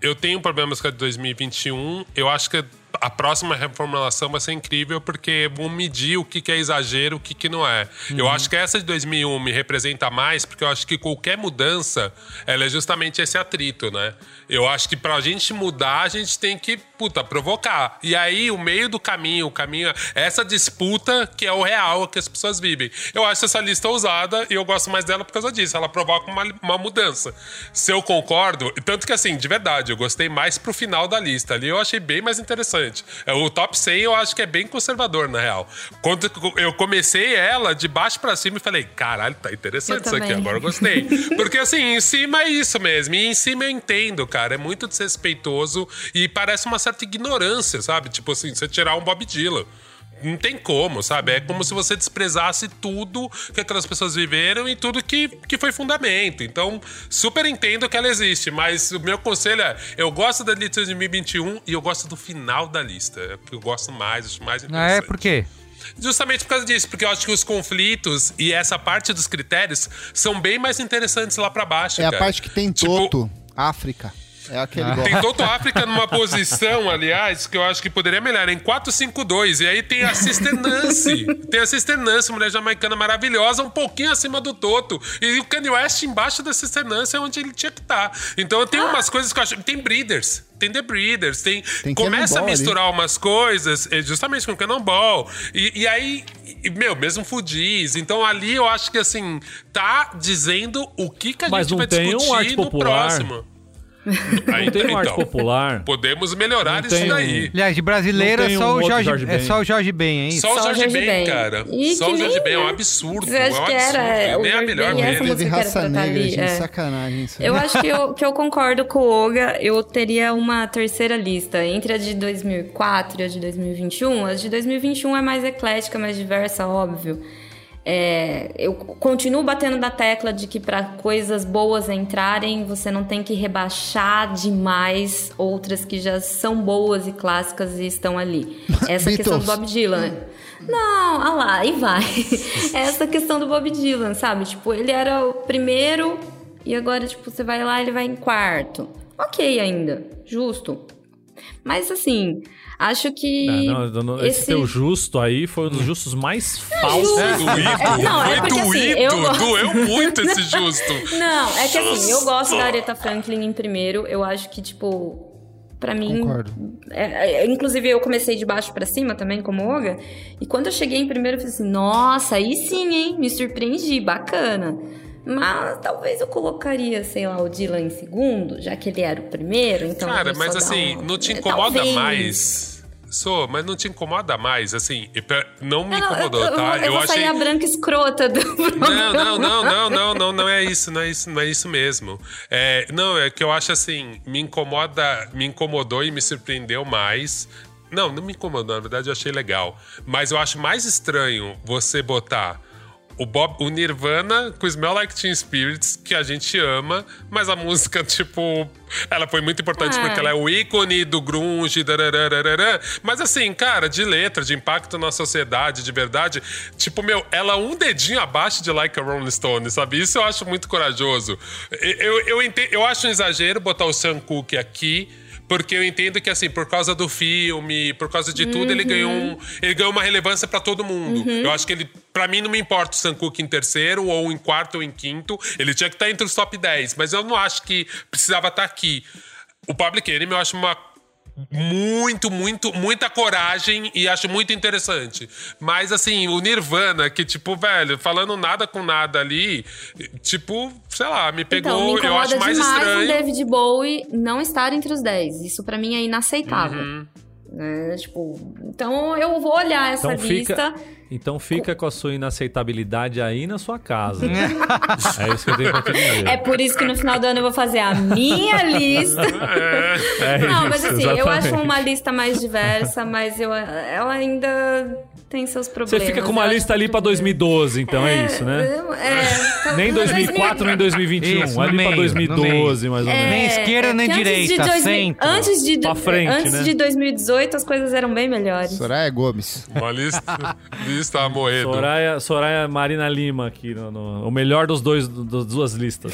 eu tenho problemas com a de 2021. Eu acho que próxima reformulação vai ser incrível porque vão medir o que, que é exagero, o que, que não é. Eu acho que essa de 2001 me representa mais porque eu acho que qualquer mudança ela é justamente esse atrito, né? Eu acho que pra gente mudar, a gente tem que, puta, provocar. E aí, o meio do caminho, o caminho, essa disputa que é o real que as pessoas vivem. Eu acho essa lista ousada e eu gosto mais dela por causa disso. Ela provoca uma, uma mudança. Se eu concordo, tanto que assim, de verdade, eu gostei mais pro final da lista. Ali eu achei bem mais interessante. É, O top 100 eu acho que é bem conservador, na real. Quando eu comecei ela de baixo pra cima e falei, caralho, tá interessante Eu isso aqui, agora eu gostei. Porque assim, em cima é isso mesmo. E em cima eu entendo, cara. É muito desrespeitoso e parece uma certa ignorância, sabe? Tipo assim, você tirar um Bob Dylan. Não tem como, sabe? É como se você desprezasse tudo que aquelas pessoas viveram e tudo que, que foi fundamento. Então, super entendo que ela existe, mas o meu conselho é: eu gosto da lista de 2021 e eu gosto do final da lista. É o que eu gosto mais, acho mais Ah, interessante. é, por quê? Justamente por causa disso, porque eu acho que os conflitos e essa parte dos critérios são bem mais interessantes lá pra baixo. É a cara. parte que tem Tipo, Toto, África. É aquele golpe. Tem Toto África numa posição, aliás, que eu acho que poderia melhorar, em 4-5-2. E aí tem a Sister Nancy. tem a Sister Nancy, mulher jamaicana maravilhosa, um pouquinho acima do Toto. E o Kanye West embaixo da Sister Nancy é onde ele tinha que estar. Então tem umas coisas que eu acho. Tem Breeders. Tem The Breeders, tem. Tem começa a Cannonball ali. misturar umas coisas, eh, justamente com o Cannonball. E, e aí, e, meu, mesmo Fudiz. Então ali eu acho que assim, tá dizendo o que, que a Mas gente não vai tem um discutir arte no popular. próximo. Aí, Não tem um arte então, popular. podemos melhorar Não isso tem daí. Aliás, de brasileiro Não é só, um o Jorge, Jorge é Ben. só o Jorge Ben, é isso? Só o Só o Jorge Jorge Ben, Ben. cara. E Só o Jorge Ben é um absurdo. Eu acho é um que era, Nem a Jorge melhor Ben essa música que era raça pra negra, ali, gente. é. Sacanagem isso. Eu acho que eu, que eu concordo com o Olga. Eu teria uma terceira lista entre a de 2004 e a de 2021. A de 2021 é mais eclética, mais diversa, óbvio. É, eu continuo batendo na tecla de que para coisas boas entrarem, você não tem que rebaixar demais outras que já são boas e clássicas e estão ali. Essa questão do Beatles. Bob Dylan. Não, ah lá, aí vai. Essa questão do Bob Dylan, sabe? Tipo, ele era o primeiro e agora, tipo, você vai lá ele vai em quarto. Ok ainda, justo. Mas assim, acho que. Não, não, não, esse... teu justo aí foi um dos justos mais falsos. Doído. Não, é porque, assim, eu gosto- Doeu muito esse justo. Não, é que assim, eu gosto da Aretha Franklin em primeiro. Eu acho que, tipo, pra mim. Concordo. é- é- inclusive, eu comecei de baixo pra cima também, como Olga. E quando eu cheguei em primeiro, eu falei assim: nossa, aí sim, hein? Me surpreendi, bacana. Mas talvez eu colocaria, sei lá, o Dylan em segundo, já que ele era o primeiro. Então Cara, eu mas assim, um- não te é, incomoda talvez. mais. Sou, mas não te incomoda mais, assim, não me Não, incomodou, eu, eu, tá? eu vou achei. sair a branca escrota do. Não, não, não, não, não, não, não é isso, não é isso, não é isso mesmo. É, não, é que eu acho assim, me incomoda, me incomodou e me surpreendeu mais. Não, não me incomodou, na verdade eu achei legal. Mas eu acho mais estranho você botar o, Bob, o Nirvana com Smell Like Teen Spirits, que a gente ama, mas a música, tipo, ela foi muito importante É. porque ela é o ícone do grunge, darararararã. mas assim, cara, de letra, de impacto na sociedade, de verdade, tipo, meu, ela um dedinho abaixo de Like a Rolling Stone, sabe? Isso eu acho muito corajoso. Eu, eu, ente- eu acho um exagero botar o Sam Cooke aqui, porque eu entendo que, assim, por causa do filme, por causa de tudo, ele ganhou, um, ele ganhou uma relevância pra todo mundo. Eu acho que ele, pra mim, não me importa o Sam Cooke em terceiro, ou em quarto, ou em quinto. Ele tinha que estar entre os top 10, mas eu não acho que precisava estar aqui. O Public Enemy eu acho uma muito, muito, muita coragem e acho muito interessante. Mas assim, o Nirvana, que tipo, velho, falando nada com nada ali, tipo, sei lá, me pegou, Então, me eu acho mais demais estranho. o David Bowie não estar entre os 10. Isso pra mim é inaceitável. Uhum. Né? Tipo, então eu vou olhar essa Então lista. fica, então fica com a sua inaceitabilidade aí na sua casa. é isso que eu tenho pra te dizer. É por isso que no final do ano eu vou fazer a minha lista. É Não, mas isso, assim, eu acho exatamente. uma lista mais diversa, mas eu, ela ainda tem seus Você problemas. fica com uma lista ali pra que- 2012, então é, isso, né? É, Nem mas 2004, nem 2021. Isso, ali meio, pra no 2012, mais ou menos. Nem esquerda, nem que antes de direita, 2000 centro. Antes de, Pra frente, antes né? de 2018 as coisas eram bem melhores. Soraya Gomes. Uma lista, lista a moedo. Soraya, Soraya Marina Lima aqui, no, no- o melhor dos dois, das duas listas.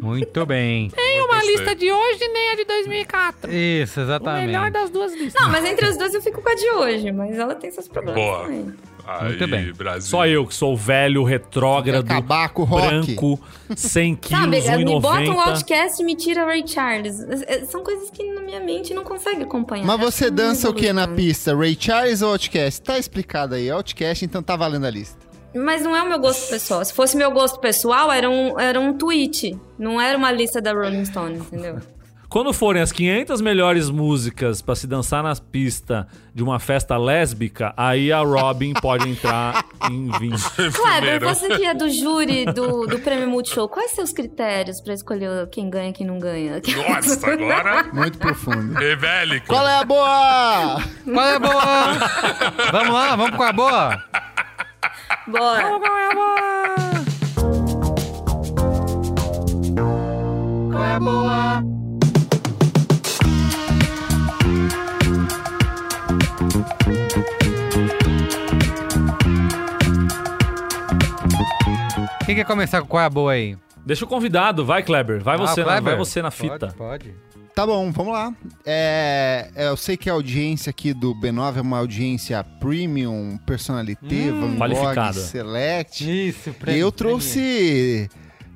Muito bem. uma lista de hoje nem a de 2004. Isso, exatamente. das duas listas. Não, mas entre as duas eu fico com a de hoje, mas ela tem seus problemas Boa. Também. Aí, Muito bem. Brasil. Só eu que sou velho, retrógrado, Acabar com o rock. branco, 100 Sabe, quilos, me bota um 1,90. Outcast e me tira Ray Charles. É, é, São coisas que na minha mente não consegue acompanhar. Mas você é dança o que na pista? Ray Charles ou Outcast? Tá explicado aí. Outcast, então tá valendo a lista. Mas não é o meu gosto pessoal. Se fosse meu gosto pessoal, era um, era um tweet. Não era uma lista da Rolling Stone, entendeu? Quando forem as 500 melhores músicas pra se dançar na pista de uma festa lésbica, aí a Robin pode entrar em 20. Kleber, você que é do júri do, do Prêmio Multishow, quais seus critérios pra escolher quem ganha e quem não ganha? Nossa, agora. Muito profundo. Evelico. Qual é a boa? Qual é a boa? vamos lá, vamos com a boa? Bora. Qual é a boa? Qual é a boa? Quem quer começar com qual é a boa aí? Deixa o convidado, vai Kleber, vai você, Ah, na, Kleber? vai você na fita. Pode, pode. Tá bom, vamos lá. É, é, eu sei que a audiência aqui do B9 é uma audiência premium, personalité, Van Gogh, Qualificada. select. Isso, E eu trouxe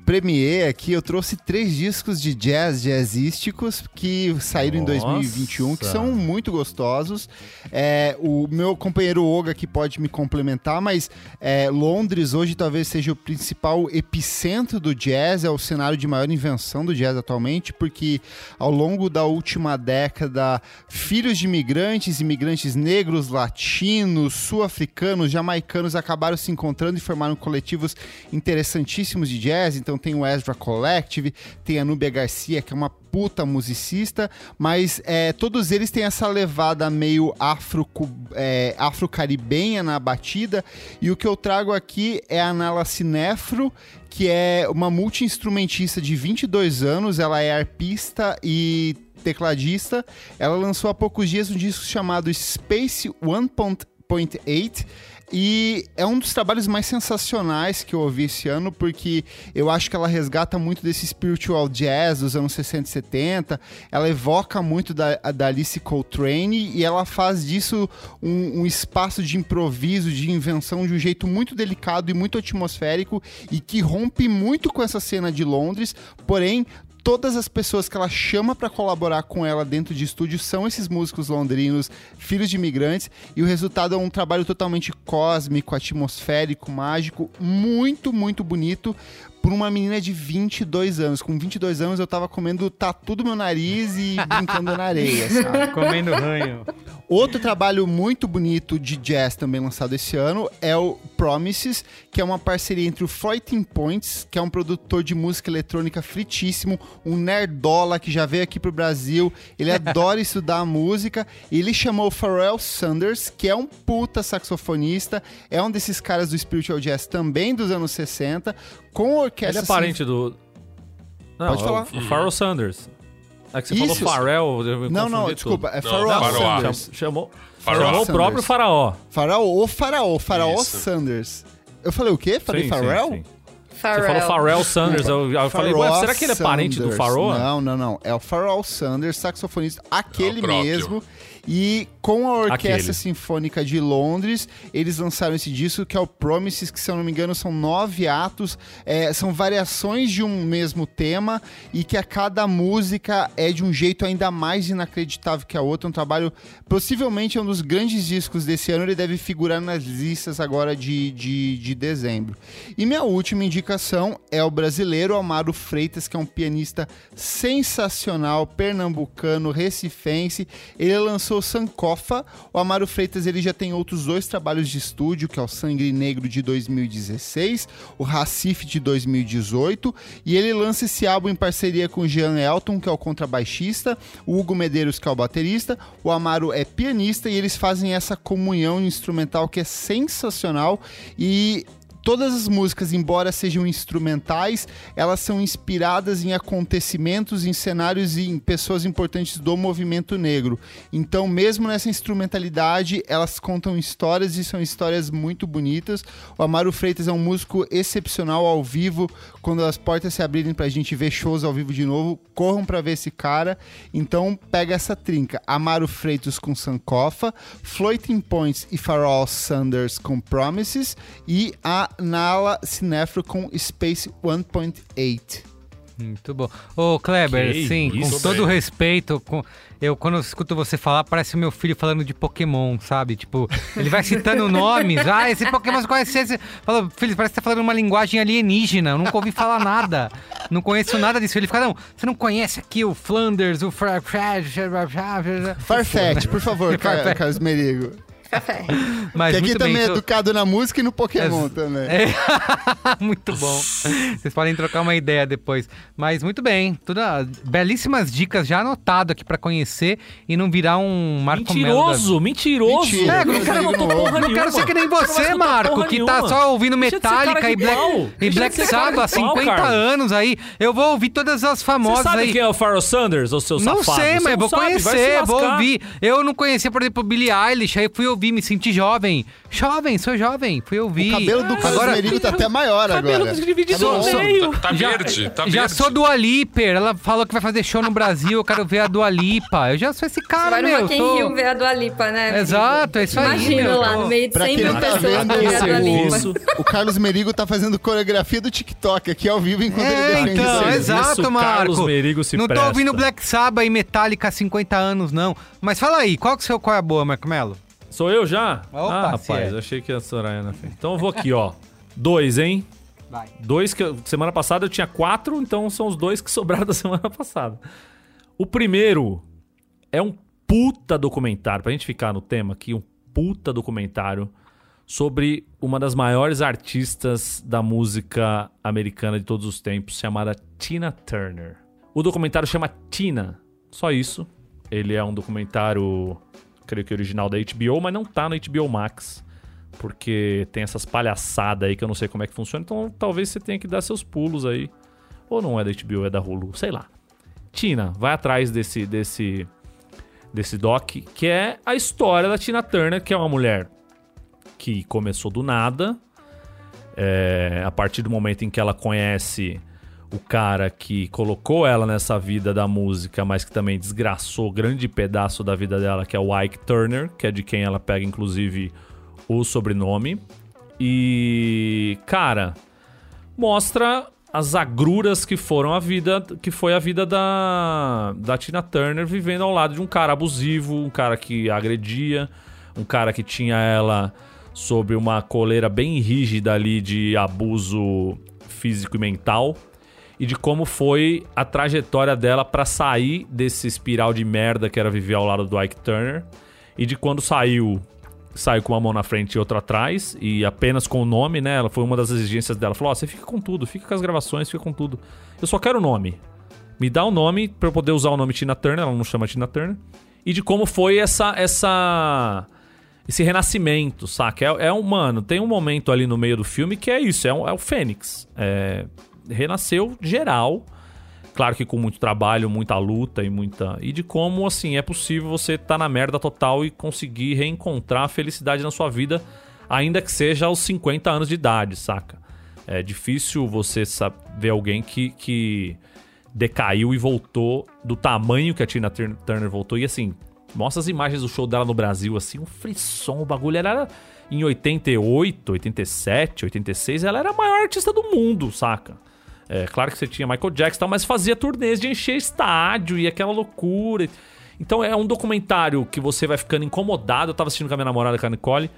Premiere aqui, eu trouxe três discos de jazz jazzísticos que saíram Nossa. em 2021, que são muito gostosos. É, o meu companheiro Oga aqui pode me complementar, mas é, Londres hoje talvez seja o principal epicentro do jazz, é o cenário de maior invenção do jazz atualmente, porque ao longo da última década, filhos de imigrantes, imigrantes negros, latinos, sul-africanos, jamaicanos acabaram se encontrando e formaram coletivos interessantíssimos de jazz. Então tem o Ezra Collective, tem a Núbia Garcia, que é uma puta musicista, mas é, todos eles têm essa levada meio afro, é, afro-caribenha na batida. E o que eu trago aqui é a Nala Cinefro, que é uma multi-instrumentista de 22 anos, ela é arpista e tecladista. Ela lançou há poucos dias um disco chamado Space 1.8 e é um dos trabalhos mais sensacionais que eu ouvi esse ano, porque eu acho que ela resgata muito desse spiritual jazz dos anos 60 e 70. Ela evoca muito da, da Alice Coltrane e ela faz disso um, um espaço de improviso, de invenção de um jeito muito delicado e muito atmosférico e que rompe muito com essa cena de Londres, porém todas as pessoas que ela chama para colaborar com ela dentro de estúdio são esses músicos londrinos, filhos de imigrantes, e o resultado é um trabalho totalmente cósmico, atmosférico, mágico, muito, muito bonito. Por uma menina de 22 anos. Com 22 anos eu tava comendo tatu do meu nariz e brincando na areia, sabe? Comendo ranho. Outro trabalho muito bonito de jazz também lançado esse ano é o Promises, que é uma parceria entre o Floating Points, que é um produtor de música eletrônica fritíssimo, um nerdola que já veio aqui pro Brasil. Ele adora estudar música. E ele chamou o Pharrell Sanders, que é um puta saxofonista, é um desses caras do Spiritual Jazz também dos anos 60, com orquestra. Ele é parente do. Não, Pode é falar. O Pharrell Sanders. É que você Isso. falou Pharrell. eu Não, não, confundi desculpa, é tudo. Pharrell. Sanders. Chamou, Chamou o Sanders. próprio faraó. Faraó, o Faraó, Faraó Isso. Sanders. Eu falei o quê? Falei Sim, Pharrell? sim, sim. Você falou Pharrell Sanders. Eu, eu falei, ué, será que ele é parente do Sanders. Pharoah? Não, não, não. É o Pharrell Sanders, saxofonista, aquele É mesmo. E com a Orquestra Aquele. Sinfônica de Londres, eles lançaram esse disco que é o Promises, que se eu não me engano são nove atos, é, são variações de um mesmo tema e que a cada música é de um jeito ainda mais inacreditável que a outra. Um trabalho, possivelmente é um dos grandes discos desse ano, ele deve figurar nas listas agora de, de, de dezembro. E minha última indicação é o brasileiro Amaro Freitas, que é um pianista sensacional, pernambucano, recifense. Ele lançou Sankofa. O Amaro Freitas ele já tem outros dois trabalhos de estúdio, que é o Sangue Negro de 2016, o Recife de 2018, e ele lança esse álbum em parceria com o Jean Elton, que é o contrabaixista, o Hugo Medeiros, que é o baterista, o Amaro é pianista e eles fazem essa comunhão instrumental que é sensacional e Todas as músicas, embora sejam instrumentais, elas são inspiradas em acontecimentos, em cenários e em pessoas importantes do movimento negro. Então, mesmo nessa instrumentalidade, elas contam histórias e são histórias muito bonitas. O Amaro Freitas é um músico excepcional ao vivo. Quando as portas se abrirem pra gente ver shows ao vivo de novo, corram pra ver esse cara. Então, pega essa trinca. Amaro Freitas com Sankofa, Floating Points e Pharrell Sanders com Promises e a Nala Cinefro com Space 1.8. Muito bom. Ô, Kleber, Que sim, isso, com todo velho. respeito, com- eu quando eu escuto você falar, parece o meu filho falando de Pokémon, sabe? Tipo, ele vai citando nomes. Ah, esse Pokémon você conhece esse. Fala, filho, parece que tá falando uma linguagem alienígena. Eu nunca ouvi falar nada. Não conheço nada disso. Ele fica, não, você não conhece aqui o Flanders, o Fra... Farfetch, por favor, Ca- Farfetch. Carlos Merigo. Mas que aqui muito também bem, é tô- educado na música e no Pokémon também. É. muito bom. Vocês podem trocar uma ideia depois. Mas muito bem. Tudo, belíssimas dicas já anotado aqui pra conhecer e não virar um Marco Melo da- Mentiroso, mentiroso. Mentira, É, não não quero- não porra Não quero ser que nem Você não você, Marco, que tá só ouvindo Metallica e Black, e Black Sabbath há de pau, 50 Carlos. anos aí. Eu vou ouvir todas as Você famosas sabe aí. quem é o Pharoah Sanders, ou seu Não safado? sei, Você mas não vou sabe, conhecer, vou ouvir. Eu não conhecia, por exemplo, Billie Eilish, aí fui ouvir, me senti jovem. Jovem, sou jovem. Fui ouvir. O cabelo do Carlos Agora, Merigo tá até maior Cabelo agora. Sou- no sou- meio. Tá, tá Já- verde, tá já verde. sou do Aliper. Ela falou que vai fazer show no Brasil. Eu quero ver a Dua Lipa. Eu já sou esse cara, Vai no meu. In tô- Rio ver a Dua Lipa, né? Exato, é isso aí, Imagina lá, no meio de Pra 100 quem mil não tá pessoas pra ver a. O Carlos Merigo tá fazendo coreografia do TikTok aqui ao vivo enquanto É, ele defende então, isso. exato, Carlos Marco. Merigo se não tô presta. ouvindo Black Sabbath e Metallica há 50 anos, não. Mas fala aí, qual que é o seu qual é a boa, Marco Melo? Sou eu já? Opa, ah, rapaz, é. achei que ia a Soraya na frente. Então eu vou aqui, ó. Dois, hein? Vai. Dois que semana passada eu tinha quatro, então são os dois que sobraram da semana passada. O primeiro é um puta documentário, pra gente ficar no tema aqui, um puta documentário sobre uma das maiores artistas da música americana de todos os tempos, chamada Tina Turner. O documentário chama Tina, só isso. Ele é um documentário, creio que original da HBO, mas não tá no HBO Max porque tem essas palhaçadas aí que eu não sei como é que funciona, então talvez você tenha que dar seus pulos aí. Ou não é da HBO, é da Hulu, sei lá. Tina, vai atrás desse desse desse doc, que é a história da Tina Turner, que é uma mulher que começou do nada, é, a partir do momento em que ela conhece o cara que colocou ela nessa vida da música, mas que também desgraçou grande pedaço da vida dela, que é o Ike Turner, que é de quem ela pega inclusive o sobrenome. E, cara, mostra as agruras que foram a vida, que foi a vida da, da Tina Turner vivendo ao lado de um cara abusivo, um cara que agredia, um cara que tinha ela sobre uma coleira bem rígida ali de abuso físico e mental e de como foi a trajetória dela pra sair desse espiral de merda que era viver ao lado do Ike Turner e de quando saiu saiu com uma mão na frente e outra atrás e apenas com o nome, né? Ela foi uma das exigências dela. Falou: "Ó, você fica com tudo, fica com as gravações, fica com tudo. Eu só quero o nome. Me dá o nome pra eu poder usar o nome Tina Turner, ela não chama Tina Turner. E de como foi essa essa esse renascimento, saca? É, é um, mano, tem um momento ali no meio do filme que é isso, é, um- é o Fênix. É, renasceu geral. Claro que com muito trabalho, muita luta e muita. E de como, assim, é possível você estar na merda total e conseguir reencontrar a felicidade na sua vida, ainda que seja aos 50 anos de idade, saca? É difícil você ver alguém que, que decaiu e voltou do tamanho que a Tina Tur- Turner voltou. E assim, mostra as imagens do show dela no Brasil, assim, um frisson, o bagulho era. Em 88, 87, 86, ela era a maior artista do mundo, saca? É, claro que você tinha Michael Jackson e tal, mas fazia turnês de encher estádio e aquela loucura. Então é um documentário que você vai ficando incomodado. Eu tava assistindo com a minha namorada, com a Nicole,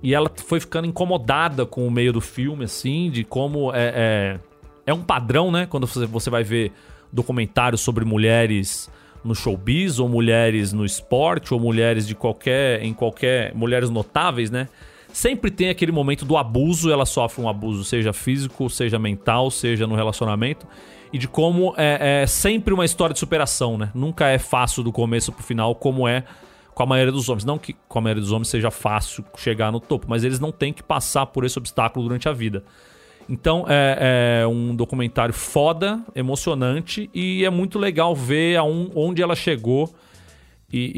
e ela foi ficando incomodada com o meio do filme, assim, de como é, é, é um padrão, né? Quando você, vai ver documentários sobre mulheres no showbiz, ou mulheres no esporte, ou mulheres de qualquer. em qualquer. mulheres notáveis, né? Sempre tem aquele momento do abuso, ela sofre um abuso, seja físico, seja mental, seja no relacionamento. E de como é, é sempre uma história de superação, né? Nunca é fácil do começo pro final, como é com a maioria dos homens. Não que com a maioria dos homens seja fácil chegar no topo, mas eles não têm que passar por esse obstáculo durante a vida. Então é, é um documentário foda, emocionante e é muito legal ver aon- onde ela chegou e,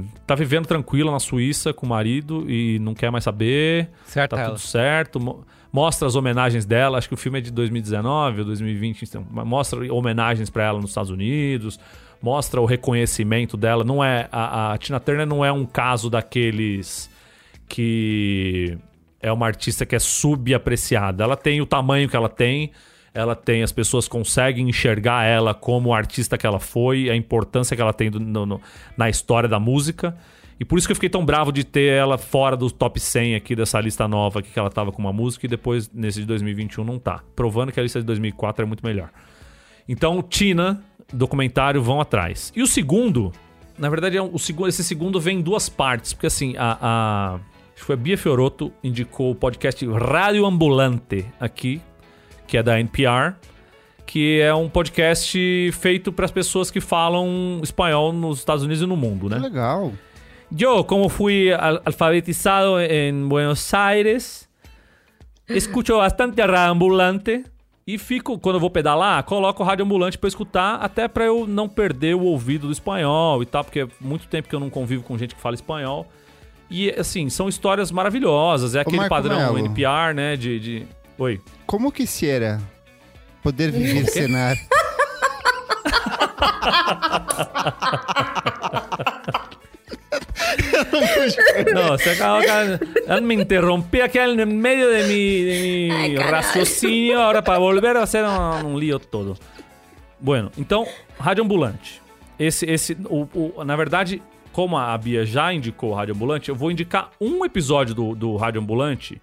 e tá vivendo tranquila na Suíça com o marido e não quer mais saber. Certo tá ela. tudo certo. Mo- Mostra as homenagens dela. Acho que o filme é de 2019 ou 2020. então, mostra homenagens pra ela nos Estados Unidos. Mostra o reconhecimento dela. Não é a, a Tina Turner não é um caso daqueles que é uma artista que é subapreciada. Ela tem o tamanho que ela tem, ela tem, as pessoas conseguem enxergar ela como artista que ela foi, a importância que ela tem no- no- na história da música. E por isso que eu fiquei tão bravo de ter ela fora do top 100 aqui dessa lista nova aqui que ela tava com uma música e depois nesse de 2021 não tá. Provando que a lista de 2004 é muito melhor. Então, Tina, documentário, vão atrás. E o segundo, na verdade, é um- o segundo, esse segundo vem em duas partes, porque assim, a, a foi a Bia Fioroto indicou o podcast Rádio Ambulante aqui, que é da NPR, que é um podcast feito para as pessoas que falam espanhol nos Estados Unidos e no mundo, né? Legal. Yo, como fui al- alfabetizado en Buenos Aires, escucho bastante a rádio ambulante e fico, quando eu vou pedalar, coloco o rádio ambulante pra escutar, até pra eu não perder o ouvido do espanhol e tal, porque é muito tempo que eu não convivo com gente que fala espanhol. E, assim, são histórias maravilhosas. É aquele Marco padrão Melo. NPR, né? De, de... Oi. Como quisiera poder viver cenar. No, se acaba acá. Él me interrumpí aquí en el medio de mi, de mi raciocinio ahora para volver a hacer um, um lío todo. Bueno, então, Rádio Ambulante. Esse, esse, o, o- na verdade, como a Bia já indicou o Rádio Ambulante, eu vou indicar um episódio do, do Rádio Ambulante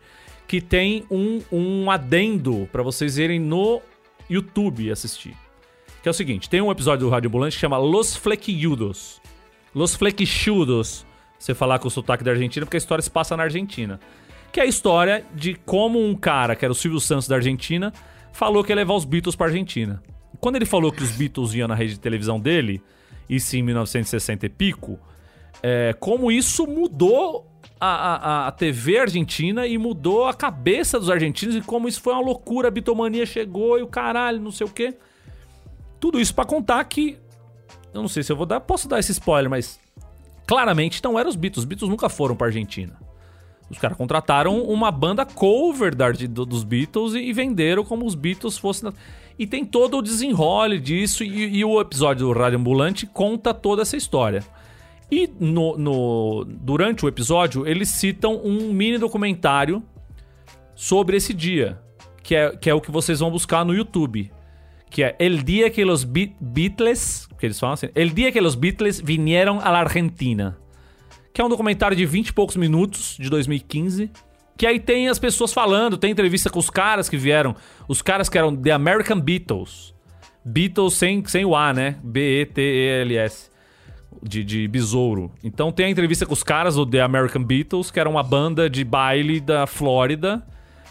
que tem um, um adendo pra vocês irem no YouTube assistir. Que é o seguinte, tem um episódio do Rádio Ambulante que chama Los Flequilludos. Los Flequichudos, você falar com o sotaque da Argentina, porque a história se passa na Argentina. Que é a história de como um cara, que era o Silvio Santos da Argentina, falou que ia levar os Beatles pra Argentina. Quando ele falou que os Beatles iam na rede de televisão dele, isso em 1960 e pico, é, como isso mudou a, a, a TV argentina e mudou a cabeça dos argentinos e como isso foi uma loucura, a bitomania chegou e o caralho, não sei o quê. Tudo isso pra contar que eu não sei se eu vou dar, posso dar esse spoiler, mas claramente não eram os Beatles. Os Beatles nunca foram pra Argentina. Os caras contrataram uma banda cover da, do- dos Beatles e, e venderam como os Beatles fossem. na- E tem todo o desenrole disso, e, e o episódio do Rádio Ambulante conta toda essa história. E no, no- durante o episódio, eles citam um mini documentário sobre esse dia, que é, que é o que vocês vão buscar no YouTube. Que é El Dia que los Be- Beatles, que eles falam assim, El Dia que los Beatles vinieron a la Argentina. Que é um documentário de 20 e poucos minutos, de 2015. Que aí tem as pessoas falando, tem entrevista com os caras que vieram. Os caras que eram The American Beatles. Beatles sem, sem o A, né? B-E-T-E-L-S. De, de besouro. Então tem a entrevista com os caras do The American Beatles, que era uma banda de baile da Flórida.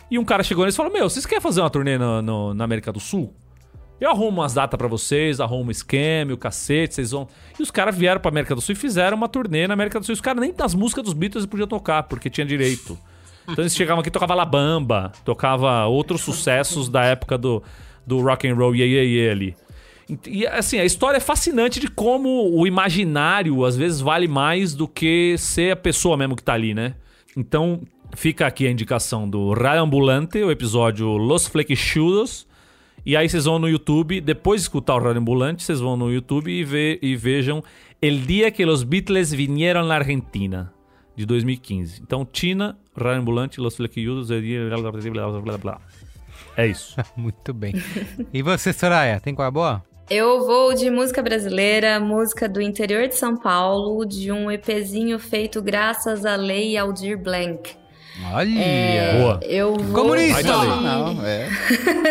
E um cara chegou neles e falou: Meu, vocês querem fazer uma turnê no- no- na América do Sul? Eu arrumo umas datas pra vocês, arrumo um esquema, o cacete, vocês vão. E os caras vieram pra América do Sul e fizeram uma turnê na América do Sul. Os caras nem das músicas dos Beatles podiam tocar, porque tinha direito. Então eles chegavam aqui e tocava La Bamba, tocava outros sucessos da época do, do rock and roll, yeah, yeah, yeah, ali. E assim, a história é fascinante de como o imaginário às vezes vale mais do que ser a pessoa mesmo que tá ali, né? Então, fica aqui a indicação do Raio Ambulante, o episódio Los Flequichudos. E aí vocês vão no YouTube, depois de escutar o Rádio Ambulante, vocês vão no YouTube e, ve- e vejam El Dia que los Beatles vinieron na Argentina, de 2015. Então, Tina, Rádio Ambulante, Los Flequichudos, El Dia... Blá, blá, blá, blá, blá. É isso. Muito bem. E você, Soraya, tem qual é boa? Eu vou de música brasileira, música do interior de São Paulo, de um EPzinho feito graças a Lei Aldir Blanc. Olha! Boa. Eu vou Comunista! Thalei. Não, é.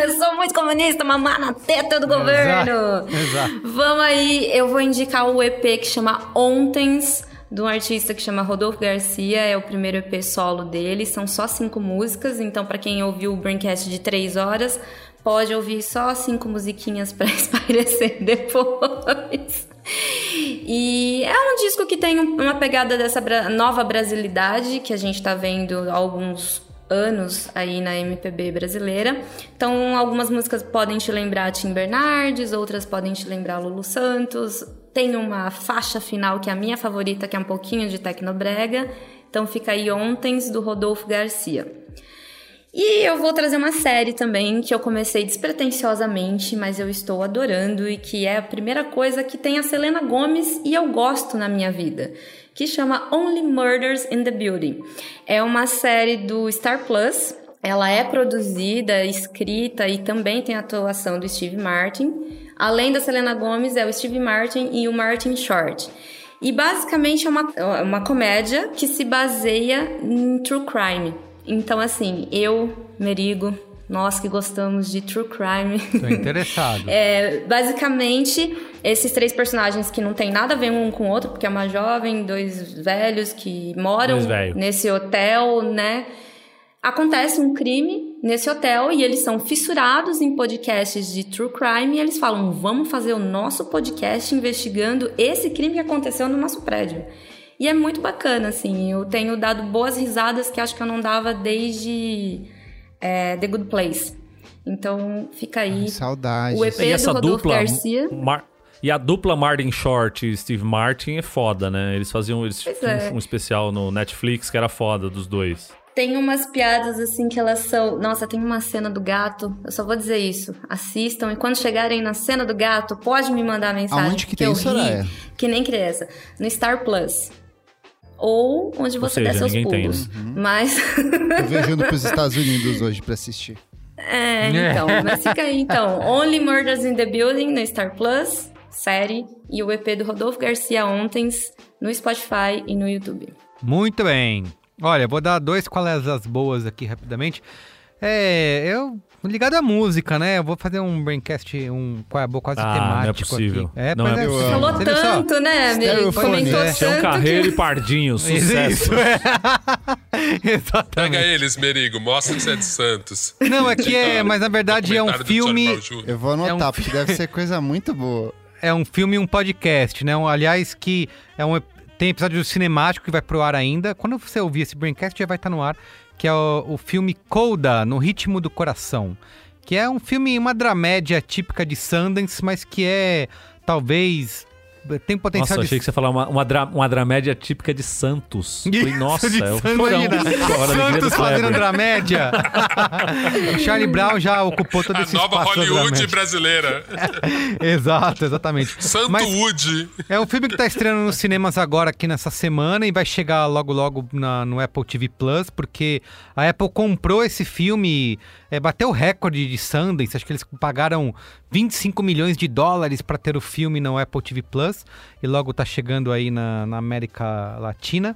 Eu sou muito comunista, mamar na teta do governo. exato. Vamos aí, eu vou indicar o EP que chama Ontens, de um artista que chama Rodolfo Garcia. É o primeiro EP solo dele. São só cinco músicas, então para quem ouviu o Braincast de três horas, pode ouvir só cinco musiquinhas para espairecer depois. E é um disco que tem um- uma pegada dessa nova brasilidade que a gente tá vendo há alguns anos aí na MPB brasileira. Então, algumas músicas podem te lembrar Tim Bernardes, outras podem te lembrar Lulu Santos. Tem uma faixa final que é a minha favorita, que é um pouquinho de tecnobrega. Então, fica aí Ontens, do Rodolfo Garcia. E eu vou trazer uma série também que eu comecei despretensiosamente, mas eu estou adorando e que é a primeira coisa que tem a Selena Gomes e eu gosto na minha vida, que chama Only Murders in the Building. É uma série do Star Plus. Ela é produzida, escrita e também tem a atuação do Steve Martin. Além da Selena Gomes, é o Steve Martin e o Martin Short. E basicamente é uma, é uma comédia que se baseia em true crime. Então, assim, eu, Merigo, nós que gostamos de true crime. Tô interessado. É, basicamente, esses três personagens que não tem nada a ver um com o outro, porque é uma jovem, dois velhos que moram nesse hotel, né? Acontece um crime nesse hotel e eles são fissurados em podcasts de true crime e eles falam: vamos fazer o nosso podcast investigando esse crime que aconteceu no nosso prédio. E é muito bacana, assim. Eu tenho dado boas risadas que acho que eu não dava desde é, The Good Place. Então fica aí Saudades. o EP E essa do Rodolfo dupla, Garcia. Mar- E a dupla Martin Short e Steve Martin é foda, né? Eles faziam eles é. um especial no Netflix que era foda dos dois. Tem umas piadas assim que elas são. Nossa, tem uma cena do gato. Eu só vou dizer isso. Assistam e quando chegarem na cena do gato, pode me mandar mensagem. Aonde que porque tem eu isso, ri? Que nem criança. No Star Plus. Ou onde você seja, der seus ninguém tem, pulos. né? Mas. Tô viajando pros Estados Unidos hoje pra assistir. é, então. Mas fica aí então. Only Murders in the Building no Star Plus, série. E o EP do Rodolfo Garcia ontem no Spotify e no YouTube. Muito bem. Olha, vou dar dois qual é as boas aqui rapidamente. É, eu ligado à música, né? Eu vou fazer um braincast, um qual é a boa quase Ah, temático não é possível. aqui. Não mas é possível. Falou Você tanto, né, amigo? Stereofone, Comentou é. Tião tanto Carreiro que... e Pardinho, sucesso. Isso, é. Pega Exatamente. eles, Merigo. Mostra que você é de Santos. Não, é que é, mas na verdade é um filme. Eu vou anotar, É um porque deve ser coisa muito boa. é um filme e um podcast, né? Um, aliás, que é um tem episódio cinemático que vai pro ar ainda. Quando você ouvir esse Braincast já vai estar no ar, que é o, o filme Coda, No Ritmo do Coração. Que é um filme, uma dramédia típica de Sundance, mas que é, talvez, tem potencial Nossa, de achei que você ia falar uma, uma, dra- uma dramédia típica de Santos. Falei, nossa, de é o Santos, chorão. a do Santos fazendo dramédia. o Charlie Brown já ocupou todo A esse nova espaço da Hollywood brasileira. Exato, exatamente. Santo Mas- Wood. É um filme que tá estreando nos cinemas agora aqui nessa semana e vai chegar logo logo na- no Apple TV Plus, porque a Apple comprou esse filme, é, bateu o recorde de Sundance, acho que eles pagaram 25 milhões de dólares para ter o filme no Apple TV Plus e logo tá chegando aí na, na América Latina.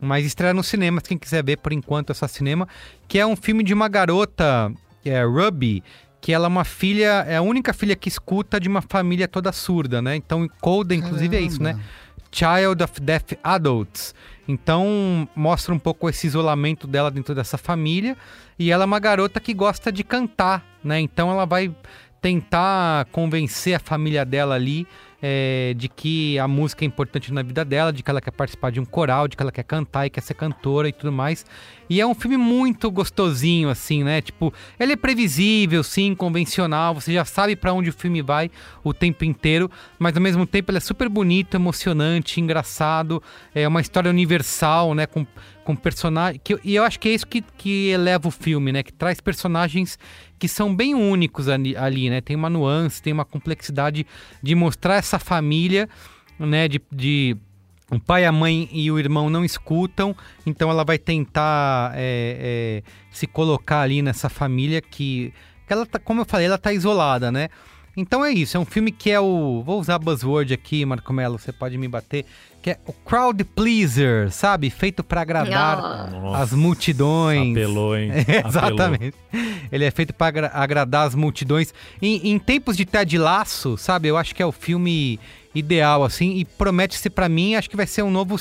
Mas estreia nos cinemas, quem quiser ver por enquanto é só cinema, que é um filme de uma garota, é Ruby, que ela é uma filha, é a única filha que escuta de uma família toda surda, né? Então, Coda, inclusive, é isso, né? Caramba. Child of Deaf Adults. Então, mostra um pouco esse isolamento dela dentro dessa família. E ela é uma garota que gosta de cantar, né? Então, ela vai tentar convencer a família dela ali é, de que a música é importante na vida dela, de que ela quer participar de um coral, de que ela quer cantar e quer ser cantora e tudo mais. E é um filme muito gostosinho, assim, né? Tipo, ele é previsível, sim, convencional, você já sabe pra onde o filme vai o tempo inteiro, mas ao mesmo tempo ele é super bonito, emocionante, engraçado, é uma história universal, né? Com, com personagens. E eu acho que é isso que, que eleva o filme, né? Que traz personagens que são bem únicos ali, ali, né? Tem uma nuance, tem uma complexidade de mostrar essa família, né? De, de o pai, a mãe e o irmão não escutam, então ela vai tentar é, é, se colocar ali nessa família que, que ela tá, como eu falei, ela tá isolada, né? Então é isso, é um filme que é o. Vou usar buzzword aqui, Marco Melo, você pode me bater. Que é o crowd pleaser, sabe? Feito pra agradar. Nossa, as multidões. Apelou, hein? Exatamente. Ele é feito para agra- agradar as multidões. Em, em tempos de Ted Laço, sabe? Eu acho que é o filme ideal, assim. E promete-se pra mim, acho que vai ser um novo...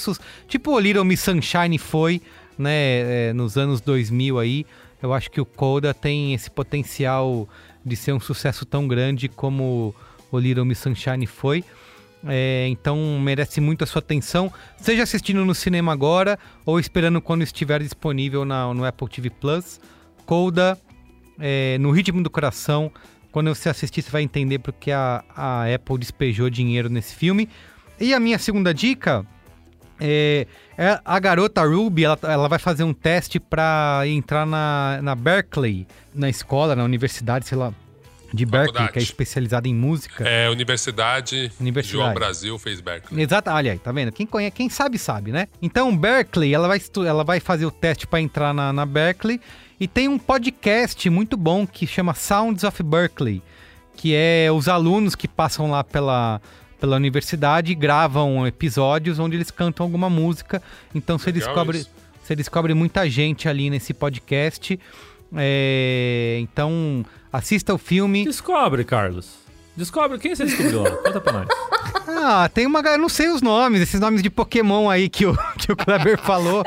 Tipo o Little Miss Sunshine foi, né? é, nos anos 2000 aí. Eu acho que o Coda tem esse potencial de ser um sucesso tão grande como o Little Miss Sunshine foi. É, então merece muito a sua atenção. Seja assistindo no cinema agora ou esperando quando estiver disponível na- no Apple TV Plus. Coda, é, no ritmo do coração. Quando você assistir, você vai entender porque a, a Apple despejou dinheiro nesse filme. E a minha segunda dica é, é a garota Ruby. Ela, ela vai fazer um teste para entrar na, na Berkeley, na escola, na universidade, sei lá, de Berkeley, Faculdade. que é especializada em música. É, Universidade, Universidade. João Brasil fez Berkeley. Exato, olha aí, tá vendo? Quem conhece, quem sabe, sabe, né? Então, Berkeley, ela vai, ela vai fazer o teste para entrar na, na Berkeley e tem um podcast muito bom que chama Sounds of Berkeley, que é os alunos que passam lá pela, pela universidade e gravam episódios onde eles cantam alguma música. Então, você Legal descobre, isso. você descobre muita gente ali nesse podcast. É, então, assista o filme. Descobre, Carlos. Descobre. Quem você descobriu lá? Conta pra nós. Ah, tem uma. galera, Eu não sei os nomes, esses nomes de Pokémon aí que o, que o Kleber falou.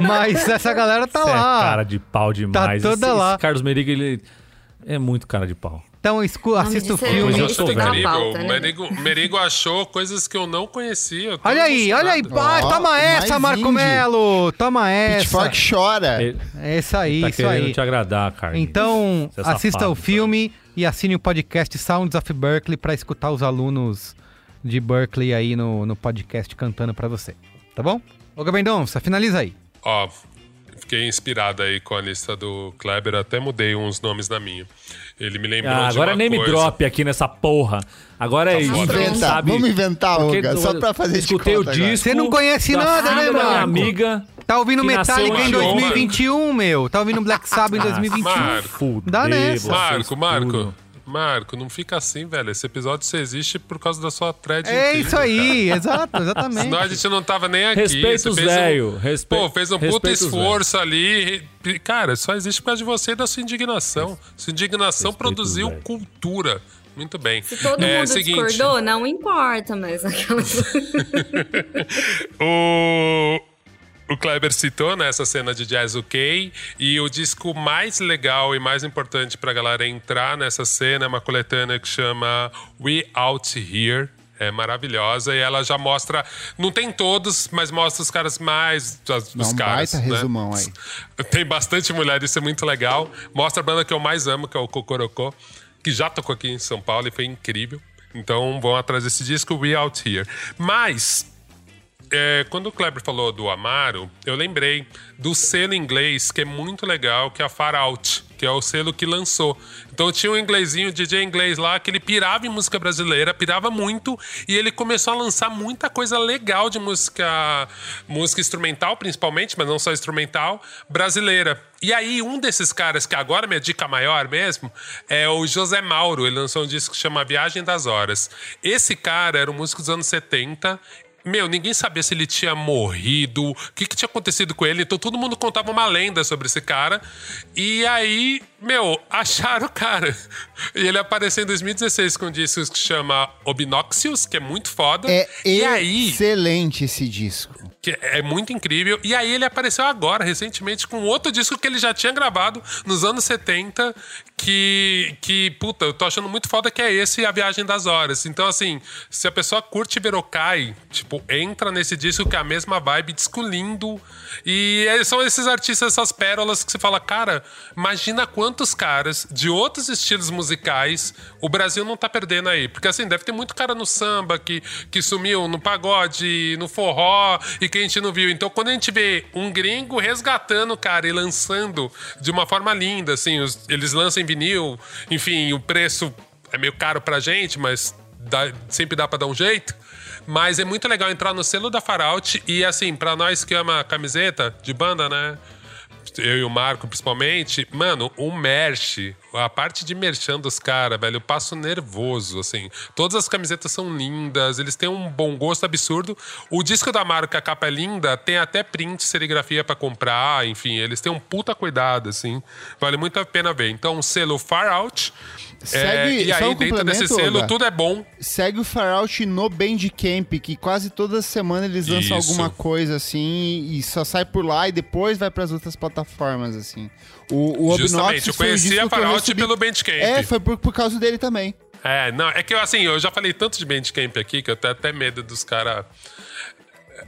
mas essa galera tá Você lá. é cara de pau demais. toda Esse- lá. Esse Carlos Merigo, ele é muito cara de pau. Então escu- assista o é filme. Eu sou incrível. pauta, né? Merigo, Merigo achou coisas que eu não conhecia. Olha aí, olha aí. toma essa, Marco. Melo. Toma essa. Pitchfork chora. É isso aí, tá isso querendo aí. te agradar, Carlos. Então, é assista safado, o filme e assine o podcast Sounds of Berkeley para escutar os alunos de Berkeley aí no, no podcast cantando pra você. Tá bom? Ô, Gabendonça, finaliza aí. Ó, fiquei inspirado aí com a lista do Kleber, até mudei uns nomes na minha. Ele me lembrou Ah, de agora uma name coisa. drop aqui nessa porra. Agora é isso. foda. Inventa, sabe? vamos inventar, Porque Olga, só pra fazer de Escutei o conta agora. disco. Você não conhece da nada, né, Marco? amiga. Tá ouvindo Metallica em anteontem. 2021, meu. Tá ouvindo Black Sabbath em 2021. Marco. Dá nessa. Marco, Marco. Marco, não fica assim, velho. Esse episódio só existe por causa da sua thread É incrível, isso aí, exato, exatamente. Senão a gente não tava nem aqui. Você os fez um- velho, respe- Pô, fez um puta esforço ali. Cara, só existe por causa de você e da sua indignação. Sua indignação Respeita os produziu velho. cultura. Muito bem. Se todo é, mundo seguinte, discordou, não importa, mas aquelas. O, o Kleber citou nessa cena de jazz ok e o disco mais legal e mais importante pra galera entrar nessa cena é uma coletânea que chama We Out Here. É maravilhosa e ela já mostra, não tem todos, mas mostra os caras mais os, um caras. baita né? resumão aí. Tem bastante mulher, isso é muito legal. Mostra a banda que eu mais amo, que é o Cocorocó, que já tocou aqui em São Paulo e foi incrível. Então vão atrás desse disco, We Out Here. Mas é, quando o Kleber falou do Amaro, eu lembrei do selo inglês, que é muito legal, que é a Far Out, que é o selo que lançou. Então tinha um inglesinho, DJ inglês lá, que ele pirava em música brasileira, pirava muito, e ele começou a lançar muita coisa legal de música, música instrumental, principalmente, mas não só instrumental, brasileira. E aí, um desses caras, que agora minha dica maior mesmo, é o José Mauro. Ele lançou um disco que chama Viagem das Horas. Esse cara era um músico dos anos 70 meu, ninguém sabia se ele tinha morrido, o que, que tinha acontecido com ele. Então todo mundo contava uma lenda sobre esse cara. E aí, meu, acharam o cara. E ele apareceu em 2016 com um disco que chama Obnoxious, que é muito foda. É e aí, excelente esse disco. Que é muito incrível. E aí ele apareceu agora, recentemente, com outro disco que ele já tinha gravado nos anos 70, que, que puta, eu tô achando muito foda que é esse A Viagem das Horas. Então, assim, se a pessoa curte Verokai, tipo, entra nesse disco que é a mesma vibe, disco lindo. E é- são esses artistas, essas pérolas que você fala, cara, imagina quantos caras de outros estilos musicais o Brasil não tá perdendo aí. Porque, assim, deve ter muito cara no samba que, que sumiu, no pagode, no forró, e que a gente não viu. Então, quando a gente vê um gringo resgatando cara e lançando de uma forma linda, assim, os- eles lançam em vinil, enfim, o preço é meio caro pra gente, mas dá- sempre dá pra dar um jeito. Mas é muito legal entrar no selo da Farout e, assim, pra nós que ama camiseta de banda, né? Eu e o Marco, principalmente, mano, o merch, a parte de merchan dos caras, velho, eu passo nervoso, assim. Todas as camisetas são lindas, eles têm um bom gosto absurdo. O disco da marca, a capa é linda, tem até print, serigrafia pra comprar, enfim, eles têm um puta cuidado, assim. Vale muito a pena ver. Então, selo Far Out. Segue- é, e aí, um dentro desse selo, Olga. tudo é bom. Segue o Farout no Bandcamp, que quase toda semana eles lançam Isso. alguma coisa assim e só sai por lá e depois vai pras outras plataformas, assim. O, o Justamente, eu conheci a eu Farout recebi- pelo Bandcamp. É, foi por, por causa dele também. É, não, é que eu, assim, eu já falei tanto de Bandcamp aqui que eu tenho até medo dos caras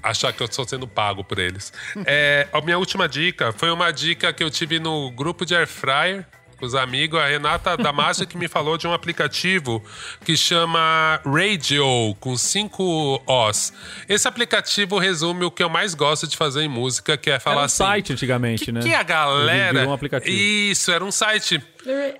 achar que eu estou sendo pago por eles. É, a minha última dica foi uma dica que eu tive no grupo de Air Fryer com os amigos, a Renata Damasio que me falou de um aplicativo que chama Radio, com cinco Os. Esse aplicativo resume o que eu mais gosto de fazer em música, que é falar Era um assim... site antigamente, que, né? que a galera... Um aplicativo. Isso, era um site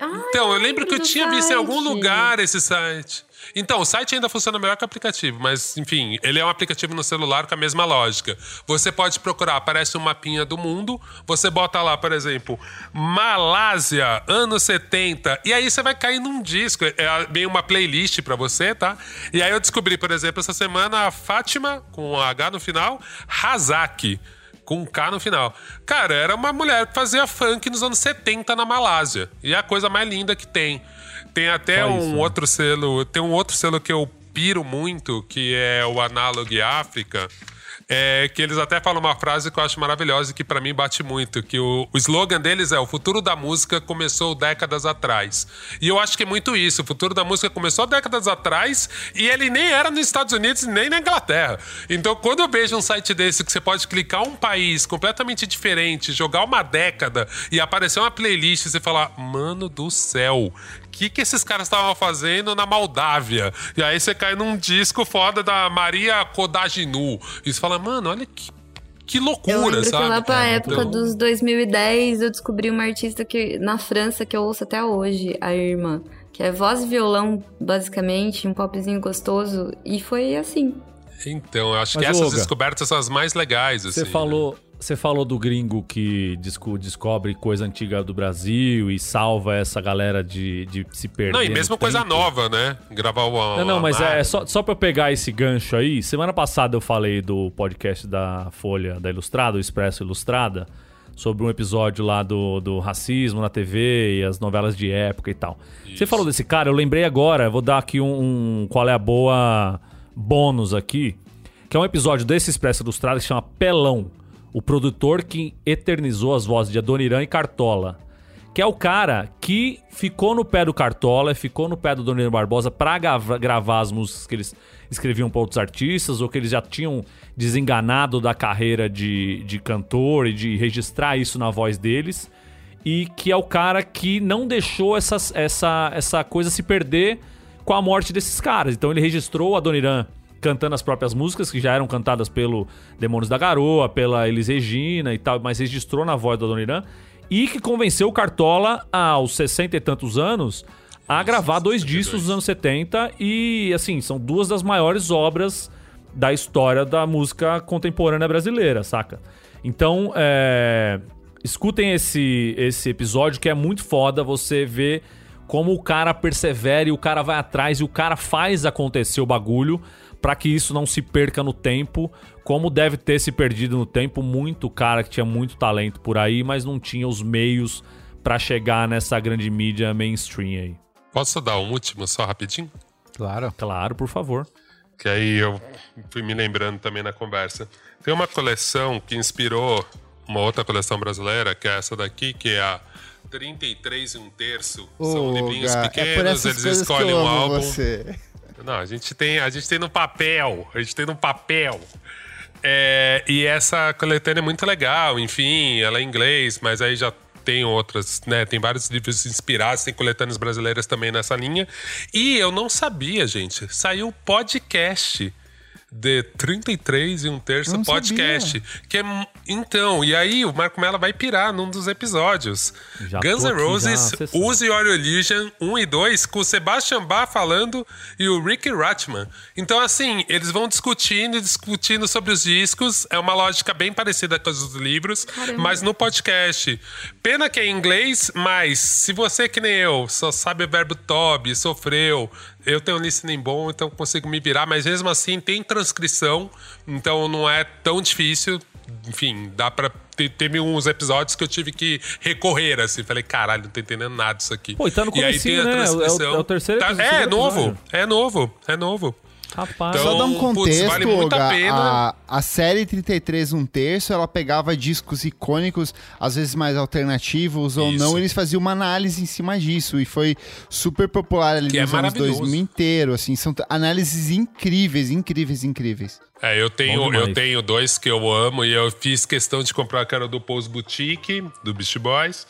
Ah, então, eu lembro que eu tinha visto em algum site. lugar esse site. Então, o site ainda funciona melhor que o aplicativo, mas enfim, ele é um aplicativo no celular com a mesma lógica. Você pode procurar, aparece um mapinha do mundo, você bota lá, por exemplo, Malásia, anos 70, e aí você vai cair num disco, é bem uma playlist pra você, tá? E aí eu descobri, por exemplo, essa semana a Fátima, com um H no final, Hazaki com um K no final. Cara, era uma mulher que fazia funk nos anos 70 na Malásia. E é a coisa mais linda que tem. Tem até Só um isso, né? outro selo, tem um outro selo que eu piro muito, que é o Analog África. É, que eles até falam uma frase que eu acho maravilhosa e que pra mim bate muito, que o, o slogan deles é o futuro da música começou décadas atrás. E eu acho que é muito isso, o futuro da música começou décadas atrás e ele nem era nos Estados Unidos nem na Inglaterra. Então quando eu vejo um site desse que você pode clicar um país completamente diferente, jogar uma década e aparecer uma playlist e você falar, mano do céu, que, que esses caras estavam fazendo na Moldávia? E aí você cai num disco foda da Maria Kodaginu. E você fala, mano, olha que, que Eu loucura, lembro sabe? que lá pra época Então- dos 2010 eu descobri uma artista que na França que eu ouço até hoje, a Irma, que é voz e violão, basicamente, um popzinho gostoso. E foi assim. Então, eu acho Mas, que essas Olga, descobertas são as mais legais, assim. Você falou, você falou do gringo que desco- descobre coisa antiga do Brasil e salva essa galera de, de se perder. Não, e mesmo coisa nova, né? Gravar uma. Não, não, mas uma- é só, só pra eu pegar esse gancho aí. Semana passada eu falei do podcast da Folha da Ilustrada, o Expresso Ilustrada, sobre um episódio lá do, do racismo na TV e as novelas de época e tal. Você falou desse cara, eu lembrei agora, vou dar aqui um, um qual é a boa bônus aqui, que é um episódio desse Expresso Ilustrada que chama Pelão, o produtor que eternizou as vozes de Adoniran e Cartola que é o cara que ficou no pé do Cartola, ficou no pé do Donino Barbosa pra grava- gravar as músicas que eles escreviam pra outros artistas, ou que eles já tinham desenganado da carreira de, de cantor e de registrar isso na voz deles. E que é o cara que não deixou essas, essa, essa coisa se perder com a morte desses caras. Então ele registrou a Doniran cantando as próprias músicas, que já eram cantadas pelo Demônios da Garoa, pela Elis Regina e tal, mas registrou na voz da Doniran e que convenceu o Cartola aos 60 e tantos anos a gravar dois discos dos anos 70 e assim, são duas das maiores obras da história da música contemporânea brasileira, saca? Então, é, escutem esse, esse episódio que é muito foda, você vê como o cara persevera e o cara vai atrás e o cara faz acontecer o bagulho pra que isso não se perca no tempo, como deve ter se perdido no tempo muito cara que tinha muito talento por aí, mas não tinha os meios pra chegar nessa grande mídia mainstream aí. Posso dar um último só rapidinho? Claro. Claro, por favor. Que aí eu fui me lembrando também na conversa. Tem uma coleção que inspirou uma outra coleção brasileira, que é essa daqui, que é a 33 e um terço. São Ô, livrinhos Gá, pequenos, é eles escolhem eu um álbum. Você. Não, a gente tem, a gente tem no papel. A gente tem no papel. É, e essa coletânea é muito legal, enfim, ela é em inglês, mas aí já tem outras, né? Tem vários livros inspirados, tem coletâneas brasileiras também nessa linha. E eu não sabia, gente. Saiu podcast de 33 e um terço Não podcast. Que é, então, e aí o Marco Mello vai pirar num dos episódios. Já Guns N' Roses. Use Your Illusion 1 e 2, com o Sebastian Bach falando e o Rick Ratchman. Então, assim, eles vão discutindo e discutindo sobre os discos. É uma lógica bem parecida com os dos livros, mas no podcast. Pena que é em inglês, mas se você, que nem eu, só sabe o verbo tobe, sofreu, eu tenho um listening bom, então consigo me virar, mas mesmo assim tem transcrição, então não é tão difícil. Enfim, dá pra. te- Teve uns episódios que eu tive que recorrer, assim. Falei, caralho, não tô entendendo nada disso aqui. Pô, e tá no e aí comecinho, tem a né? É o- é o- transcrição. é o terceiro Tá- É, segundo novo. É novo. É novo. Rapaz, Então, Só dar um putz, contexto, vale muito a pena. a, a série 33 um terço, ela pegava discos icônicos, às vezes mais alternativos ou Isso. não, eles faziam uma análise em cima disso e foi super popular ali Que é nos anos maravilhoso. 2000 inteiro, assim, são análises incríveis, incríveis, incríveis. É, eu tenho, eu tenho dois que eu amo e eu fiz questão de comprar que era do Pose Boutique, do Beast Boys,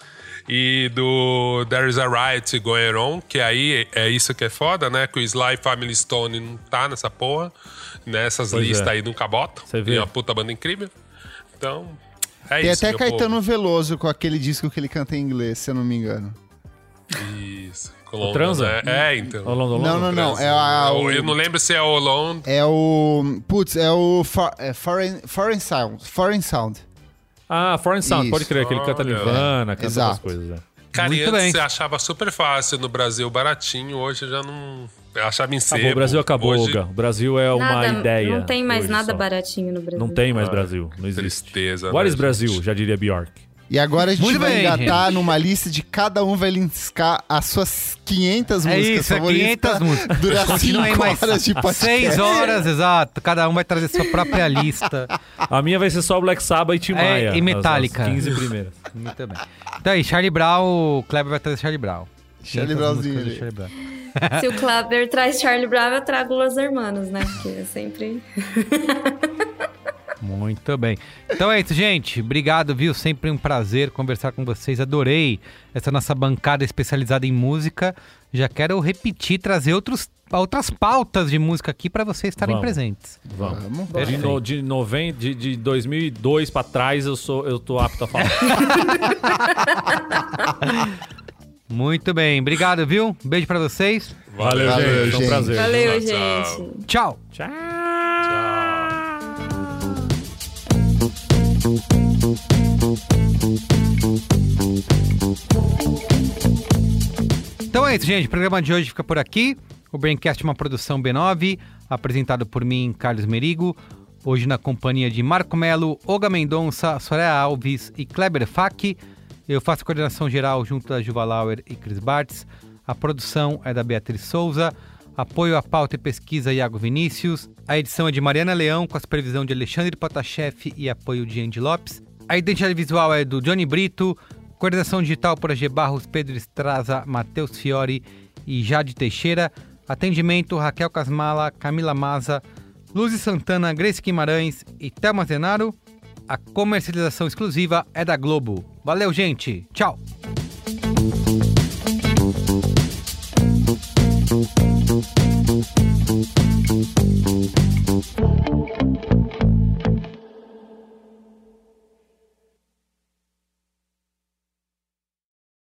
e do There Is a Riot Going On, que aí é isso que é foda, né? Que o Sly Family Stone não tá nessa porra, nessas Pois listas é. aí nunca bota. Você. E é uma puta banda incrível. Então, é Tem isso. até meu Caetano povo. Veloso com aquele disco que ele canta em inglês, se eu não me engano. Isso. Colômbia, Transa? né? É, então. Não, não, não. É a, o- Eu não lembro se é o Alone. É o. Putz, é o for- é Foreign, Foreign Sound. Foreign Sound. Ah, Foreign Sound, Isso. pode crer, que ele canta. Nirvana, canta Exato. essas coisas. É. Cara, Muito antes bem. você achava super fácil no Brasil, baratinho. Hoje eu já não. Eu achava em Acabou, sebo. o Brasil acabou, Hoje. O Brasil é uma nada, ideia. não tem mais nada só. baratinho no Brasil. Não tem mais Brasil, não existe. Tristeza. What né, is Brasil, já diria Bjork. E agora a gente Muito vai bem, engatar numa lista de cada um vai listar as suas 500 É músicas isso, é favoritas. 500 músicas. Dura Continua aí 5 mais horas de podcast. 6 horas, exato. Cada um vai trazer sua própria lista. A minha vai ser só Black Sabbath e Tim É, Maia. e as- Metallica. As 15 primeiras. Muito bem. Então aí, Charlie Brown, o Kleber vai trazer Charlie Brown. Charlie 500 Brownzinho. Charlie Brown. Se o Kleber traz Charlie Brown, eu trago Los Hermanos, né? Porque é sempre... Muito bem. Então é isso, gente. Obrigado, viu? Sempre um prazer conversar com vocês. Adorei essa nossa bancada especializada em música. Já quero repetir, trazer outros, outras pautas de música aqui para vocês estarem Vamos. presentes. Vamos. De, no, de, noven, de, de 2002 pra trás, eu, sou, eu tô apto a falar. Muito bem. Obrigado, viu? Beijo para vocês. Valeu, Valeu, gente. Foi um gente. prazer. Valeu, gente. Tchau. Tchau. Então é isso, gente. O programa de hoje fica por aqui. O Braincast é uma produção B9, apresentado por mim, Carlos Merigo. Hoje na companhia de Marco Melo, Olga Mendonça, Soraya Alves e Kleber Fak. Eu faço coordenação geral junto da Juva Lauer e Cris Bartz. A produção é da Beatriz Souza. Apoio à pauta e pesquisa Iago Vinícius. A edição é de Mariana Leão, com a supervisão de Alexandre Potashev e apoio de Andy Lopes. A identidade visual é do Johnny Brito. Coordenação digital por AG Barros, Pedro Estraza, Matheus Fiore e Jade Teixeira. Atendimento Raquel Casmala, Camila Maza, Luz Santana, Grace Guimarães e Thelma Zenaro. A comercialização exclusiva é da Globo. Valeu, gente. Tchau. Thank you.